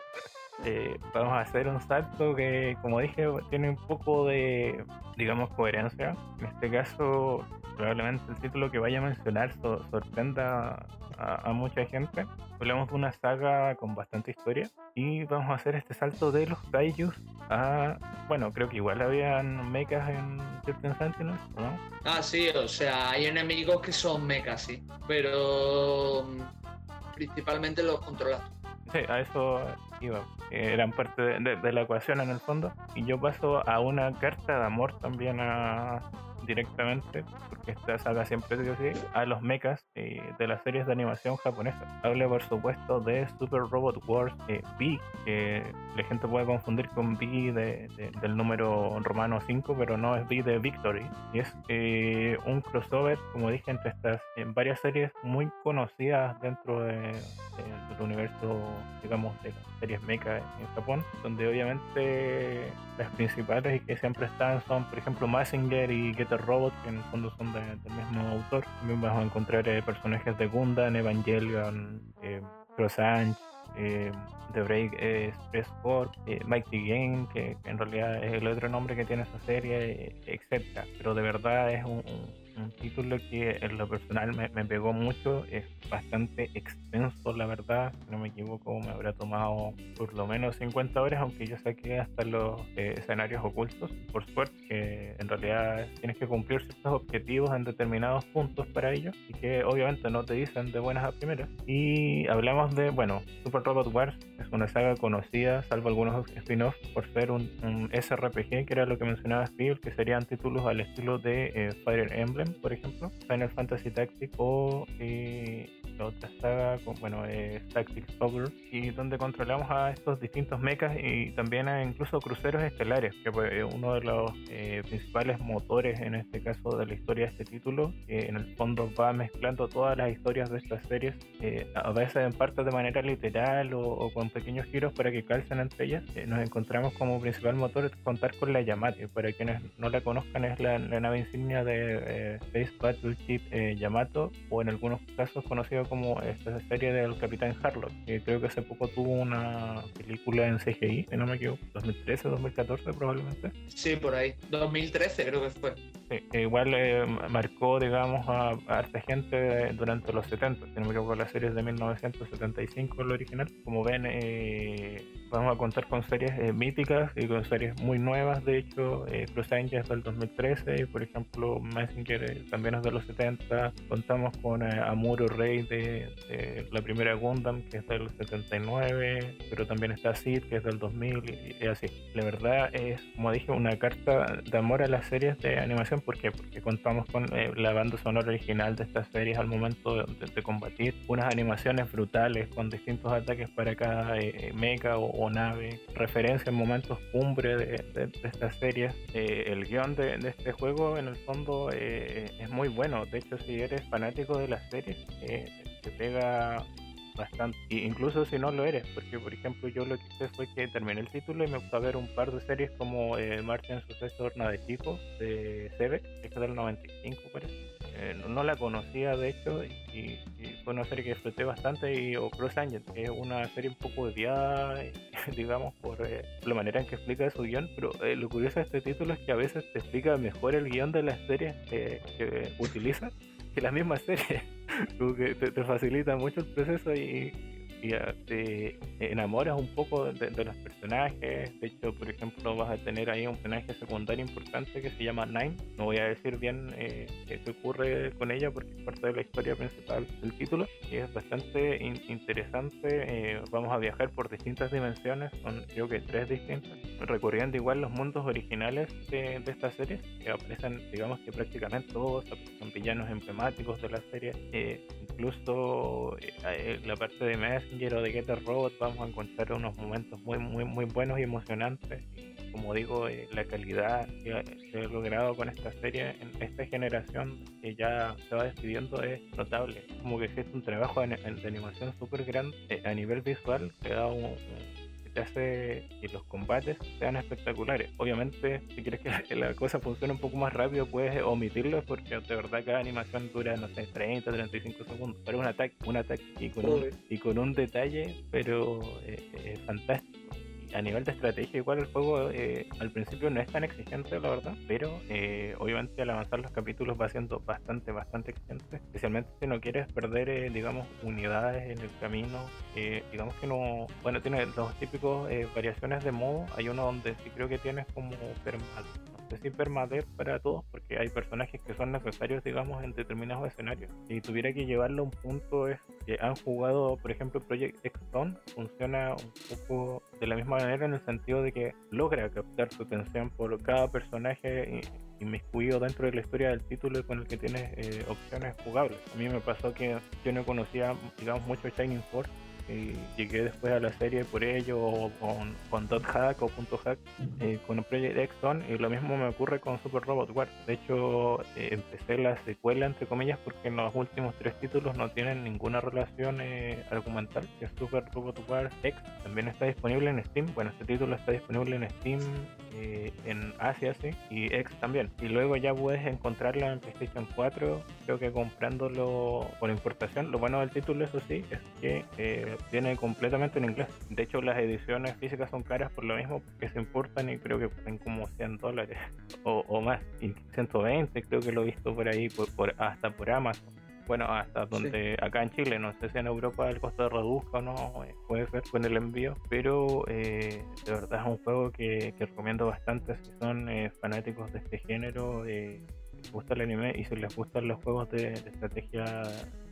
(laughs) eh, vamos a hacer un salto que, como dije, tiene un poco de, digamos, coherencia. En este caso, probablemente el título que vaya a mencionar so sorprenda a, a, mucha gente. Hablamos de una saga con bastante historia y vamos a hacer este salto de los kaijus a... Bueno, creo que igual habían mechas en Certain Sentinels, ¿no? Ah, sí, o sea, hay enemigos que son mechas, sí, pero mm, principalmente los controlas Sí, a eso iba. Eran parte de, de, de, la ecuación en el fondo. Y yo paso a una carta de amor también a, directamente, porque esta saga siempre digo así, a los mechas eh, de las series de animación japonesa. Habla por supuesto de Super Robot Wars eh, B, que la gente puede confundir con B de, de, del número romano 5, pero no es B de Victory. Y es eh, un crossover, como dije, entre estas varias series muy conocidas dentro de, del universo, digamos, de las series mecha en Japón, donde obviamente las principales y que siempre están son, por ejemplo, Massinger y Getter Robot, que en el fondo son de, del mismo autor. También vas a encontrar eh, personajes de Gundam, Evangelion, eh, Crossang, eh, The Break Express Corp, eh, Mighty Game, que, en realidad es el otro nombre que tiene esa serie, etc. Pero de verdad es un un título que en lo personal me, me, pegó mucho, es bastante extenso la verdad, si no me equivoco me habrá tomado por lo menos 50 horas, aunque yo saqué hasta los eh, escenarios ocultos, por suerte, que en realidad tienes que cumplir ciertos objetivos en determinados puntos para ello y que obviamente no te dicen de buenas a primeras. Y hablamos de, bueno, Super Robot Wars es una saga conocida, salvo algunos spin-offs, por ser un, SRPG, que era lo que mencionaba Steve, que serían títulos al estilo de eh, Fire Emblem por ejemplo, Final Fantasy Tactics o eh, la otra saga, bueno, eh, Tactics Ogre, y donde controlamos a estos distintos mechas y también a incluso cruceros estelares, que fue uno de los eh, principales motores en este caso de la historia de este título, que en el fondo va mezclando todas las historias de estas series, eh, a veces en parte de manera literal o, o, con pequeños giros para que calcen entre ellas. nos encontramos como principal motor contar con la Yamato, para quienes no la conozcan es la, la nave insignia de Space Battleship Yamato, o en algunos casos conocido como esta serie del Capitán Harlock, que creo que hace poco tuvo una película en CGI, si no me equivoco, 2013, 2014 probablemente. Sí, por ahí, 2013 creo que fue. Sí, igual eh, marcó, digamos, a, a harta gente durante los 70, si no me equivoco, la serie es de 1975, el original. Como ven, eh, vamos a contar con series eh, míticas y con series muy nuevas, de hecho, eh, Cruz Angels del 2013, y por ejemplo, Messenger también es de los 70, contamos con Amuro Rey de de, la primera Gundam, que es del 79, pero también está Sid, que es del 2000, y, así. La verdad es, como dije, una carta de amor a las series de animación ¿por qué? Porque contamos con eh, la banda sonora original de estas series al momento de, combatir, unas animaciones brutales con distintos ataques para cada eh, mecha o, nave, referencia en momentos cumbre de, estas series. Eh, el guion de, de este juego en el fondo eh, es muy bueno, de hecho si eres fanático de las series, eh, te pega bastante, incluso si no lo eres, porque por ejemplo yo lo que hice fue que terminé el título y me a ver un par de series como eh, Martian Successor de Chico de Sebe, que es del 95 parece. Eh, no, la conocía de hecho y, fue una serie que disfruté bastante y o Cross Angel, que es una serie un poco odiada, (laughs) digamos, por eh, la manera en que explica su guion, pero eh, lo curioso de este título es que a veces te explica mejor el guion de las series eh, que utiliza que la misma serie. (laughs) Como que te, facilita mucho el proceso y, te enamoras un poco de, de los personajes. De hecho, por ejemplo, vas a tener ahí un personaje secundario importante que se llama Nine. No voy a decir bien eh, qué ocurre con ella porque es parte de la historia principal del título y es bastante in- interesante. eh, vamos a viajar por distintas dimensiones, son creo que tres distintas, recorriendo igual los mundos originales de, de esta serie, que aparecen, digamos que prácticamente todos, son villanos emblemáticos de la serie. eh, incluso eh, eh, la parte de Messenger o de Get a Robot vamos a encontrar unos momentos muy muy muy buenos y emocionantes. Y como digo eh, la calidad que se ha logrado con esta serie en esta generación que ya se va despidiendo es notable. Como que existe un trabajo de, animación súper grande eh, a nivel visual que da un- hace que los combates sean espectaculares. Obviamente, si quieres que (laughs) la, cosa funcione un poco más rápido, puedes omitirlo porque de verdad cada animación dura, no sé, 30, 35 segundos. Pero un ataque, un ataque y con, un, y con un detalle, pero eh, eh, fantástico. A nivel de estrategia, igual el juego eh, al principio no es tan exigente, la verdad, pero eh, obviamente al avanzar los capítulos va siendo bastante, bastante exigente, especialmente si no quieres perder, eh, digamos, unidades en el camino. eh, digamos que no, bueno, tiene los típicos eh, variaciones de modo. Hay uno donde sí creo que tienes como perma, sé si permadeath para todos, porque hay personajes que son necesarios, digamos, en determinados escenarios. Si tuviera que llevarlo a un punto es que han jugado, por ejemplo, Project X Zone, funciona un poco de la misma manera en el sentido de que logra captar su atención por cada personaje y- inmiscuido dentro de la historia del título con el que tienes eh, opciones jugables. A mí me pasó que yo no conocía, digamos, mucho Shining Force y llegué después a la serie por ello o con, con Dot Hack o Punto Hack eh, con Project Zone y lo mismo me ocurre con Super Robot Wars. De hecho, eh, empecé la secuela entre comillas porque en los últimos tres títulos no tienen ninguna relación eh, argumental, que es Super Robot Wars X. También está disponible en Steam. Bueno, este título está disponible en Steam eh, en Asia, sí, y X también. Y luego ya puedes encontrarlo en PlayStation 4, creo que comprándolo por importación. Lo bueno del título, eso sí, es que eh, viene completamente en inglés. De hecho, las ediciones físicas son caras por lo mismo, porque se importan y creo que cuestan como 100 dólares o, o más. Y 120 creo que lo he visto por ahí, por, por- hasta por Amazon. Bueno, hasta donde acá en Chile, no sé si en Europa el costo reduzca o no, eh, puede ser con el envío, pero eh, de verdad es un juego que, que recomiendo bastante si son eh, fanáticos de este género, eh, les gusta el anime y si les gustan los juegos de, de estrategia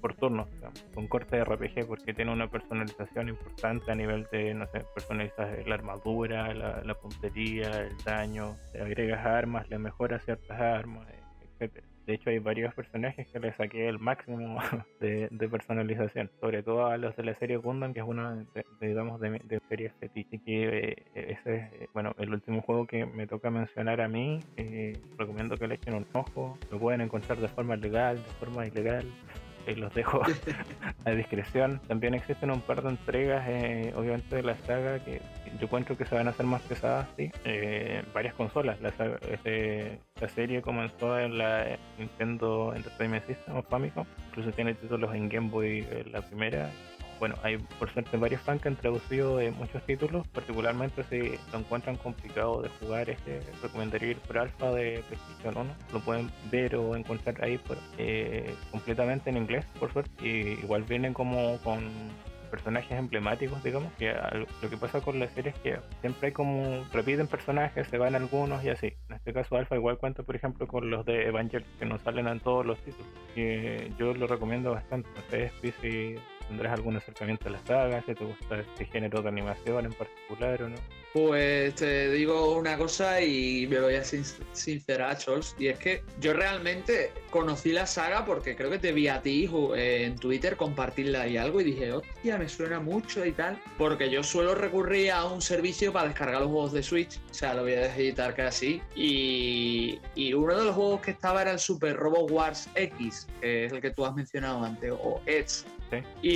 por turnos, digamos, con corte de RPG porque tiene una personalización importante a nivel de, no sé, personalizas la armadura, la, la puntería, el daño, le agregas armas, le mejoras ciertas armas, eh, etcétera. De hecho, hay varios personajes que le saqué el máximo (laughs) de, personalización, sobre todo a los de la serie Gundam, que es una, de, digamos, de, de series fetiche. Que eh, ese es, eh, bueno, el último juego que me toca mencionar a mí. eh, recomiendo que le echen un ojo. Lo pueden encontrar de forma legal, de forma ilegal. Eh, los dejo (laughs) a discreción. También existen un par de entregas, eh, obviamente, de la saga que yo encuentro que se van a hacer más pesadas, sí. Eh, varias consolas. La, saga- este, la serie comenzó en la Nintendo Entertainment System o Famicom. Incluso tiene títulos en Game Boy eh, la primera. Bueno, hay por suerte varios fans que han traducido eh, muchos títulos, particularmente si lo encuentran complicado de jugar, este, recomendaría ir por alfa de PlayStation 1. Lo pueden ver o encontrar ahí por, eh, completamente en inglés, por suerte. Y igual vienen como con personajes emblemáticos, digamos, que lo que pasa con la serie es que siempre hay como, repiten personajes, se van algunos y así. En este caso Alpha igual cuenta, por ejemplo, con los de Evangelion, que no salen en todos los títulos. Que yo lo recomiendo bastante. Spi, si tendrás algún acercamiento a la saga, te gusta este género de animación en particular o no. Pues te digo una cosa y me voy a sin- sincerar, Chols, y es que yo realmente conocí la saga porque creo que te vi a ti en Twitter compartirla y algo y dije, hostia, me suena mucho y tal, porque yo suelo recurrir a un servicio para descargar los juegos de Switch, o sea, lo voy a deseditar casi, y, y uno de los juegos que estaba era el Super Robo Wars X, que es el que tú has mencionado antes, o Edge, Sí. y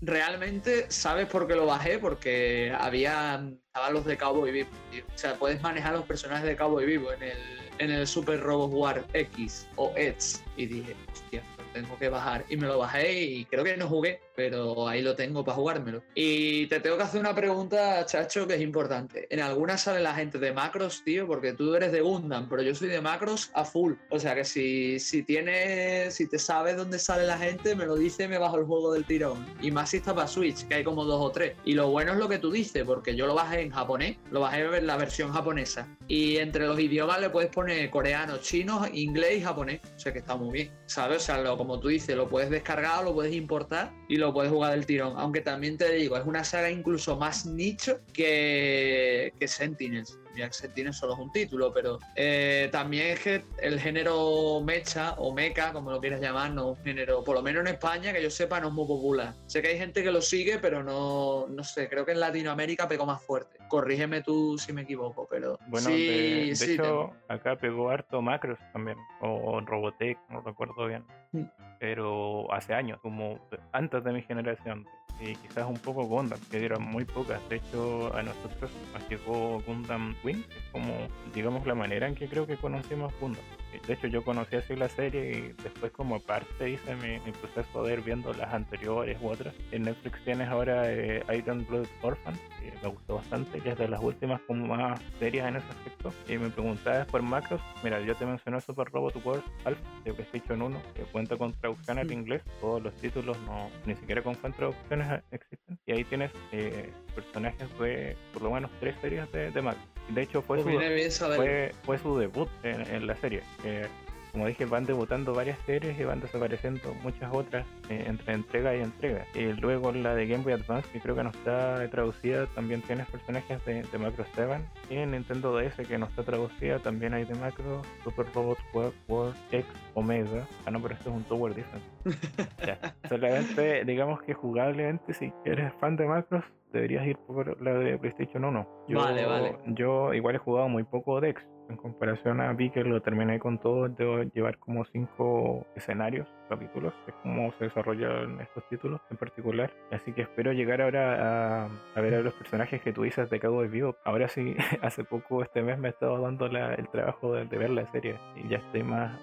realmente, ¿sabes por qué lo bajé? Porque había. Estaban los de Cowboy Vivo. O sea, puedes manejar los personajes de Cowboy Vivo en el, en el Super Robo War X o Edge. Y dije, hostia, lo tengo que bajar. Y me lo bajé y creo que no jugué, pero ahí lo tengo para jugármelo. Y te tengo que hacer una pregunta, chacho, que es importante. En algunas sale la gente de Macros, tío, porque tú eres de Gundam, pero yo soy de Macros a full. O sea que si, si tienes, si te sabes dónde sale la gente, me lo dice, me bajo el juego del tirón. Y más si está para Switch, que hay como dos o tres. Y lo bueno es lo que tú dices, porque yo lo bajé en japonés, lo bajé en la versión japonesa. Y entre los idiomas le puedes poner coreano, chino, inglés y japonés. O sea que está muy bien, ¿sabes? O sea, lo, como tú dices, lo puedes descargar, lo puedes importar y lo puedes jugar del tirón. Aunque también te digo, es una saga incluso más nicho que, que Sentinels. Que Sentinels solo un título, pero eh, también es que el género mecha o mecha, como lo quieras llamar, no es un género, por lo menos en España, que yo sepa, no es muy popular. Sé que hay gente que lo sigue, pero no, no sé, creo que en Latinoamérica pegó más fuerte. Corrígeme tú si me equivoco, pero Bueno, sí, de, de sí, hecho, acá pegó harto Macros también, o Robotech, no recuerdo bien. Mm. Pero hace años, como antes de mi generación. Y quizás un poco Gundam, que dieron muy pocas. De hecho, a nosotros nos llegó Gundam Wing, es como, digamos, la manera en que creo que conocimos Gundam. De hecho, yo conocí así la serie y después como parte hice mi, mi proceso de ir viendo las anteriores u otras. En Netflix tienes ahora eh, Iron Blood Orphan, que me gustó bastante, que es de las últimas como más serias en ese aspecto. Y me preguntabas por macros, mira, yo te mencioné Super Robot Wars Alpha de PlayStation 1, que cuenta con traducción al inglés, todos los títulos no, ni siquiera con traducciones eh, existen. Y ahí tienes eh, personajes de por lo menos tres series de, de macros. De hecho, fue pues su, fue, fue su debut en, en la serie. que, como dije, van debutando varias series y van desapareciendo muchas otras eh, entre entrega y entrega. Y luego la de Game Boy Advance, que creo que no está traducida, también tiene personajes de, de Macro 7. Y en Nintendo DS, que no está traducida, también hay de Macro, Super Robot World, World X Omega. Ah, no, pero esto es un Tower Defense. (laughs) Ya. Solamente, digamos que jugablemente, si eres fan de Macros, deberías ir por la de PlayStation 1. Yo, Vale, vale. Yo igual he jugado muy poco Dex. En comparación a vi que lo terminé con todo, debo llevar como cinco escenarios, capítulos, es como se desarrollan estos títulos en particular. Así que espero llegar ahora a, a ver a los personajes que tú dices de Cowboy Vivo. Ahora sí, (laughs) hace poco este mes me he estado dando la- el trabajo de, de ver la serie y ya estoy más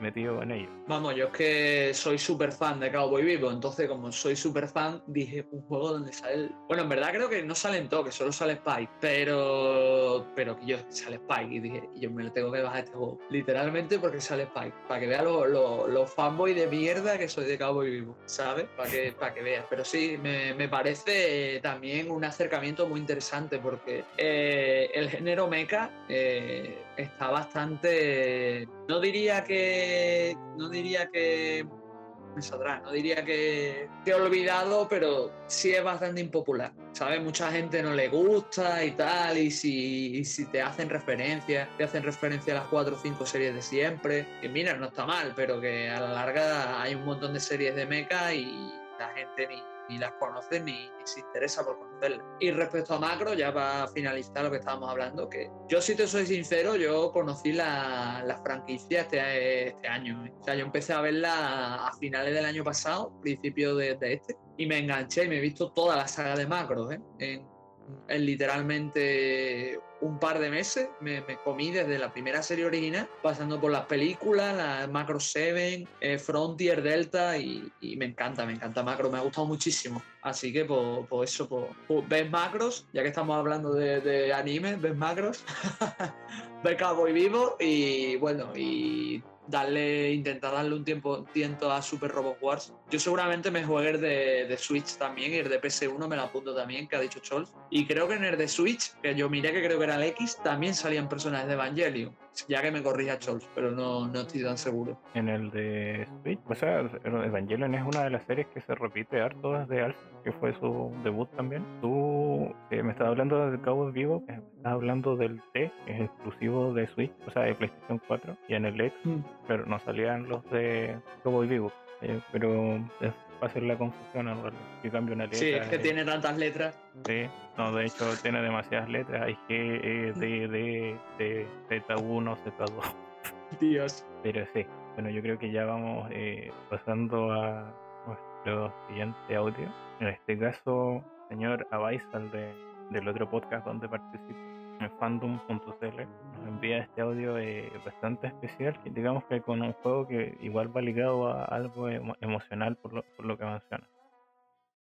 metido en ello. Vamos, yo es que soy súper fan de Cowboy Vivo, entonces como soy súper fan, dije un juego donde sale. Bueno, en verdad creo que no sale en todo, que solo sale Spike, pero pero que yo sale Spike y dije, yo me lo tengo que bajar este juego, literalmente porque sale Spike, para que vea los lo, lo fanboy de mierda que soy de Cowboy Vivo, ¿sabes? Para que, para que veas. Pero sí, me, me parece también un acercamiento muy interesante porque eh, el género mecha eh, está bastante... No diría que... No diría que... Me saldrá, no diría que, que olvidado, pero sí es bastante impopular. ¿Sabes? Mucha gente no le gusta y tal, y si, y si te hacen referencia, te hacen referencia a las cuatro o cinco series de siempre, que mira, no está mal, pero que a la larga hay un montón de series de mecha y la gente ni, ni las conoce ni, se interesa por conocerlas. Y respecto a Macro, ya para finalizar lo que estábamos hablando, que yo si te soy sincero, yo conocí la, la franquicia este, este año. ¿eh? O sea, yo empecé a verla a finales del año pasado, principio de, de este, y me enganché y me he visto toda la saga de Macro, ¿eh? En, en literalmente un par de meses me, me comí desde la primera serie original, pasando por las películas, la Macro 7, eh, Frontier, Delta y, me encanta, me encanta Macro, me ha gustado muchísimo. Así que por, por eso, por, por- ves Macros, ya que estamos hablando de, de anime, ves Macros, (laughs) ves Cowboy Vivo y bueno, y darle, intentar darle un tiempo, tiento a Super Robot Wars. Yo seguramente me juegue el de, de Switch también y el de PS1 me lo apunto también, que ha dicho Chols. Y creo que en el de Switch, que yo miré que creo que era el X, también salían personajes de Evangelion. Ya que me corrija Chols, pero no, no estoy tan seguro. En el de Switch, o sea, Evangelion es una de las series que se repite harto desde Alpha, que fue su debut también. Tú eh, me estás hablando del Cabo Vivo, que estás hablando del T, que es exclusivo de Switch, o sea, de PlayStation 4, y en el X, pero no salían los de Cabo Vivo. Eh, pero es fácil la confusión en realidad. Yo cambio una letra. Sí, es que eh, tiene tantas letras. Sí, no, de hecho tiene demasiadas letras. Hay G, E, D, D, D, Z1, Z2. Dios. Pero sí, bueno, yo creo que ya vamos eh, pasando a nuestro siguiente audio. En este caso, señor Abaisal de, del otro podcast donde participo, en fandom.cl, nos envía este audio eh, bastante especial, que digamos que con un juego que igual va ligado a algo emo- emocional por lo, por lo que menciona.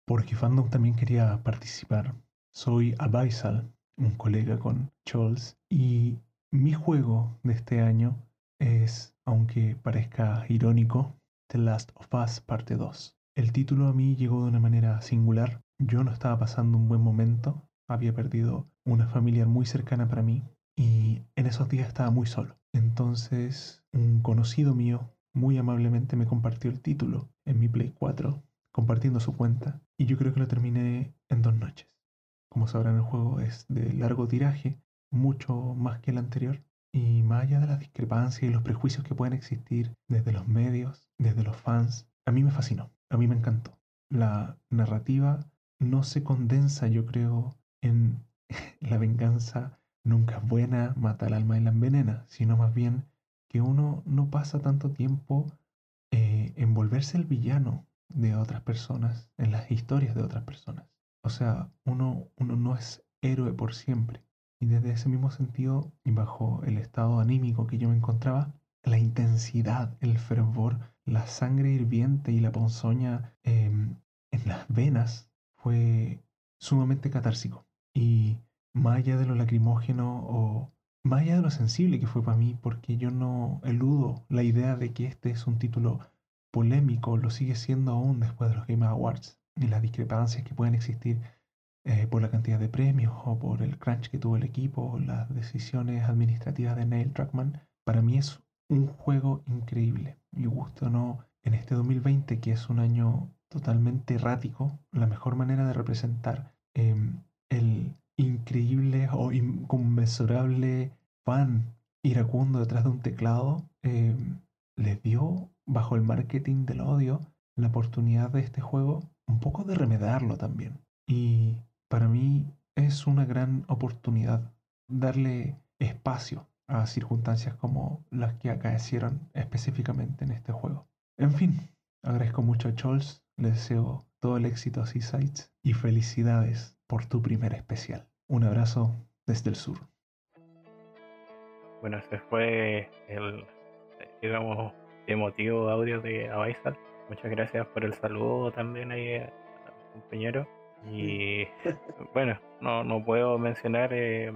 Porque Fandom también quería participar. Soy Abaisal, un colega con Chols, y mi juego de este año es, aunque parezca irónico, The Last of Us Parte 2. El título a mí llegó de una manera singular. Yo no estaba pasando un buen momento, había perdido una familiar muy cercana para mí y en esos días estaba muy solo. Entonces, un conocido mío muy amablemente me compartió el título en mi Play 4 compartiendo su cuenta y yo creo que lo terminé en dos noches. Como sabrán el juego es de largo tiraje, mucho más que el anterior y más allá de las discrepancias y los prejuicios que pueden existir desde los medios, desde los fans, a mí me fascinó, a mí me encantó. La narrativa no se condensa, yo creo, en la venganza nunca es buena, mata al alma y la envenena, sino más bien que uno no pasa tanto tiempo eh, en volverse el villano de otras personas, en las historias de otras personas. O sea, uno, uno no es héroe por siempre. Y desde ese mismo sentido, y bajo el estado anímico que yo me encontraba, la intensidad, el fervor, la sangre hirviente y la ponzoña em, en las venas fue sumamente catársico. Y más allá de lo lacrimógeno o más allá de lo sensible que fue para mí, porque yo no eludo la idea de que este es un título polémico, lo sigue siendo aún después de los Game Awards y las discrepancias que pueden existir eh, por la cantidad de premios o por el crunch que tuvo el equipo o las decisiones administrativas de Neil Druckmann, para mí es un juego increíble. Y gusto o no, en este 2020, que es un año totalmente errático, la mejor manera de representar eh, el increíble o inconmensurable fan iracundo detrás de un teclado, eh, les dio, bajo el marketing del odio, la oportunidad de este juego un poco de remedarlo también. Y para mí es una gran oportunidad darle espacio a circunstancias como las que acaecieron específicamente en este juego. En fin, agradezco mucho a Chols, le deseo todo el éxito a Seasides y felicidades por tu primer especial. Un abrazo desde el sur. Bueno, ese fue el, digamos, emotivo audio de Abaisal. Muchas gracias por el saludo también ahí a- al compañero. Y (laughs) bueno, no, no puedo mencionar eh,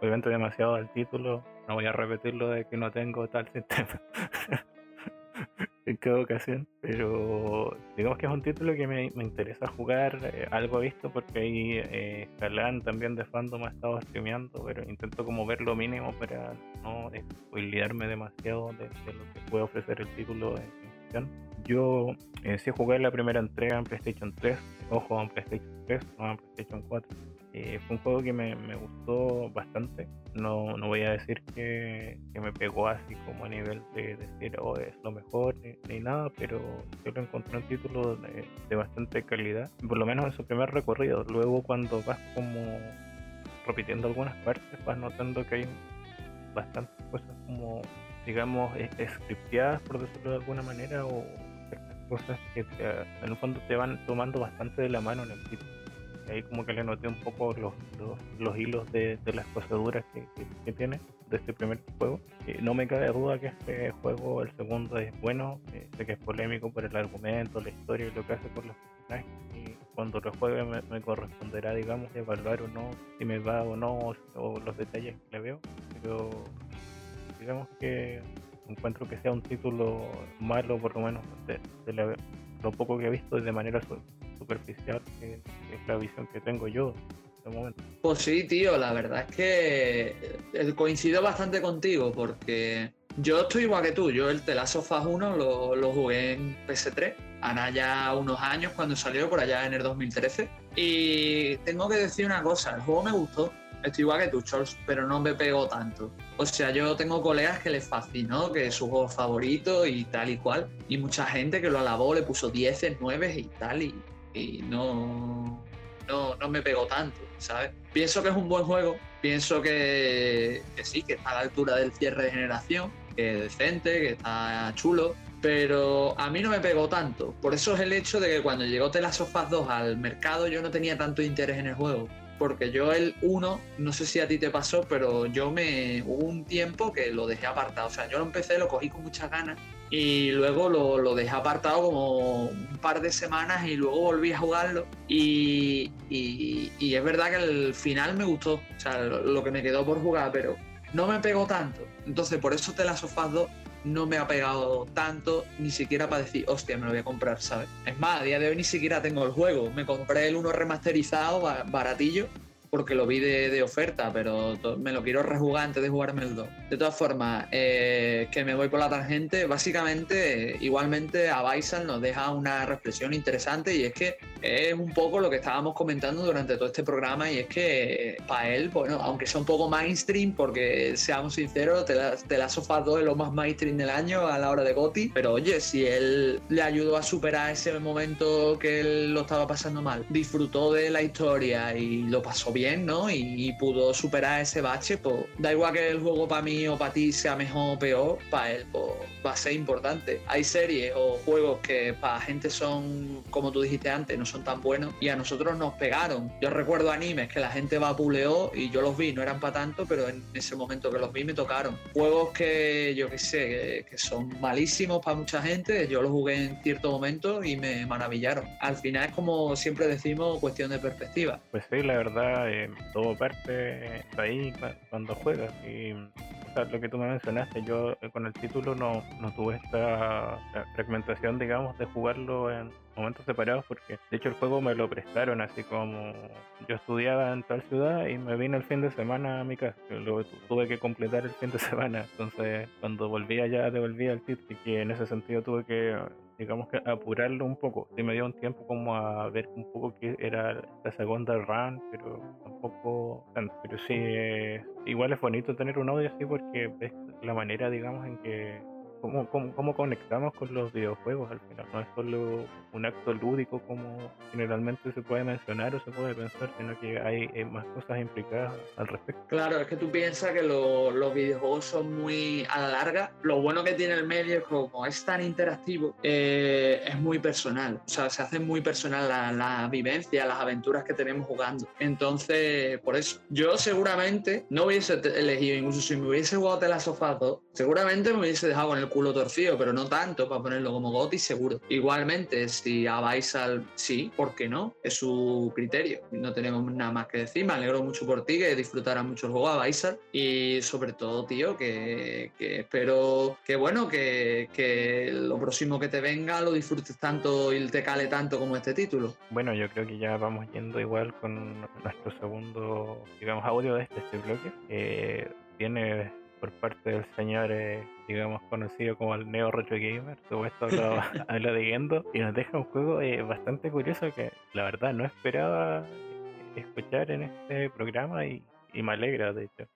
obviamente demasiado el título. No voy a repetirlo de que no tengo tal (laughs) sistema en cada ocasión. Pero digamos que es un título que me, me interesa jugar. eh, algo he visto porque ahí eh, también de fandom ha estado streameando, pero intento como ver lo mínimo para no spoilearme demasiado de, lo que puede ofrecer el título en cuestión. Yo eh, sí jugué la primera entrega en PlayStation 3, ojo en PlayStation 3, no en PlayStation 4. Eh, fue un juego que me, me gustó bastante. No, no voy a decir que, que me pegó así como a nivel de decir, oh, es lo mejor ni, ni nada, pero yo lo encontré un título de, de bastante calidad, por lo menos en su primer recorrido. Luego, cuando vas como repitiendo algunas partes, vas notando que hay bastantes cosas como, digamos, es- scripteadas, por decirlo de alguna manera, o cosas que te- en el fondo te van tomando bastante de la mano en el título. Ahí como que le noté un poco los, los, los hilos de, de las coseduras que, que, tiene de este primer juego. Eh, no me cabe duda que este juego, el segundo, es bueno. eh, sé que es polémico por el argumento, la historia y lo que hace con los personajes. Y cuando lo juegue me, corresponderá, digamos, evaluar o no si me va o no, o, los detalles que le veo. Pero digamos que encuentro que sea un título malo, por lo menos de, la- lo poco que he visto de manera superficial, que, que es la visión que tengo yo momento. Pues sí, tío, la verdad es que eh, coincido bastante contigo porque yo estoy igual que tú. Yo el The Last of Us 1 lo, lo jugué en PS3, hará ya unos años cuando salió, por allá en el 2013. Y tengo que decir una cosa, el juego me gustó. Estoy igual que tú, Charles, pero no me pegó tanto. O sea, yo tengo colegas que les fascinó, que es su juego favorito y tal y cual. Y mucha gente que lo alabó, le puso 10, 9 y tal. Y, y no, no, no me pegó tanto, ¿sabes? Pienso que es un buen juego, pienso que, sí, que está a la altura del cierre de generación, que es decente, que está chulo, pero a mí no me pegó tanto. Por eso es el hecho de que cuando llegó The Last of Us 2 al mercado yo no tenía tanto interés en el juego. Porque yo el 1, no sé si a ti te pasó, pero yo me hubo un tiempo que lo dejé apartado. O sea, yo lo empecé, lo cogí con muchas ganas y luego lo, lo dejé apartado como un par de semanas y luego volví a jugarlo. Y, y- es verdad que el final me gustó, o sea, lo, que me quedó por jugar, pero no me pegó tanto. Entonces, por eso te la sofás 2 no me ha pegado tanto, ni siquiera para decir, hostia, me lo voy a comprar, ¿sabes? Es más, a día de hoy ni siquiera tengo el juego. Me compré el 1 remasterizado, ba- baratillo, porque lo vi de, de oferta, pero me lo quiero rejugar antes de jugarme el 2. De todas formas, eh, que me voy por la tangente, básicamente, eh, igualmente a Bison nos deja una reflexión interesante y es que es un poco lo que estábamos comentando durante todo este programa y es que para él, bueno, aunque sea un poco mainstream, porque seamos sinceros, te la, te la Sofá 2 es lo más mainstream del año a la hora de Goti, pero oye, si él le ayudó a superar ese momento que él lo estaba pasando mal, disfrutó de la historia y lo pasó bien, ¿no? Y, y pudo superar ese bache, pues da igual que el juego para mí o para ti sea mejor o peor, para él pues, va a ser importante. Hay series o juegos que para gente son, como tú dijiste antes, no son tan buenos y a nosotros nos pegaron. Yo recuerdo animes que la gente vapuleó y yo los vi, no eran para tanto, pero en ese momento que los vi me tocaron. Juegos que yo qué sé, que, son malísimos para mucha gente, yo los jugué en cierto momento y me maravillaron. Al final es como siempre decimos, cuestión de perspectiva. Pues sí, la verdad, eh, todo parte ahí cu- cuando juegas. Y o sea, lo que tú me mencionaste, yo eh, con el título no, no tuve esta eh, fragmentación, digamos, de jugarlo en momentos separados, porque de hecho el juego me lo prestaron, así como yo estudiaba en tal ciudad y me vine el fin de semana a mi casa. Tu- tuve que completar el fin de (laughs) semana, entonces cuando volví allá devolví el título y en ese sentido tuve que digamos que apurarlo un poco. Sí me dio un tiempo como a ver un poco qué era la segunda run, pero tampoco tanto. Pero sí, eh, igual es bonito tener un audio así porque ves la manera, digamos, en que cómo, cómo, cómo conectamos con los videojuegos al final. No es solo un acto lúdico como generalmente se puede mencionar o se puede pensar, sino que hay eh, más cosas implicadas al respecto. Claro, es que tú piensas que lo- los videojuegos son muy a la larga. Lo bueno que tiene el medio es como es tan interactivo, eh, es muy personal. O sea, se hace muy personal la, la vivencia, las aventuras que tenemos jugando. Entonces, por eso, yo seguramente no hubiese elegido, incluso si me hubiese jugado The Last of Us 2, seguramente me hubiese dejado con el culo torcido, pero no tanto para ponerlo como GOTY, seguro. Igualmente, si a Baisal sí, ¿por qué no? Es su criterio. No tenemos nada más que decir. Me alegro mucho por ti, que disfrutarás mucho el juego a Baisal. Y sobre todo, tío, que, que espero que, bueno, que, lo próximo que te venga lo disfrutes tanto y te cale tanto como este título. Bueno, yo creo que ya vamos yendo igual con nuestro segundo, digamos, audio de este, bloque. Eh, viene por parte del señor, eh, digamos, conocido como el Neo Retro Gamer. Todo esto habla de Gendo y nos deja un juego eh, bastante curioso que la verdad no esperaba eh, escuchar en este programa y, y me alegra, de hecho.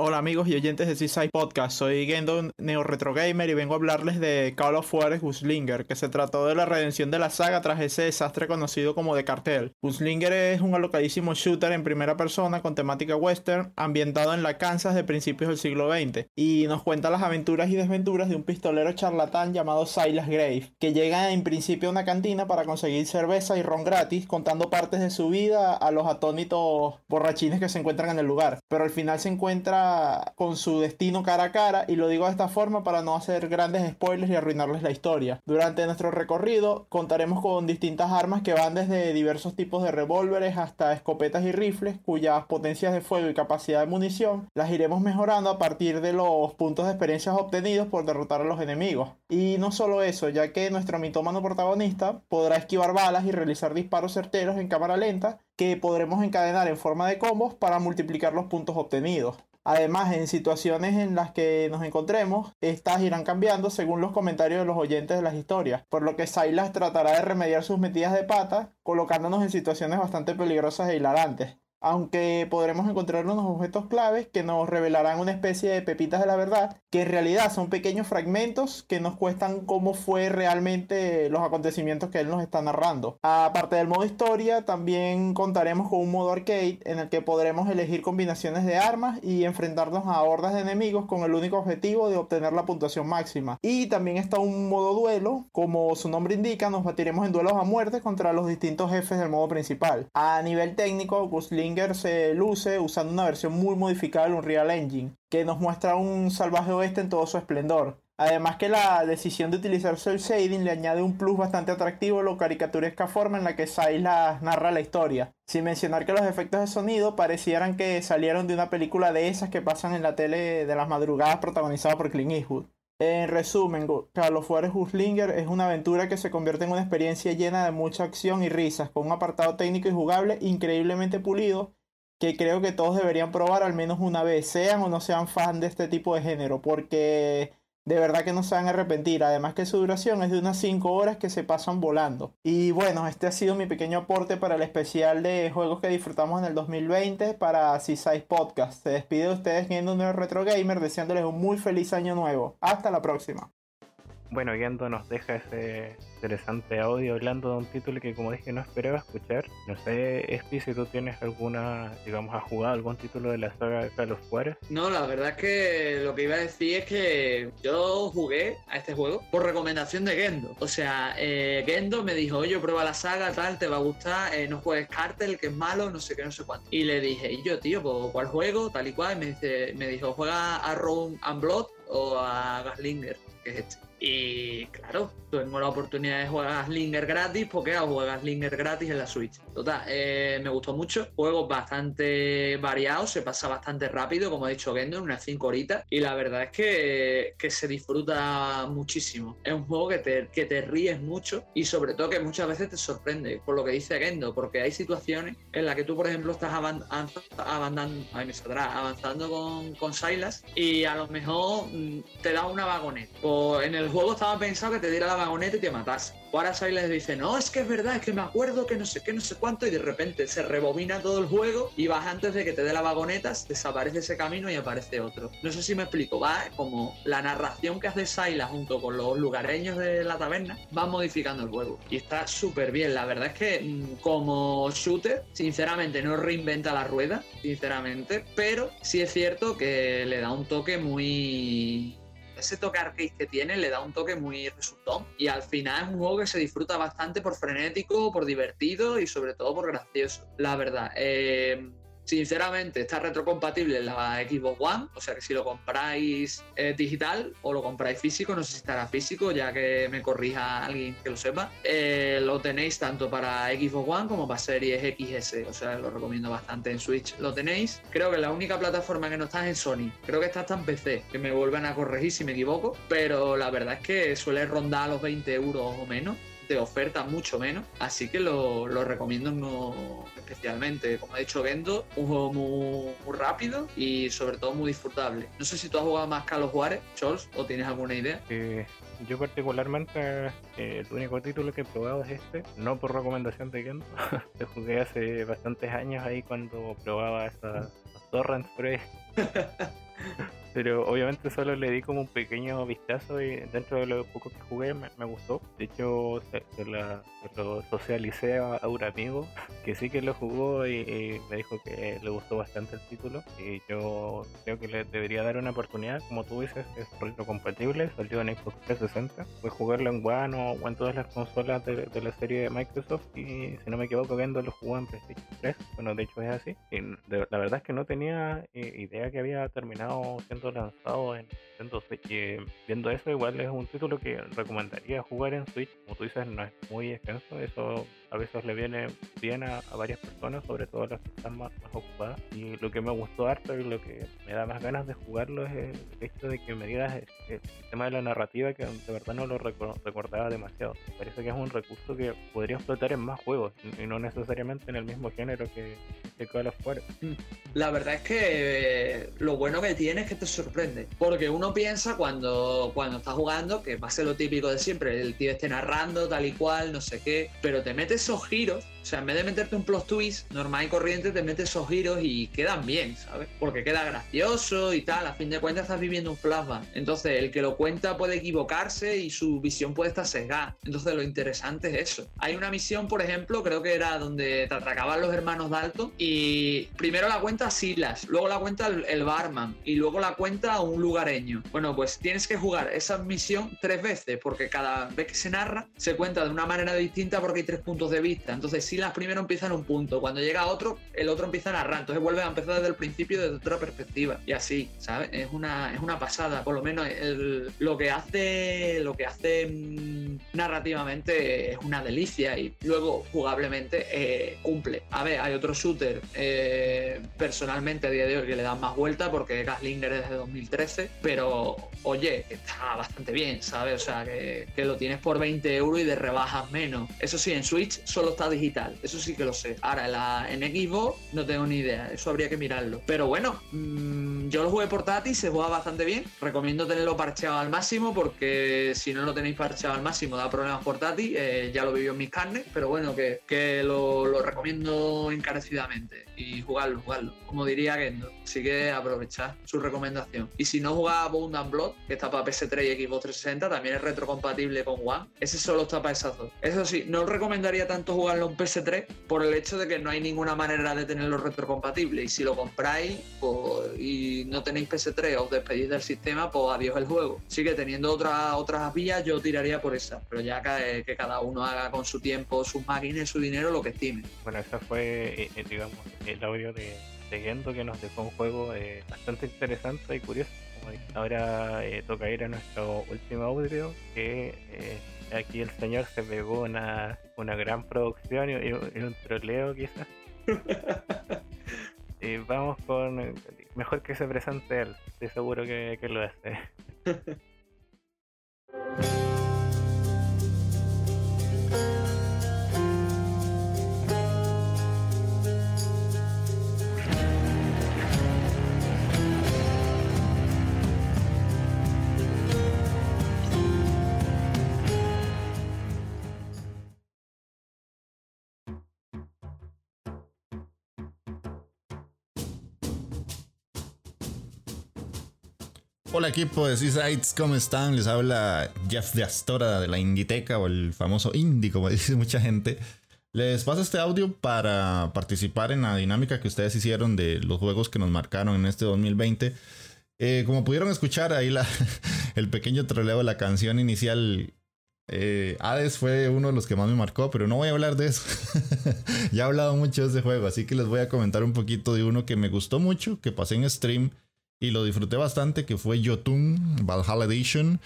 Hola amigos y oyentes de Seaside Podcast, soy Gendo Neo Retro Gamer y vengo a hablarles de Call of Juarez Gunslinger, que se trató de la redención de la saga tras ese desastre conocido como The Cartel. Gunslinger es un alocadísimo shooter en primera persona con temática western, ambientado en la Kansas de principios del siglo XX, y nos cuenta las aventuras y desventuras de un pistolero charlatán llamado Silas Grave, que llega en principio a una cantina para conseguir cerveza y ron gratis, contando partes de su vida a los atónitos borrachines que se encuentran en el lugar, pero al final se encuentra con su destino cara a cara y lo digo de esta forma para no hacer grandes spoilers y arruinarles la historia. Durante nuestro recorrido contaremos con distintas armas que van desde diversos tipos de revólveres hasta escopetas y rifles cuyas potencias de fuego y capacidad de munición las iremos mejorando a partir de los puntos de experiencias obtenidos por derrotar a los enemigos. Y no solo eso, ya que nuestro mitómano protagonista podrá esquivar balas y realizar disparos certeros en cámara lenta que podremos encadenar en forma de combos para multiplicar los puntos obtenidos. Además, en situaciones en las que nos encontremos, estas irán cambiando según los comentarios de los oyentes de las historias, por lo que Silas tratará de remediar sus metidas de pata, colocándonos en situaciones bastante peligrosas e hilarantes aunque podremos encontrar unos objetos claves que nos revelarán una especie de pepitas de la verdad, que en realidad son pequeños fragmentos que nos cuestan cómo fue realmente los acontecimientos que él nos está narrando. Aparte del modo historia, también contaremos con un modo arcade en el que podremos elegir combinaciones de armas y enfrentarnos a hordas de enemigos con el único objetivo de obtener la puntuación máxima. Y también está un modo duelo, como su nombre indica, nos batiremos en duelos a muerte contra los distintos jefes del modo principal. A nivel técnico, Gusling se luce usando una versión muy modificada del Unreal Engine, que nos muestra un salvaje oeste en todo su esplendor. Además que la decisión de utilizar el shading le añade un plus bastante atractivo a la caricaturesca forma en la que Silas narra la historia. Sin mencionar que los efectos de sonido parecieran que salieron de una película de esas que pasan en la tele de las madrugadas protagonizada por Clint Eastwood. En resumen, Carlos Juárez Huslinger es una aventura que se convierte en una experiencia llena de mucha acción y risas, con un apartado técnico y jugable increíblemente pulido que creo que todos deberían probar al menos una vez, sean o no sean fan de este tipo de género, porque de verdad que no se van a arrepentir. Además que su duración es de unas 5 horas que se pasan volando. Y bueno, este ha sido mi pequeño aporte para el especial de juegos que disfrutamos en el 2020 para Seaside Podcast. Se despide de ustedes viendo un retro gamer deseándoles un muy feliz año nuevo. Hasta la próxima. Bueno, Yendo nos deja ese interesante audio hablando de un título que como dije no esperaba escuchar. No sé, Espi, si tú tienes alguna, digamos, has jugado algún título de la saga de Carlos Juárez. No, la verdad es que lo que iba a decir es que yo jugué a este juego por recomendación de Gendo. O sea, eh, Gendo me dijo, oye, prueba la saga, tal, te va a gustar, eh, no juegues Cartel, que es malo, no sé qué, no sé cuánto. Y le dije, y yo, tío, pues, ¿cuál juego? Tal y cual. Y me, dice, me dijo, juega a Rome and Blood o a Gaslinger, que es este. Y claro, tengo la oportunidad de jugar a Slinger gratis, porque hago jugar Slinger gratis en la Switch. Total, eh, me gustó mucho. Juegos bastante variados, se pasa bastante rápido, como ha dicho Gendo, en unas 5 horitas. Y la verdad es que, que, se disfruta muchísimo. Es un juego que te, que te ríes mucho y sobre todo que muchas veces te sorprende, por lo que dice Gendo, porque hay situaciones en las que tú, por ejemplo, estás avanzando, avanzando con, con Silas y a lo mejor mm, te da una vagoneta. O en el el juego estaba pensado que te diera la vagoneta y te matase. Ahora Silas dice, no, es que es verdad, es que me acuerdo que no sé qué, no sé cuánto, y de repente se rebobina todo el juego y vas antes de que te dé la vagoneta, desaparece ese camino y aparece otro. No sé si me explico, va como la narración que hace Silas junto con los lugareños de la taberna, va modificando el juego. Y está súper bien, la verdad es que mm, como shooter, sinceramente no reinventa la rueda, sinceramente, pero sí es cierto que le da un toque muy ese toque arcade que tiene le da un toque muy resultón. Y al final es un juego que se disfruta bastante por frenético, por divertido y sobre todo por gracioso. La verdad. Eh, Sinceramente, está retrocompatible en la Xbox One, o sea que si lo compráis eh, digital o lo compráis físico, no sé si estará físico, ya que me corrija alguien que lo sepa, eh, lo tenéis tanto para Xbox One como para Series XS, o sea, lo recomiendo bastante en Switch. Lo tenéis, creo que la única plataforma que no está es en Sony, creo que está hasta en PC, que me vuelven a corregir si me equivoco, pero la verdad es que suele rondar los 20 euros o menos de oferta mucho menos, así que lo, recomiendo no especialmente. Como ha dicho Gendo, un juego muy, rápido y sobre todo muy disfrutable. No sé si tú has jugado más Carlos Juárez, Charles, o tienes alguna idea. Eh, yo particularmente eh, el único título que he probado es este, no por recomendación de Gendo, (laughs) lo jugué hace bastantes años ahí cuando probaba esas torrents, (laughs) pero obviamente solo le di como un pequeño vistazo y dentro de lo poco que jugué me, me gustó. De hecho, se, se la- lo socialicé a, un amigo que sí que lo jugó y, y me dijo que le gustó bastante el título. Y yo creo que le debería dar una oportunidad. Como tú dices, es retrocompatible, salió en Xbox 360. Puedes jugarlo en One o, o en todas las consolas de, de la serie de Microsoft. Y si no me equivoco, viendo lo jugó en PlayStation 3. Bueno, de hecho es así. Y de- la verdad es que no tenía eh, idea que había terminado siendo lanzado en Nintendo Switch. Viendo eso, igual es un título que recomendaría jugar en Switch. Como tú dices, no es muy extenso. Eso a veces le viene bien a, a varias personas, sobre todo las que están más, más ocupadas. Y lo que me gustó harto y lo que me da más ganas de jugarlo es el hecho de que me digas el, el tema de la narrativa que de verdad no lo reco- recordaba demasiado. Parece que es un recurso que podría explotar en más juegos y no necesariamente en el mismo género que, que Call of Duty. La verdad es que eh, lo bueno que tiene es que te sorprende. Porque uno piensa cuando, cuando está jugando que va a ser lo típico de siempre, el tío esté narrando tal y cual, no sé qué, pero te mete esos giros, o sea, en vez de meterte un plot twist normal y corriente, te mete esos giros y quedan bien, ¿sabes? Porque queda gracioso y tal, a fin de cuentas estás viviendo un flashback. Entonces, el que lo cuenta puede equivocarse y su visión puede estar sesgada. Entonces, lo interesante es eso. Hay una misión, por ejemplo, creo que era donde te atracaban los hermanos Dalton y primero la cuenta Silas, luego la cuenta el, el barman y luego la cuenta un lugareño. Bueno, pues tienes que jugar esa misión tres veces porque cada vez que se narra se cuenta de una manera distinta porque hay tres puntos de vista. Entonces Silas primero empieza en un punto, cuando llega otro, el otro empieza a narrar, entonces vuelve a empezar desde el principio desde otra perspectiva y así, ¿sabes? Es una, es una pasada, por lo menos lo que hace, lo que hace mm, narrativamente es una delicia y luego jugablemente eh, cumple. A ver, hay otro shooter eh, personalmente a día de hoy que le dan más vuelta porque Gaslinger es de 2013, pero oye, está bastante bien, ¿sabes? O sea, que, que lo tienes por 20 euros y de rebajas menos. Eso sí, en Switch solo está digital, eso sí que lo sé. Ahora, la, en Xbox no tengo ni idea, eso habría que mirarlo. Pero bueno, mm, yo lo jugué portátil, se juega bastante bien. Recomiendo tenerlo parcheado al máximo porque si no lo tenéis parcheado al máximo da problemas portátil. eh, ya lo vivió en mis carnes, pero bueno, que, que lo, lo recomiendo encarecidamente. Y jugarlo, jugarlo. Como diría Gendo. Así que aprovechad su recomendación. Y si no jugaba Bound and Blood, que está para PS3 y Xbox 360, también es retrocompatible con One. Ese solo está para esas dos. Eso sí, no os recomendaría tanto jugarlo en PS3 por el hecho de que no hay ninguna manera de tenerlo retrocompatible. Y si lo compráis pues, y no tenéis PS3 o os despedís del sistema, pues adiós el juego. Así que teniendo otras otras vías, yo tiraría por esa. Pero ya que, cada uno haga con su tiempo, sus máquinas, su dinero, lo que estime. Bueno, ese fue, eh, eh, digamos, el audio de, de Gendo que nos dejó un juego eh, bastante interesante y curioso. Ahora eh, toca ir a nuestro último audio, que eh, aquí el señor se pegó una, una gran producción y, y un- troleo quizás. Y (laughs) vamos con... Mejor que se presente él, estoy seguro que, que lo hace. (laughs) Hola equipo de Seasides, ¿cómo están? Les habla Jeff de Astora de la Inditeca o el famoso Indie, como (laughs) dice mucha gente. Les paso este audio para participar en la dinámica que ustedes hicieron de los juegos que nos marcaron en este 2020. Eh, como pudieron escuchar ahí la, (laughs) el pequeño troleo de la canción inicial, eh, Hades fue uno de los que más me marcó, pero no voy a hablar de eso. (laughs) ya he hablado mucho de ese juego, así que les voy a comentar un poquito de uno que me gustó mucho, que pasé en stream y lo disfruté bastante, que fue Jotun Valhalla Edition.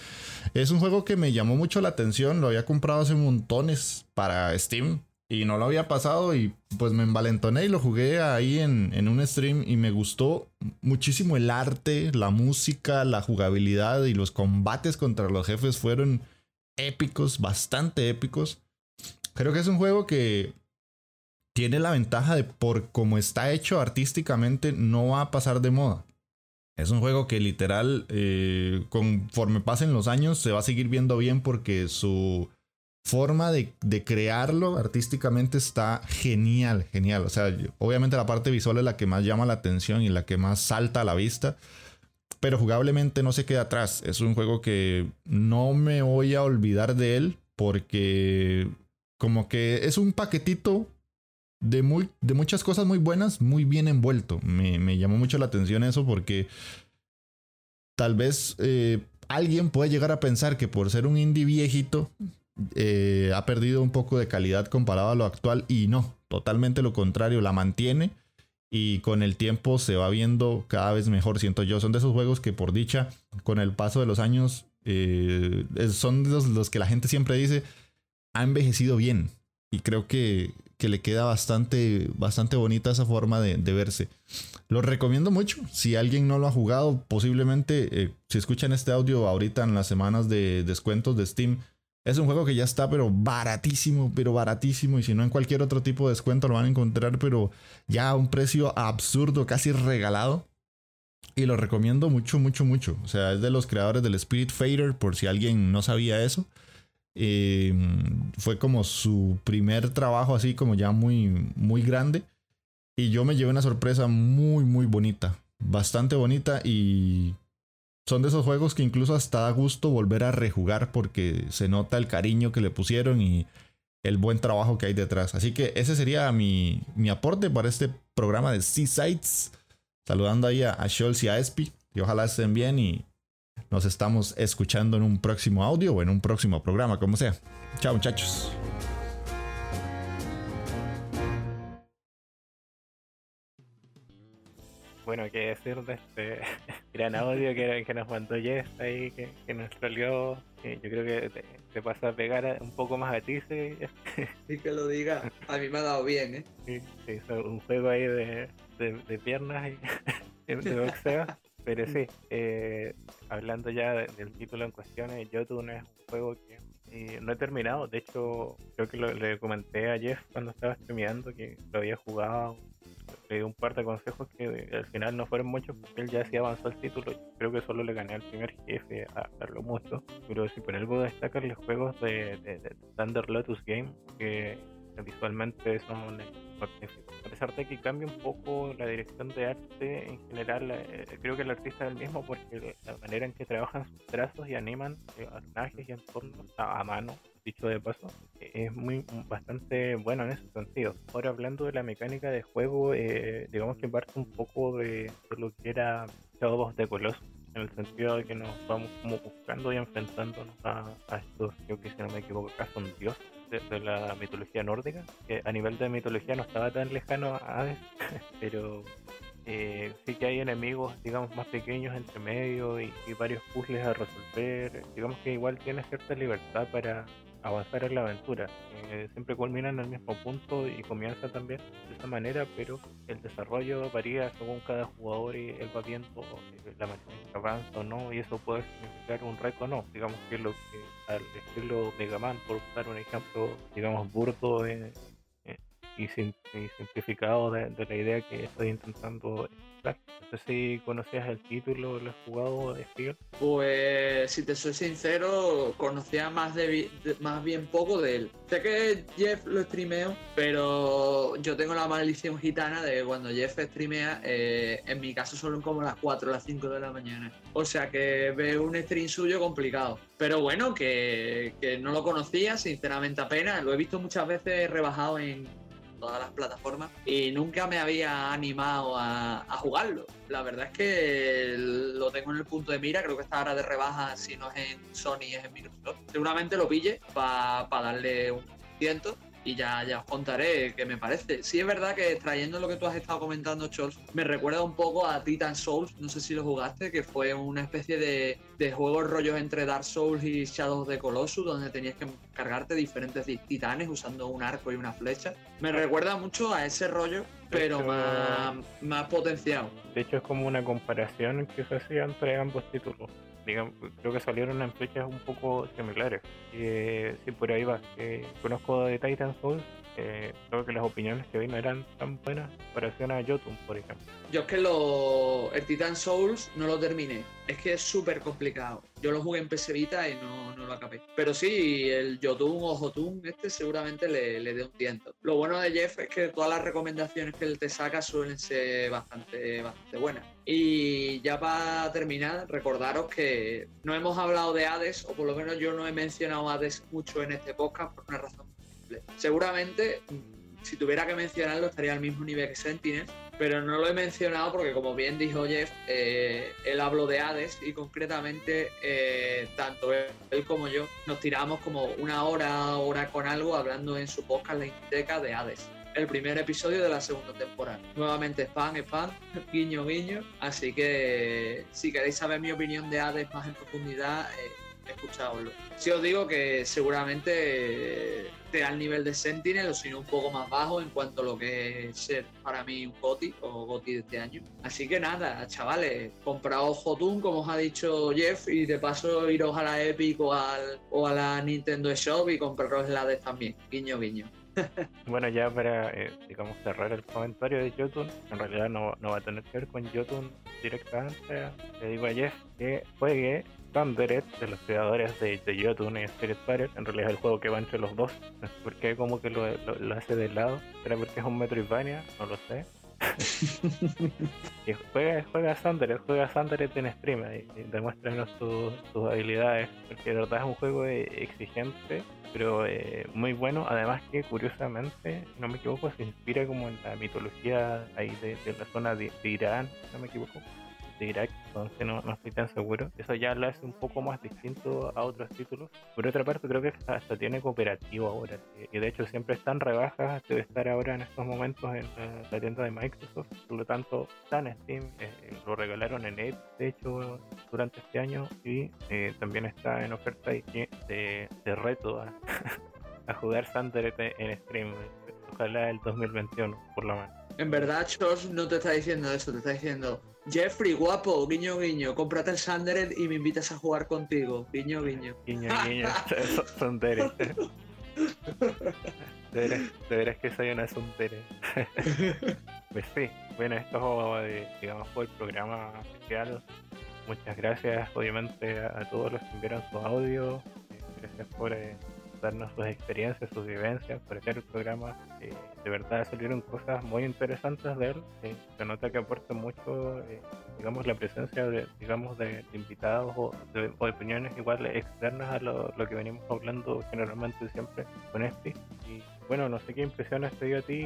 Es un juego que me llamó mucho la atención, lo había comprado hace montones para Steam y no lo había pasado y pues me envalentoné y lo jugué ahí en, en un stream y me gustó muchísimo el arte, la música, la jugabilidad y los combates contra los jefes fueron épicos, bastante épicos. Creo que es un juego que tiene la ventaja de por cómo está hecho artísticamente no va a pasar de moda. Es un juego que literal, eh, conforme pasen los años, se va a seguir viendo bien porque su forma de, de crearlo artísticamente está genial, genial. O sea, obviamente la parte visual es la que más llama la atención y la que más salta a la vista. pero jugablemente no se queda atrás. Es un juego que no me voy a olvidar de él porque como que es un paquetito de, muy, de muchas cosas muy buenas, muy bien envuelto. Me, me llamó mucho la atención eso porque tal vez eh, alguien puede llegar a pensar que por ser un indie viejito eh, ha perdido un poco de calidad comparado a lo actual y no, totalmente lo contrario, la mantiene y con el tiempo se va viendo cada vez mejor, siento yo. Son de esos juegos que por dicha, con el paso de los años, eh, son los, los que la gente siempre dice, ha envejecido bien. Y creo que, que le queda bastante, bastante bonita esa forma de, de, verse. Lo recomiendo mucho. Si alguien no lo ha jugado, posiblemente, eh, si escuchan este audio ahorita en las semanas de descuentos de Steam, es un juego que ya está, pero baratísimo, pero baratísimo. Y si no en cualquier otro tipo de descuento lo van a encontrar, pero ya a un precio absurdo, casi regalado. Y lo recomiendo mucho, mucho, mucho. O sea, es de los creadores del Spirit Fader, por si alguien no sabía eso. Eh, fue como su primer trabajo así como ya muy, muy grande. Y yo me llevé una sorpresa muy, muy bonita. Bastante bonita y son de esos juegos que incluso hasta da gusto volver a rejugar porque se nota el cariño que le pusieron y el buen trabajo que hay detrás. Así que ese sería mi, mi aporte para este programa de Seasides. Saludando ahí a, a Scholz y a Espi. Y ojalá estén bien y nos estamos escuchando en un próximo audio o en un próximo programa, como sea. Chao muchachos. Bueno, qué decir de este (laughs) gran audio que, que nos mandó Jess ahí, que, que nos troleó. yo creo que te, te, pasa a pegar un poco más a ti, sí. (laughs) Sí, que lo diga. A mí me ha dado bien, ¿eh? Sí, sí un juego ahí de, de, de piernas y (laughs) de boxeo. Pero sí, eh, hablando ya del título en cuestión, Jotun es un juego que eh, no he terminado. De hecho, creo que lo, le comenté a Jeff cuando estaba streameando que lo había jugado. Le di un par de consejos que al final no fueron muchos porque él ya sí avanzó el título. Creo que solo le gané al primer jefe a hacerlo mucho. Pero si por algo destacan los juegos de, de, de Thunder Lotus Game, que visualmente son. A pesar de que cambia un poco la dirección de arte en general, eh, creo que el artista es el mismo porque la manera en que trabajan sus trazos y animan eh, personajes y entornos a, mano, dicho de paso, es muy bastante bueno en ese sentido. Ahora hablando de la mecánica de juego, eh, digamos que parte un poco de, lo que era Shadow of the Colossus en el sentido de que nos vamos como buscando y enfrentándonos a, a estos, yo que si no me equivoco, acá son dioses de, la mitología nórdica, que a nivel de mitología no estaba tan lejano a (laughs) pero eh, sí que hay enemigos, digamos, más pequeños entre medio y, y, varios puzzles a resolver. Digamos que igual tiene cierta libertad para avanzar en la aventura. Eh, siempre culmina en el mismo punto y comienza también de esa manera, pero el desarrollo varía según cada jugador y él va viendo eh, la manera en que avanza o no, y eso puede significar un reto o no. Digamos que lo que al estilo Mega Man, por dar un ejemplo, digamos, burdo eh, y, sin, y, simplificado de, de, la idea que estoy intentando No sé si conocías el título, lo has jugado, Spiegel. Pues, si te soy sincero, conocía más, de, más bien poco de él. Sé que Jeff lo streameo, pero yo tengo la maldición gitana de que cuando Jeff streamea, eh, en mi caso son como las 4 o las 5 de la mañana. O sea que veo un stream suyo complicado. Pero bueno, que, que no lo conocía, sinceramente apenas. Lo he visto muchas veces rebajado en, todas las plataformas y nunca me había animado a, a, jugarlo. La verdad es que lo tengo en el punto de mira, creo que está ahora de rebaja, si no es en Sony es en Microsoft. Seguramente lo pille para pa darle un ciento y ya, ya os contaré qué me parece. Sí es verdad que trayendo lo que tú has estado comentando, Chols, me recuerda un poco a Titan Souls, no sé si lo jugaste, que fue una especie de, de juegos rollos entre Dark Souls y Shadows de Colossus, donde tenías que cargarte diferentes titanes usando un arco y una flecha. Me recuerda mucho a ese rollo, pero hecho, más, más potenciado. De hecho es como una comparación que se hacía entre ambos títulos digamos, creo que salieron en fechas un poco similares. Eh, sí, por ahí va. Eh, conozco de Titan Souls eh, creo que las opiniones que vi no eran tan buenas en a Jotun, por ejemplo. Yo es que lo, el Titan Souls no lo terminé. Es que es súper complicado. Yo lo jugué en Vita y no, no lo acabé. Pero sí, el Jotun o Jotun este seguramente le, le dé un tiento. Lo bueno de Jeff es que todas las recomendaciones que él te saca suelen ser bastante, bastante buenas. Y ya para terminar, recordaros que no hemos hablado de Hades, o por lo menos yo no he mencionado Hades mucho en este podcast por una razón. Seguramente, mm, si tuviera que mencionarlo, estaría al mismo nivel que Sentinel, pero no lo he mencionado porque, como bien dijo Jeff, eh, él habló de Hades y concretamente, eh, tanto él, como yo nos tiramos como una hora, hora con algo hablando en su podcast La Inditeca de Hades el primer episodio de la segunda temporada. Nuevamente spam, spam, (laughs) guiño, guiño. Así que si queréis saber mi opinión de Hades más en profundidad, eh, escuchadlo. Si os digo que seguramente esté al nivel de Sentinel o si no un poco más bajo en cuanto a lo que es ser para mí un GOTI o GOTI de este año. Así que nada, chavales, compraos Jotun como os ha dicho Jeff y de paso iros a la Epic o, al, o a la Nintendo Shop y compraros el Hades también. Guiño, guiño. (laughs) Bueno, ya para, eh, digamos, cerrar el comentario de Jotun, en realidad no, no va a tener que ver con Jotun directamente. Le digo a Jeff que juegue Thundered de los creadores de, de Jotun y Spirit Fire. En realidad es el juego que va entre los dos. No sé por qué como que lo, lo- lo hace de lado. ¿Será porque es un Metroidvania? No lo sé. (laughs) y juega, juega Thundered, juega Thundered en stream y, y demuéstranos tus, habilidades. Porque de verdad es un juego exigente pero eh, muy bueno. Además que curiosamente, no me equivoco, se inspira como en la mitología ahí de, de la zona de, de Irán, si no me equivoco, Irak, entonces no, no estoy tan seguro. Eso ya lo hace un poco más distinto a otros títulos. Por otra parte, creo que hasta tiene cooperativo ahora, y de hecho siempre están rebajas, debe estar ahora en estos momentos en la, tienda de Microsoft, por lo tanto está en Steam, eh, lo regalaron en Epic, de hecho, durante este año, y eh, también está en oferta de, de, de reto a, (laughs) a jugar Thunder en stream. Ojalá el 2021, por lo menos. En verdad, Chos no te está diciendo eso, te está diciendo, Jeffrey, guapo, guiño, guiño, cómprate el Sundered y me invitas a jugar contigo, guiño, guiño. Guiño, guiño, Tere. De veras, que soy una suntere. pues sí, bueno, esto digamos fue el programa especial. Muchas gracias, obviamente, a, a todos los que enviaron su audio. Gracias por eh, darnos sus experiencias, sus vivencias, por hacer el programa. Eh, de verdad salieron cosas muy interesantes de él. Eh, se nota que aporta mucho, eh, digamos, la presencia de, digamos, de, invitados o de, opiniones igual externas a lo, lo que venimos hablando generalmente siempre con este. Y bueno, no sé qué impresiones te dio a ti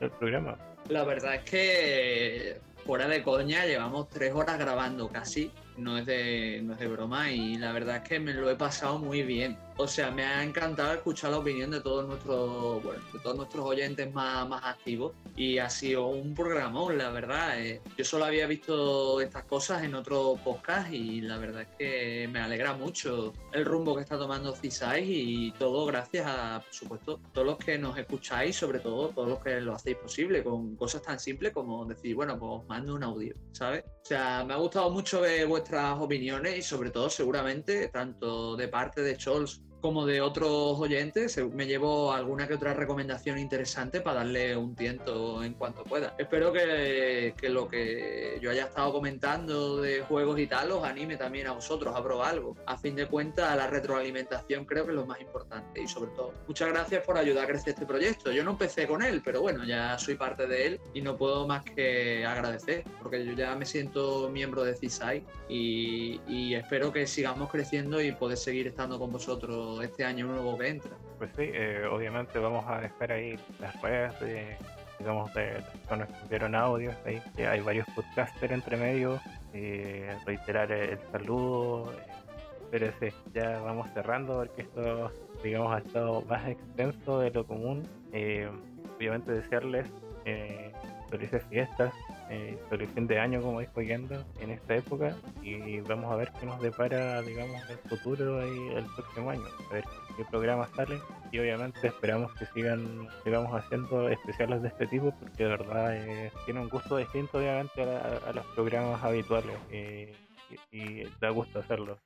el programa. La verdad es que fuera de coña llevamos tres horas grabando casi, no es de, no es de broma y la verdad es que me lo he pasado muy bien. O sea, me ha encantado escuchar la opinión de todos nuestros, bueno, de todos nuestros oyentes más, más activos y ha sido un programón, la verdad. eh. Yo solo había visto estas cosas en otro podcast y la verdad es que me alegra mucho el rumbo que está tomando CISAIS y todo gracias a, por supuesto, todos los que nos escucháis, sobre todo todos los que lo hacéis posible con cosas tan simples como decir, bueno, pues mando un audio, ¿sabes? O sea, me ha gustado mucho ver vuestras opiniones y sobre todo seguramente tanto de parte de Scholz como de otros oyentes, me llevo alguna que otra recomendación interesante para darle un tiento en cuanto pueda. Espero que, que lo que yo haya estado comentando de juegos y tal os anime también a vosotros a probar algo. A fin de cuentas, la retroalimentación creo que es lo más importante y sobre todo, muchas gracias por ayudar a crecer este proyecto. Yo no empecé con él, pero bueno, ya soy parte de él y no puedo más que agradecer, porque yo ya me siento miembro de CISAI y, y espero que sigamos creciendo y poder seguir estando con vosotros este año nuevo que entra. Pues sí, eh, obviamente vamos a dejar ahí las redes de, digamos, de las personas que enviaron audios. Ahí hay varios podcasters entre medio. eh, reiterar el saludo. eh, pero sí, ya vamos cerrando porque esto, digamos, ha estado más extenso de lo común. Obviamente desearles felices fiestas, eh, feliz fin de año, como dijo Yendo, en esta época. Y vamos a ver qué nos depara, digamos, el futuro ahí el próximo año. A ver qué programas salen. Y obviamente esperamos que sigan, sigamos haciendo especiales de este tipo, porque de verdad eh, tiene un gusto distinto, obviamente, a, a los programas habituales. eh, y, y da gusto hacerlo.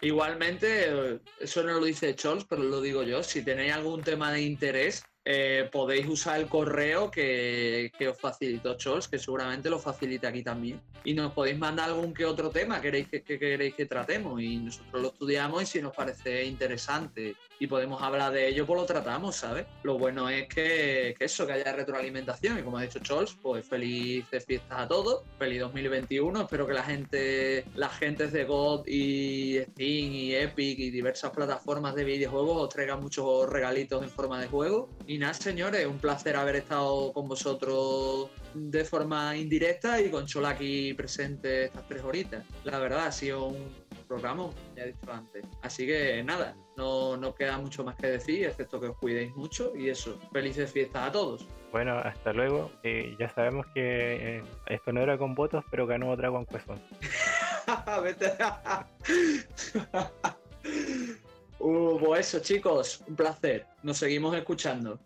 Igualmente, eso no lo dice Scholz, pero lo digo yo, si tenéis algún tema de interés, eh, podéis usar el correo que, os facilitó Chols, que seguramente lo facilita aquí también. Y nos podéis mandar algún que otro tema que queréis que, que queréis que tratemos y nosotros lo estudiamos y si nos parece interesante y podemos hablar de ello, pues lo tratamos, ¿sabes? Lo bueno es que, eso, que haya retroalimentación y como ha dicho Chols, pues felices fiestas a todos, feliz 2021, espero que la gente, las gentes de God y Steam y Epic y diversas plataformas de videojuegos os traigan muchos regalitos en forma de juego. Nada, señores, un placer haber estado con vosotros de forma indirecta y con Chol aquí presente estas tres horitas. La verdad, ha sido un programa, ya he dicho antes. Así que nada, no, no queda mucho más que decir, excepto que os cuidéis mucho y eso. Felices fiestas a todos. Bueno, hasta luego. Eh, ya sabemos que eh, esto no era con votos, pero ganó Quest 11. (laughs) Vete. Pues eso, chicos, un placer. Nos seguimos escuchando.